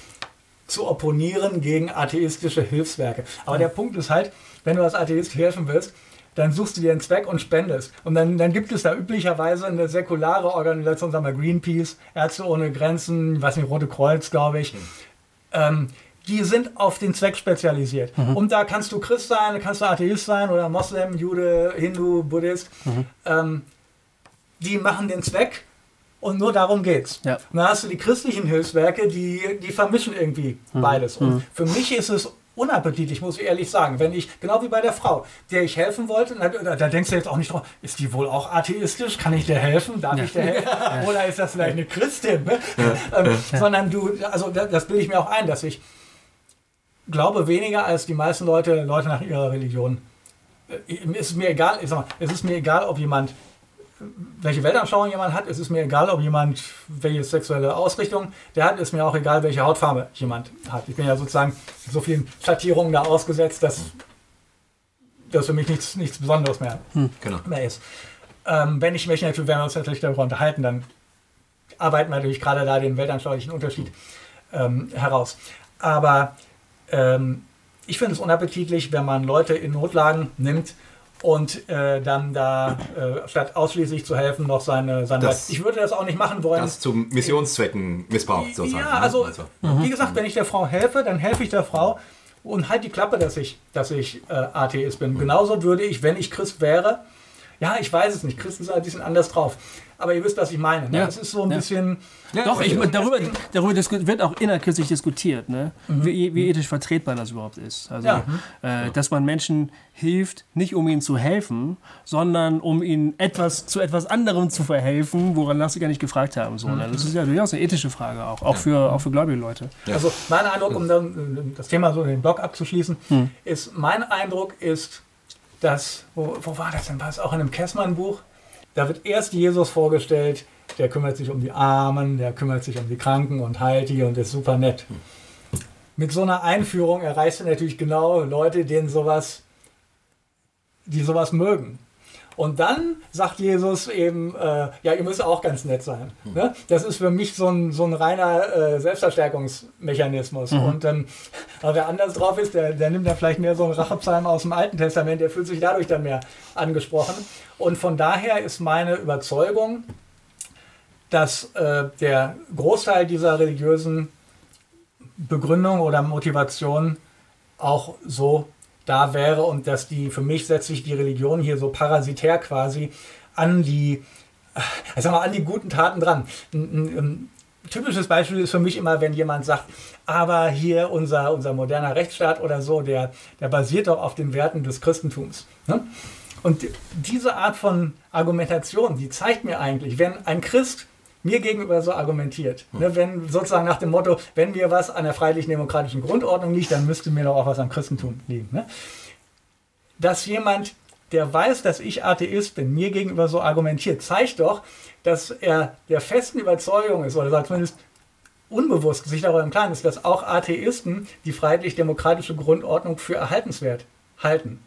zu opponieren gegen atheistische Hilfswerke. Aber der Punkt ist halt, wenn du als Atheist helfen willst, dann suchst du dir einen Zweck und spendest. Und dann, dann gibt es da üblicherweise eine säkulare Organisation, sagen wir Greenpeace, Ärzte ohne Grenzen, ich weiß nicht, Rote Kreuz, glaube ich. Mhm. Ähm, die sind auf den Zweck spezialisiert. Mhm. Und da kannst du Christ sein, kannst du Atheist sein oder Moslem, Jude, Hindu, Buddhist. Mhm. Ähm, die machen den Zweck und nur darum geht's. Ja. Und dann hast du die christlichen Hilfswerke, die, die vermischen irgendwie mhm. beides. Und mhm. für mich ist es unappetitlich, muss ich ehrlich sagen. Wenn ich, genau wie bei der Frau, der ich helfen wollte, da, da denkst du jetzt auch nicht drauf, ist die wohl auch atheistisch? Kann ich dir helfen? Darf ich dir helfen? Oder ist das vielleicht eine Christin? Ne? Ähm, sondern du, also das, das bilde ich mir auch ein, dass ich glaube weniger als die meisten Leute, Leute nach ihrer Religion. Äh, Es ist mir egal, ich sag mal, es ist mir egal, ob jemand welche Weltanschauung jemand hat, es ist mir egal, ob jemand welche sexuelle Ausrichtung der hat, ist mir auch egal, welche Hautfarbe jemand hat. Ich bin ja sozusagen so vielen Schattierungen da ausgesetzt, dass das für mich nichts, nichts Besonderes mehr, Genau. mehr ist. Ähm, wenn ich mich natürlich, wenn wir uns natürlich darüber unterhalten, dann arbeiten wir natürlich gerade da den weltanschaulichen Unterschied ähm, heraus. Aber ähm, ich finde es unappetitlich, wenn man Leute in Notlagen nimmt und äh, dann da, äh, statt ausschließlich zu helfen, noch seine... seine Das- ich würde das auch nicht machen wollen. Das zu Missionszwecken missbraucht sozusagen. Ja, ne? also, Mhm. wie gesagt, wenn ich der Frau helfe, dann helfe ich der Frau und halt die Klappe, dass ich, dass ich äh, Atheist bin. Genauso würde ich, wenn ich Christ wäre, ja, ich weiß es nicht, Christen sind ein bisschen anders drauf. Aber ihr wisst, was ich meine. Ne? Ja. Es ist so ein Ja. bisschen. Doch, ich, okay. darüber, darüber wird auch innerkirchlich diskutiert, ne? wie, wie ethisch vertretbar das überhaupt ist. Also, Ja. äh, dass man Menschen hilft, nicht um ihnen zu helfen, sondern um ihnen etwas zu etwas anderem zu verhelfen, woran das sie gar nicht gefragt haben. So, ne? Das ist ja durchaus eine ethische Frage auch, auch, für, auch für gläubige Leute. Also mein Eindruck, um dann, äh, das Thema so den Blog abzuschließen, ist, mein Eindruck ist, dass, wo, wo war das denn? War es auch in einem Kessmann-Buch? Da wird erst Jesus vorgestellt, der kümmert sich um die Armen, der kümmert sich um die Kranken und heilt die und ist super nett. Mit so einer Einführung erreichst du natürlich genau Leute, denen sowas, die sowas mögen. Und dann sagt Jesus eben, äh, ja, ihr müsst auch ganz nett sein. Ne? Das ist für mich so ein, so ein reiner äh, Selbstverstärkungsmechanismus. Und ähm, aber wer anders drauf ist, der, der nimmt dann vielleicht mehr so einen Rachepsalm aus dem Alten Testament, der fühlt sich dadurch dann mehr angesprochen. Und von daher ist meine Überzeugung, dass äh, der Großteil dieser religiösen Begründung oder Motivation auch so da wäre und dass die, für mich setzt sich die Religion hier so parasitär quasi an die, äh, ich sag mal, an die guten Taten dran. Ein typisches Beispiel ist für mich immer, wenn jemand sagt, aber hier unser, unser moderner Rechtsstaat oder so, der, der basiert doch auf den Werten des Christentums. Ne? Und diese Art von Argumentation, die zeigt mir eigentlich, wenn ein Christ mir gegenüber so argumentiert, ne, wenn sozusagen nach dem Motto, wenn mir was an der freiheitlich-demokratischen Grundordnung liegt, dann müsste mir doch auch was am Christentum liegen. Ne? Dass jemand, der weiß, dass ich Atheist bin, mir gegenüber so argumentiert, zeigt doch, dass er der festen Überzeugung ist, oder sagt zumindest unbewusst sich darüber im Klaren ist, dass auch Atheisten die freiheitlich-demokratische Grundordnung für erhaltenswert halten.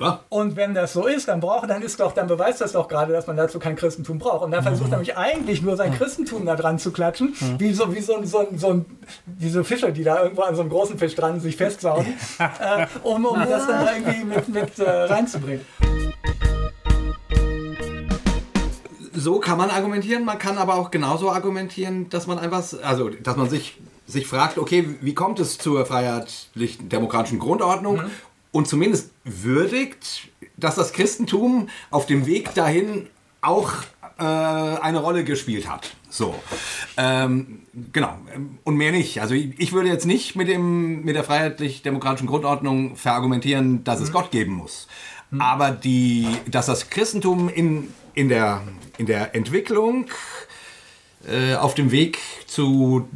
Ja. Und wenn das so ist, dann braucht, dann ist doch, dann beweist das doch gerade, dass man dazu kein Christentum braucht. Und dann versucht er nämlich eigentlich nur sein Christentum da dran zu klatschen, wie so, wie so, ein- so, ein- so ein, diese Fische, die da irgendwo an so einem großen Fisch dran sich festsaugen, äh, um, um das dann irgendwie mit, mit äh, reinzubringen. so kann man argumentieren, man kann aber auch genauso argumentieren, dass man einfach, also dass man sich, sich fragt, okay, wie kommt es zur freiheitlich-demokratischen Grundordnung und zumindest würdigt, dass das Christentum auf dem Weg dahin auch äh, eine Rolle gespielt hat. So, ähm, genau, und mehr nicht. Also ich, ich würde jetzt nicht mit, dem, mit der freiheitlich-demokratischen Grundordnung verargumentieren, dass es Gott geben muss. Aber die, dass das Christentum in, in, der, in der Entwicklung äh, auf dem Weg zu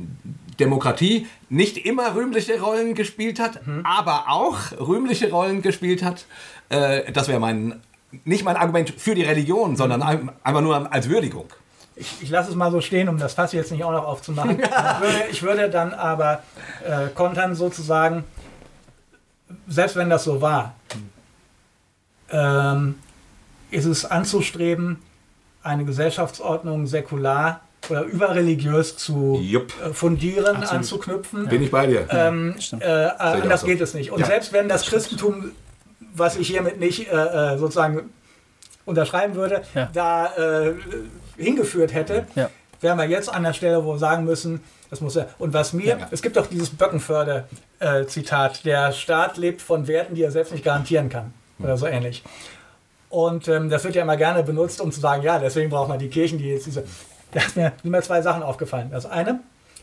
Demokratie nicht immer rühmliche Rollen gespielt hat, aber auch rühmliche Rollen gespielt hat, äh, das wäre mein, nicht mein Argument für die Religion, sondern ein, einfach nur als Würdigung. Ich, ich lasse es mal so stehen, um das Fass jetzt nicht auch noch aufzumachen. ich, würde, ich würde dann aber äh, kontern sozusagen, selbst wenn das so war, ähm, ist es anzustreben, eine Gesellschaftsordnung säkular oder überreligiös zu Jupp. äh, fundieren, anzuknüpfen. Bin ich bei dir. Ähm, äh, ich anders auch so. geht es nicht. Und Ja. selbst wenn das Christentum, was ich hiermit nicht äh, äh, sozusagen unterschreiben würde, Ja. da äh, hingeführt hätte, Ja. wären wir jetzt an der Stelle, wo wir sagen müssen, das muss er. Und was mir, Ja. es gibt doch dieses Böckenförde-Zitat, der Staat lebt von Werten, die er selbst nicht garantieren kann. Oder so ähnlich. Und ähm, das wird ja immer gerne benutzt, um zu sagen, ja, deswegen braucht man die Kirchen, die jetzt diese. Da ist mir, sind mir zwei Sachen aufgefallen. Das eine,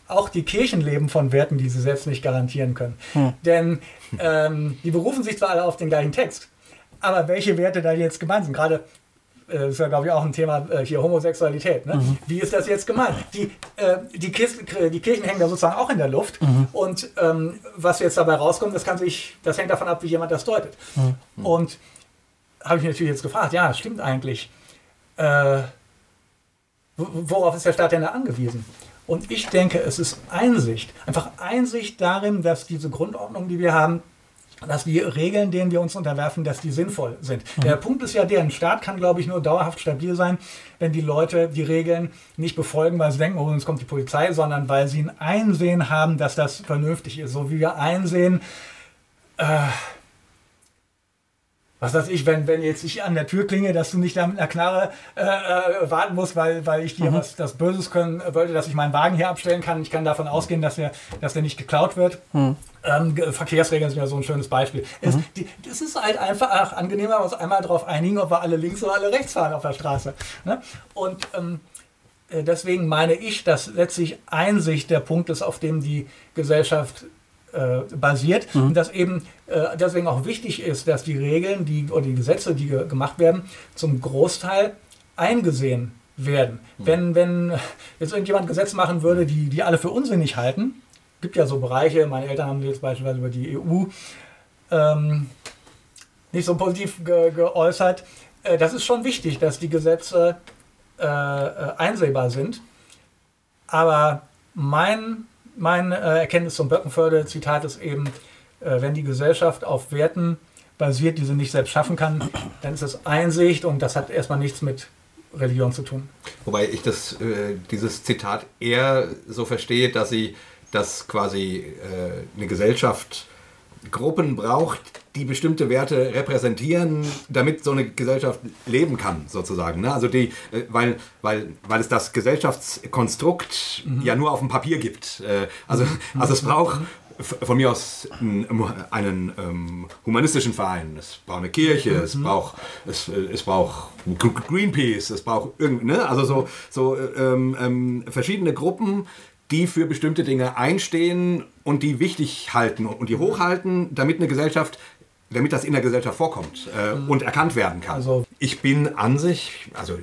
auch die Kirchen leben von Werten, die sie selbst nicht garantieren können. Hm. Denn ähm, die berufen sich zwar alle auf den gleichen Text, aber welche Werte da jetzt gemeint sind, gerade äh, ist ja, glaube ich, auch ein Thema äh, hier Homosexualität. Ne? Mhm. Wie ist das jetzt gemeint? Die, äh, die, Kirchen, die, Kirchen hängen da sozusagen auch in der Luft. Mhm. Und ähm, was jetzt dabei rauskommt, das, kann sich, das hängt davon ab, wie jemand das deutet. Mhm. Und habe ich mich natürlich jetzt gefragt, ja, stimmt eigentlich. Äh, worauf ist der Staat denn da angewiesen? Und ich denke, es ist Einsicht, einfach Einsicht darin, dass diese Grundordnung, die wir haben, dass die Regeln, denen wir uns unterwerfen, dass die sinnvoll sind. Mhm. Der Punkt ist ja der, ein Staat kann, glaube ich, nur dauerhaft stabil sein, wenn die Leute die Regeln nicht befolgen, weil sie denken, oh, uns kommt die Polizei, sondern weil sie ein Einsehen haben, dass das vernünftig ist. So wie wir einsehen, äh, was weiß ich, wenn, wenn jetzt ich an der Tür klinge, dass du nicht da mit einer Knarre äh, äh, warten musst, weil, weil ich dir mhm. was das Böses können wollte, dass ich meinen Wagen hier abstellen kann. Ich kann davon ausgehen, dass der, dass der nicht geklaut wird. Mhm. Ähm, Verkehrsregeln sind ja so ein schönes Beispiel. Es, mhm. die, das ist halt einfach ach, angenehmer, uns einmal darauf einigen, ob wir alle links oder alle rechts fahren auf der Straße. Ne? Und ähm, äh, deswegen meine ich, dass letztlich Einsicht der Punkt ist, auf dem die Gesellschaft äh, basiert. Mhm. Und dass eben äh, deswegen auch wichtig ist, dass die Regeln die, oder die Gesetze, die ge gemacht werden, zum Großteil eingesehen werden. Mhm. Wenn, wenn jetzt irgendjemand Gesetze machen würde, die, die alle für unsinnig halten, gibt ja so Bereiche, meine Eltern haben jetzt beispielsweise über die EU ähm, nicht so positiv ge geäußert. Äh, das ist schon wichtig, dass die Gesetze äh, äh einsehbar sind. Aber mein mein äh, Erkenntnis zum Böckenförde-Zitat ist eben, äh, wenn die Gesellschaft auf Werten basiert, die sie nicht selbst schaffen kann, dann ist das Einsicht und das hat erstmal nichts mit Religion zu tun. Wobei ich das, äh, dieses Zitat eher so verstehe, dass sie, dass quasi äh, eine Gesellschaft Gruppen braucht, die bestimmte Werte repräsentieren, damit so eine Gesellschaft leben kann, sozusagen. Ne? Also die, äh, weil, weil, weil es das Gesellschaftskonstrukt mhm. ja nur auf dem Papier gibt. Äh, also, mhm. also es braucht von mir aus einen, einen ähm, humanistischen Verein, es braucht eine Kirche, mhm. es braucht es, es braucht Greenpeace, es braucht irgend, ne? also so, so ähm, ähm, verschiedene Gruppen, die für bestimmte Dinge einstehen und die wichtig halten und die hochhalten, damit eine Gesellschaft damit das in der Gesellschaft vorkommt äh, mhm. und erkannt werden kann. Also ich bin an sich, also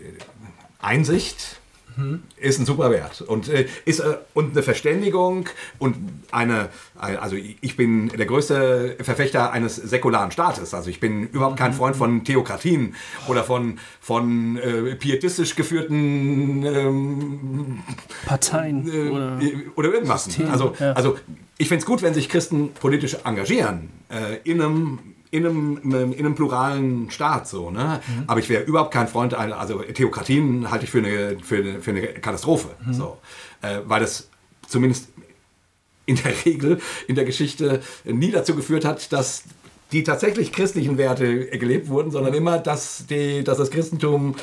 Einsicht mhm. ist ein super Wert und äh, ist äh, und eine Verständigung und eine, also ich bin der größte Verfechter eines säkularen Staates. Also ich bin überhaupt kein Freund von Theokratien oder von von äh, pietistisch geführten ähm, Parteien äh, oder, oder irgendwas. System, also ja. also ich finde es gut, wenn sich Christen politisch engagieren äh, in einem in einem, in einem pluralen Staat so, ne? Mhm. Aber ich wäre überhaupt kein Freund, also Theokratien halte ich für eine, für eine, für eine Katastrophe. Mhm. So. Äh, weil das zumindest in der Regel in der Geschichte nie dazu geführt hat, dass die tatsächlich christlichen Werte gelebt wurden, sondern immer, dass, die, dass das Christentum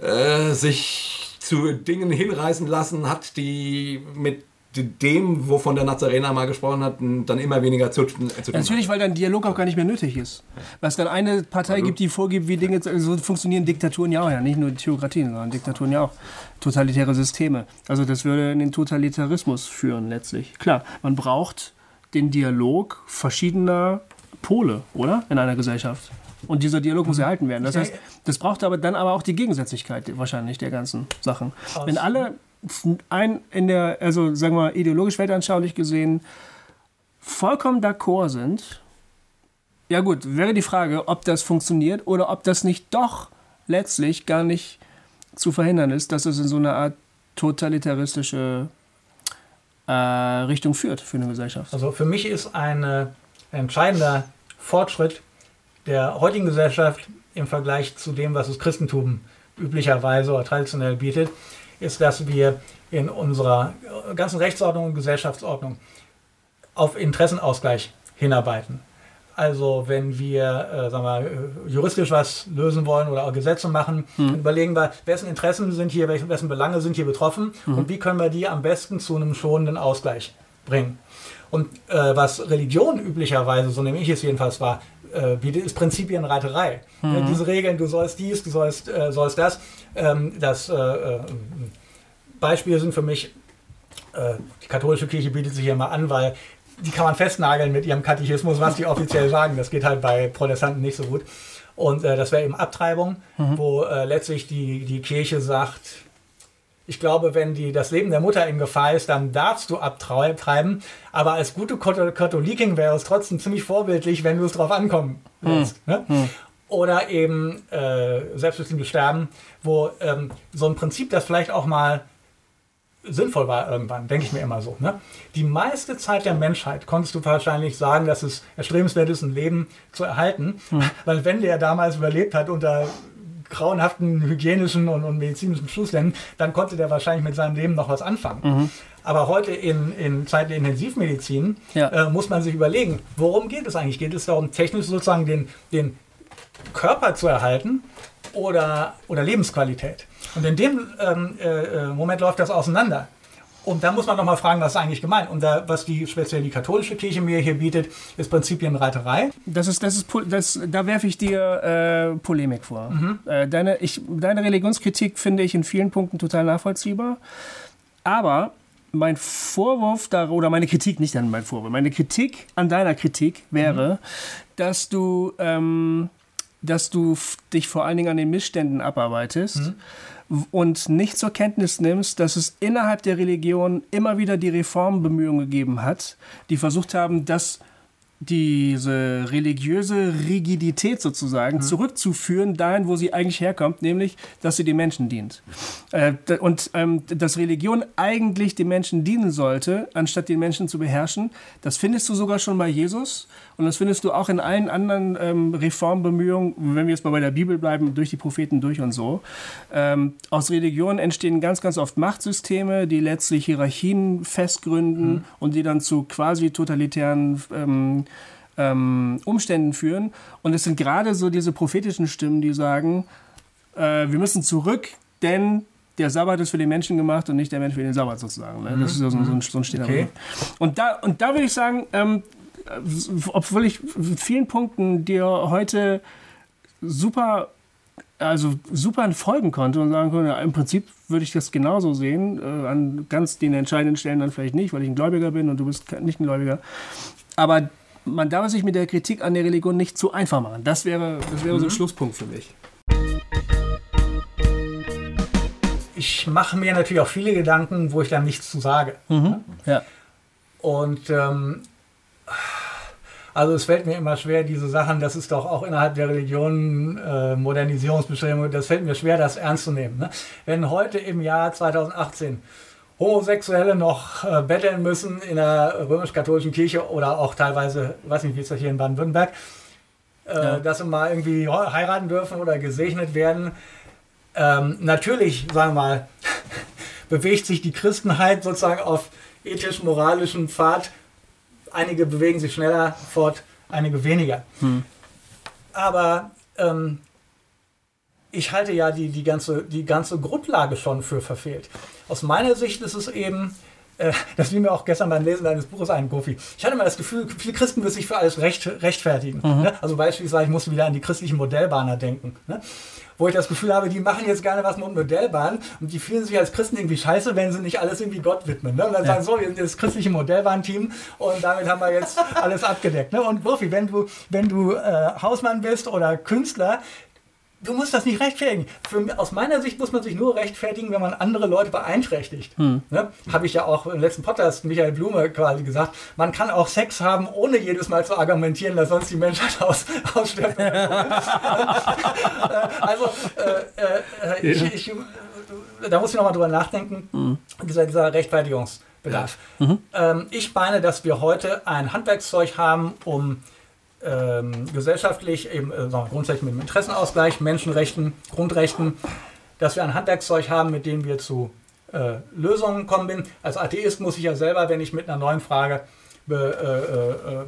äh, sich zu Dingen hinreißen lassen hat, die mit dem, wovon der Nazarener mal gesprochen hat, dann immer weniger zu, zu tun Natürlich, weil dann Dialog auch gar nicht mehr nötig ist. Weil es dann eine Partei also. gibt, die vorgibt, wie Dinge, so funktionieren Diktaturen ja auch, ja, nicht nur Theokratien, sondern Diktaturen ja auch, totalitäre Systeme. Also das würde in den Totalitarismus führen letztlich. Klar, man braucht den Dialog verschiedener Pole, oder? In einer Gesellschaft. Und dieser Dialog muss erhalten werden. Das heißt, das braucht aber dann aber auch die Gegensätzlichkeit wahrscheinlich der ganzen Sachen. Wenn alle ein in der, also sagen wir ideologisch weltanschaulich gesehen, vollkommen d'accord sind, ja gut, wäre die Frage, ob das funktioniert oder ob das nicht doch letztlich gar nicht zu verhindern ist, dass es in so eine Art totalitaristische äh, Richtung führt für eine Gesellschaft. Also für mich ist ein äh, entscheidender Fortschritt der heutigen Gesellschaft im Vergleich zu dem, was das Christentum üblicherweise oder traditionell bietet, ist, dass wir in unserer ganzen Rechtsordnung und Gesellschaftsordnung auf Interessenausgleich hinarbeiten. Also wenn wir äh, sagen wir, juristisch was lösen wollen oder auch Gesetze machen, mhm. überlegen wir, wessen Interessen sind hier, wessen Belange sind hier betroffen mhm. und wie können wir die am besten zu einem schonenden Ausgleich bringen. Und äh, was Religion üblicherweise, so nehme ich es jedenfalls wahr, äh, ist Prinzipienreiterei. Mhm. diese Regeln, du sollst dies, du sollst, äh, sollst das, ähm, das äh, äh, Beispiele sind für mich äh, die katholische Kirche bietet sich ja mal an, weil die kann man festnageln mit ihrem Katechismus, was die offiziell sagen. Das geht halt bei Protestanten nicht so gut. Und äh, das wäre eben Abtreibung, mhm. wo letztlich die, die Kirche sagt, ich glaube, wenn die, das Leben der Mutter in Gefahr ist, dann darfst du abtreiben. Aber als gute Katholikin wäre es trotzdem ziemlich vorbildlich, wenn du es drauf ankommen lässt. Hm. Ne? Hm. Oder eben äh, selbstbestimmtes Sterben, wo ähm, so ein Prinzip, das vielleicht auch mal sinnvoll war irgendwann, denke ich mir immer so. Ne? Die meiste Zeit der Menschheit konntest du wahrscheinlich sagen, dass es erstrebenswert ist, ein Leben zu erhalten. Hm. Weil wenn der damals überlebt hat unter grauenhaften hygienischen und, und medizinischen Zuständen, dann konnte der wahrscheinlich mit seinem Leben noch was anfangen. Mhm. Aber heute in, in Zeiten der Intensivmedizin ja. äh, muss man sich überlegen, worum geht es eigentlich? Geht es darum, technisch sozusagen den, den Körper zu erhalten oder, oder Lebensqualität? Und in dem ähm, äh, äh Moment läuft das auseinander. Und da muss man nochmal fragen, was ist eigentlich gemeint? Und da, was die speziell die katholische Kirche mir hier bietet, ist Prinzipienreiterei. Das ist, das ist, das, da werfe ich dir äh, Polemik vor. Mhm. Äh, deine, ich, deine Religionskritik finde ich in vielen Punkten total nachvollziehbar. Aber mein Vorwurf da, oder meine Kritik, nicht an mein Vorwurf, meine Kritik an deiner Kritik wäre, mhm. dass du, ähm, dass du dich vor allen Dingen an den Missständen abarbeitest. Mhm und nicht zur Kenntnis nimmst, dass es innerhalb der Religion immer wieder die Reformbemühungen gegeben hat, die versucht haben, das diese religiöse Rigidität sozusagen mhm. zurückzuführen, dahin, wo sie eigentlich herkommt, nämlich, dass sie den Menschen dient. Äh, und ähm, dass Religion eigentlich den Menschen dienen sollte, anstatt den Menschen zu beherrschen, das findest du sogar schon bei Jesus und das findest du auch in allen anderen ähm, Reformbemühungen, wenn wir jetzt mal bei der Bibel bleiben, durch die Propheten durch und so. Ähm, aus Religion entstehen ganz, ganz oft Machtsysteme, die letztlich Hierarchien festgründen mhm. und die dann zu quasi totalitären ähm, Umständen führen. Und es sind gerade so diese prophetischen Stimmen, die sagen, äh, wir müssen zurück, denn der Sabbat ist für den Menschen gemacht und nicht der Mensch für den Sabbat sozusagen. Ne? Das ist so, so, ein, so ein Steher. Okay. Und da, und da würde ich sagen, ähm, obwohl ich vielen Punkten dir heute super also super folgen konnte und sagen konnte, im Prinzip würde ich das genauso sehen, äh, an ganz den entscheidenden Stellen dann vielleicht nicht, weil ich ein Gläubiger bin und du bist nicht ein Gläubiger. Aber man darf sich mit der Kritik an der Religion nicht zu einfach machen. Das wäre, das wäre mhm. so ein mhm. Schlusspunkt für mich. Ich mache mir natürlich auch viele Gedanken, wo ich dann nichts zu sage. Mhm. Ja. Und ähm, also es fällt mir immer schwer, diese Sachen, das ist doch auch innerhalb der Religion äh, Modernisierungsbestimmung, das fällt mir schwer, das ernst zu nehmen. Ne? Wenn heute im Jahr 2018 Homosexuelle noch äh, betteln müssen in der römisch-katholischen Kirche oder auch teilweise, weiß nicht, wie ist das hier in Baden-Württemberg, äh, ja. dass sie mal irgendwie heiraten dürfen oder gesegnet werden. Ähm, natürlich, sagen wir mal, bewegt sich die Christenheit sozusagen auf ethisch-moralischen Pfad. Einige bewegen sich schneller fort, einige weniger. Hm. Aber ähm, ich halte ja die, die, ganze, die ganze Grundlage schon für verfehlt. Aus meiner Sicht ist es eben, äh, das fiel mir auch gestern beim Lesen deines Buches ein, Gofi. Ich hatte mal das Gefühl, viele Christen müssen sich für alles recht, rechtfertigen. Mhm. Ne? Also beispielsweise, ich musste wieder an die christlichen Modellbahner denken. Ne? Wo ich das Gefühl habe, die machen jetzt gerne was mit Modellbahnen und die fühlen sich als Christen irgendwie scheiße, wenn sie nicht alles irgendwie Gott widmen. Ne? Und dann ja. sagen so, wir sind das christliche Modellbahnteam und damit haben wir jetzt alles abgedeckt. Ne? Und Gofi, wenn du, wenn du äh, Hausmann bist oder Künstler, du musst das nicht rechtfertigen. Für, aus meiner Sicht muss man sich nur rechtfertigen, wenn man andere Leute beeinträchtigt. Hm. Ne? Habe ich ja auch im letzten Podcast Michael Blume quasi gesagt. Man kann auch Sex haben, ohne jedes Mal zu argumentieren, dass sonst die Menschheit aus, ausstirbt. also, äh, äh, ich, ich, da muss ich nochmal drüber nachdenken, hm. dieser, dieser Rechtfertigungsbedarf. Ja. Mhm. Ähm, ich meine, dass wir heute ein Handwerkszeug haben, um ähm, gesellschaftlich, eben äh, grundsätzlich mit dem Interessenausgleich, Menschenrechten, Grundrechten, dass wir ein Handwerkszeug haben, mit dem wir zu äh, Lösungen kommen bin. Als Atheist muss ich ja selber, wenn ich mit einer neuen Frage be, äh, äh,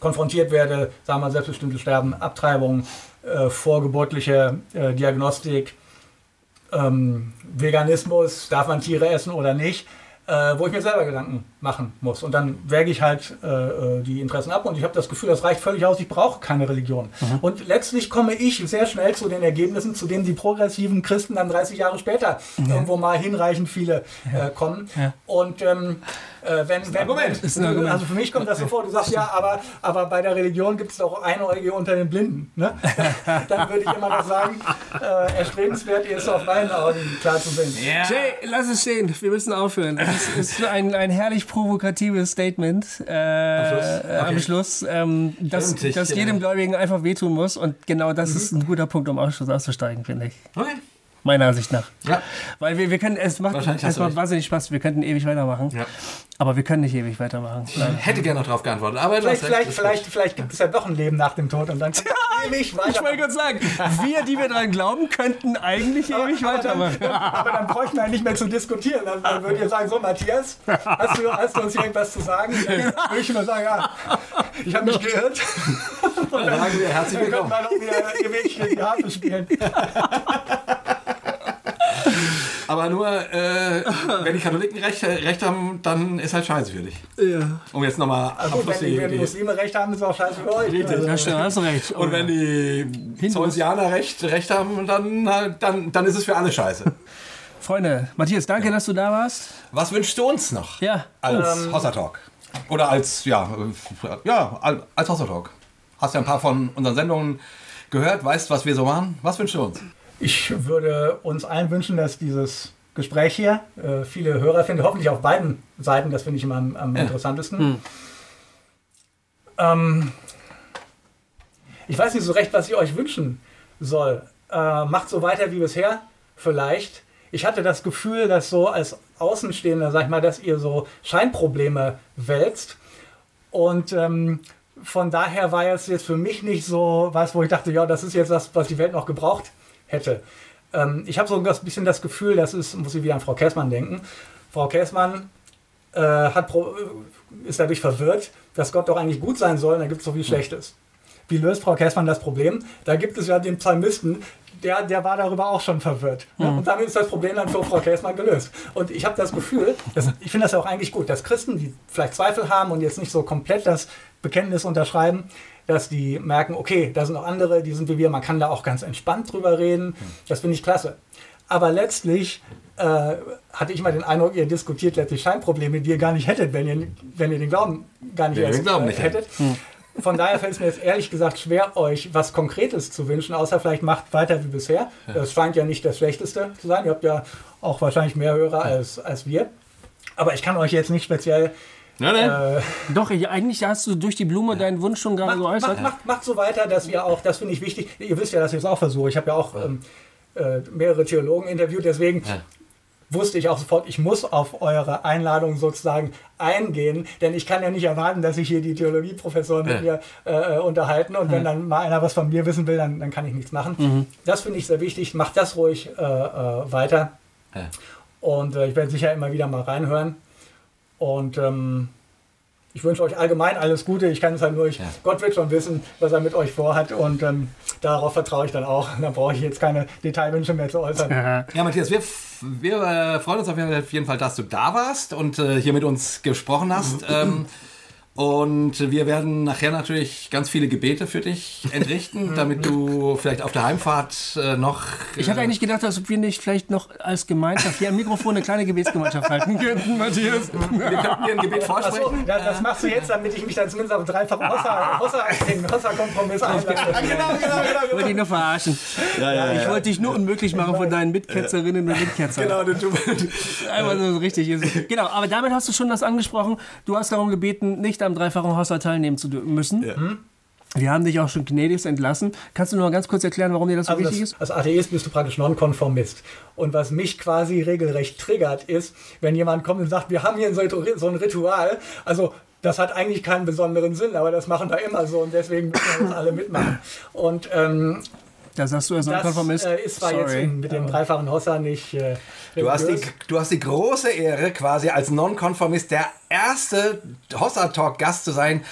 konfrontiert werde, sagen wir selbstbestimmtes Sterben, Abtreibung, äh, vorgeburtliche äh, Diagnostik, ähm, Veganismus, darf man Tiere essen oder nicht, wo ich mir selber Gedanken machen muss. Und dann wäge ich halt äh, äh die Interessen ab und ich habe das Gefühl, das reicht völlig aus, ich brauche keine Religion. Mhm. Und letztlich komme ich sehr schnell zu den Ergebnissen, zu denen die progressiven Christen dann 30 Jahre später ja. irgendwo mal hinreichend viele äh, kommen. Ja. Und ähm, äh, wenn, wenn, Moment. Wenn, also für mich kommt das so vor, du sagst ja, aber, aber bei der Religion gibt es auch Einäugige unter den Blinden. Ne? Dann würde ich immer noch sagen, äh, erstrebenswert ist auf meinen Augen klar zu sehen. Yeah. Jay, lass es stehen, wir müssen aufhören. Es ist ein, ein herrlich provokatives Statement äh, am Schluss, okay. am Schluss ähm, das, das jedem Gläubigen einfach wehtun muss und genau das mhm. ist ein guter Punkt, um Ausschuss auszusteigen, finde ich. Okay meiner Ansicht nach. Ja. Weil wir, wir können, es macht, es macht wahnsinnig Spaß, wir könnten ewig weitermachen. Ja. Aber wir können nicht ewig weitermachen. Ich hätte gerne noch darauf geantwortet. Aber vielleicht, vielleicht, vielleicht, vielleicht gibt es ja doch ein Leben nach dem Tod und dann ja, ewig weitermachen. Ich wollte gerade sagen, wir, die wir daran glauben, könnten eigentlich aber, ewig aber weitermachen. Dann, aber dann bräuchten wir nicht mehr zu diskutieren. Dann, dann würdet ihr sagen, so Matthias, hast du, hast du uns hier irgendwas zu sagen? Dann würde ich nur sagen, ja, ich habe mich geirrt. Und dann, sagen wir herzlich willkommen. Dann können wir noch wieder ewig die Harfe spielen. Aber nur, äh, wenn die Katholiken recht, recht, haben, dann ist halt scheiße für dich. Ja. Um jetzt nochmal also wenn, die, wenn die Muslime recht haben, ist es auch scheiße für euch. Richtig, also. ja, stimmt, hast recht. Und wenn die Zeusianer recht, recht haben, dann, dann, dann ist es für alle scheiße. Freunde, Matthias, danke, ja. dass du da warst. Was wünschst du uns noch? Ja. Als ähm, Hossa Talk. Oder als, ja, ja, als Hossa Talk. Hast ja ein paar von unseren Sendungen gehört, weißt, was wir so machen. Was wünschst du uns? Ich würde uns allen wünschen, dass dieses Gespräch hier äh, viele Hörer finden, hoffentlich auf beiden Seiten, das finde ich immer am, am ja. interessantesten. Hm. Ähm, ich weiß nicht so recht, was ich euch wünschen soll. Äh, macht so weiter wie bisher, vielleicht. Ich hatte das Gefühl, dass so als Außenstehender, sag ich mal, dass ihr so Scheinprobleme wälzt. Und ähm, von daher war es jetzt für mich nicht so was, wo ich dachte, ja, das ist jetzt das, was die Welt noch gebraucht hätte. Ähm, ich habe so ein bisschen das Gefühl, das ist, muss ich wieder an Frau Käßmann denken. Frau Käßmann äh, hat ist dadurch verwirrt, dass Gott doch eigentlich gut sein soll, und da gibt es so viel Schlechtes. Wie löst Frau Käßmann das Problem? Da gibt es ja den Psalmisten, der, der war darüber auch schon verwirrt. Mhm. Und damit ist das Problem dann für Frau Käßmann gelöst. Und ich habe das Gefühl, dass, ich finde das ja auch eigentlich gut, dass Christen, die vielleicht Zweifel haben und jetzt nicht so komplett das Bekenntnis unterschreiben, dass die merken, okay, da sind noch andere, die sind wie wir, man kann da auch ganz entspannt drüber reden. Das finde ich klasse. Aber letztlich äh, hatte ich mal den Eindruck, ihr diskutiert letztlich Scheinprobleme, die ihr gar nicht hättet, wenn ihr, wenn ihr den Glauben gar nicht, erst, Glauben nicht hättet. Hm. Von daher fällt es mir jetzt ehrlich gesagt schwer, euch was Konkretes zu wünschen, außer vielleicht macht weiter wie bisher. Das scheint ja nicht das Schlechteste zu sein. Ihr habt ja auch wahrscheinlich mehr Hörer als, als wir. Aber ich kann euch jetzt nicht speziell Nein, nein. Äh, Doch, eigentlich hast du durch die Blume deinen Wunsch schon gerade geäußert. Macht, macht, macht, so weiter, dass ihr auch, das finde ich wichtig, ihr wisst ja, dass ich es auch versuche. Ich habe ja auch ähm, äh, mehrere Theologen interviewt, deswegen ja. wusste ich auch sofort, ich muss auf eure Einladung sozusagen eingehen, denn ich kann ja nicht erwarten, dass sich hier die Theologieprofessoren ja. mit mir äh, unterhalten und ja. wenn dann mal einer was von mir wissen will, dann, dann kann ich nichts machen. Mhm. Das finde ich sehr wichtig, macht das ruhig äh, äh, weiter. Und äh, ich werde sicher immer wieder mal reinhören. Und ähm, ich wünsche euch allgemein alles Gute. Ich kann es halt nur, ich, ja. Gott wird schon wissen, was er mit euch vorhat. Und ähm, darauf vertraue ich dann auch. Da brauche ich jetzt keine Detailwünsche mehr zu äußern. Ja, Matthias, wir, wir äh, freuen uns auf jeden Fall, dass du da warst und äh, hier mit uns gesprochen hast. ähm, und wir werden nachher natürlich ganz viele Gebete für dich entrichten, damit du vielleicht auf der Heimfahrt äh, noch. Äh ich hatte eigentlich gedacht, dass wir nicht vielleicht noch als Gemeinschaft hier am Mikrofon eine kleine Gebetsgemeinschaft halten könnten, Matthias. Wir könnten dir ein Gebet vorsprechen. So, das, das, machst du jetzt, damit ich mich dann zumindest auf dreifachen Hossa-Kompromiss einlasse. Genau, genau, genau. Ich wollte dich nur verarschen. Ja, ja, ich wollte dich nur unmöglich machen von deinen Mitketzerinnen und Mitketzern. Genau, du, du, Einmal so richtig ist. Genau, aber damit hast du schon das angesprochen. Du hast darum gebeten, nicht am am dreifachen Haushalt teilnehmen zu müssen. Ja. Hm? Wir haben dich auch schon gnädigst entlassen. Kannst du nur mal ganz kurz erklären, warum dir das so also wichtig das, ist? Als Atheist bist du praktisch Nonkonformist. Und was mich quasi regelrecht triggert, ist, wenn jemand kommt und sagt, wir haben hier so ein Ritual, also das hat eigentlich keinen besonderen Sinn, aber das machen wir immer so und deswegen müssen wir uns alle mitmachen. Und ähm, da sagst du als Nonkonformist. Das äh, ist zwar Sorry. jetzt mit dem dreifachen Hossa nicht. Äh, du, hast die, du hast die große Ehre, quasi als Nonkonformist der erste Hossa-Talk-Gast zu sein,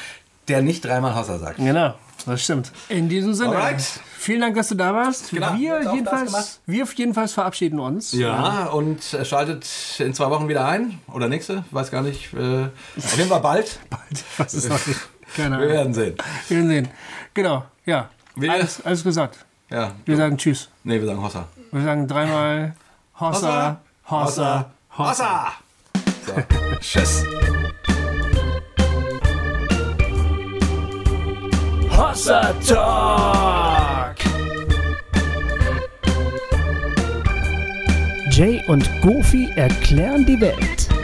der nicht dreimal Hossa sagt. Genau. Das stimmt. In diesem Sinne. Alright. Vielen Dank, dass du da warst. Genau. Wir, jedenfalls, wir jedenfalls verabschieden uns. Ja, und äh, schaltet in zwei Wochen wieder ein. Oder nächste, weiß gar nicht. Äh, auf jeden Fall bald. Es noch nicht. Keine Wir Ahnung. werden sehen. Wir werden sehen. Genau, ja. Wir- Alles, alles gesagt. Ja. Wir sagen Tschüss. Nee, wir sagen Hossa. Wir sagen dreimal Hossa, Hossa, Hossa. Hossa! So. Tschüss. Hossa Talk! Jay und Goofy erklären die Welt.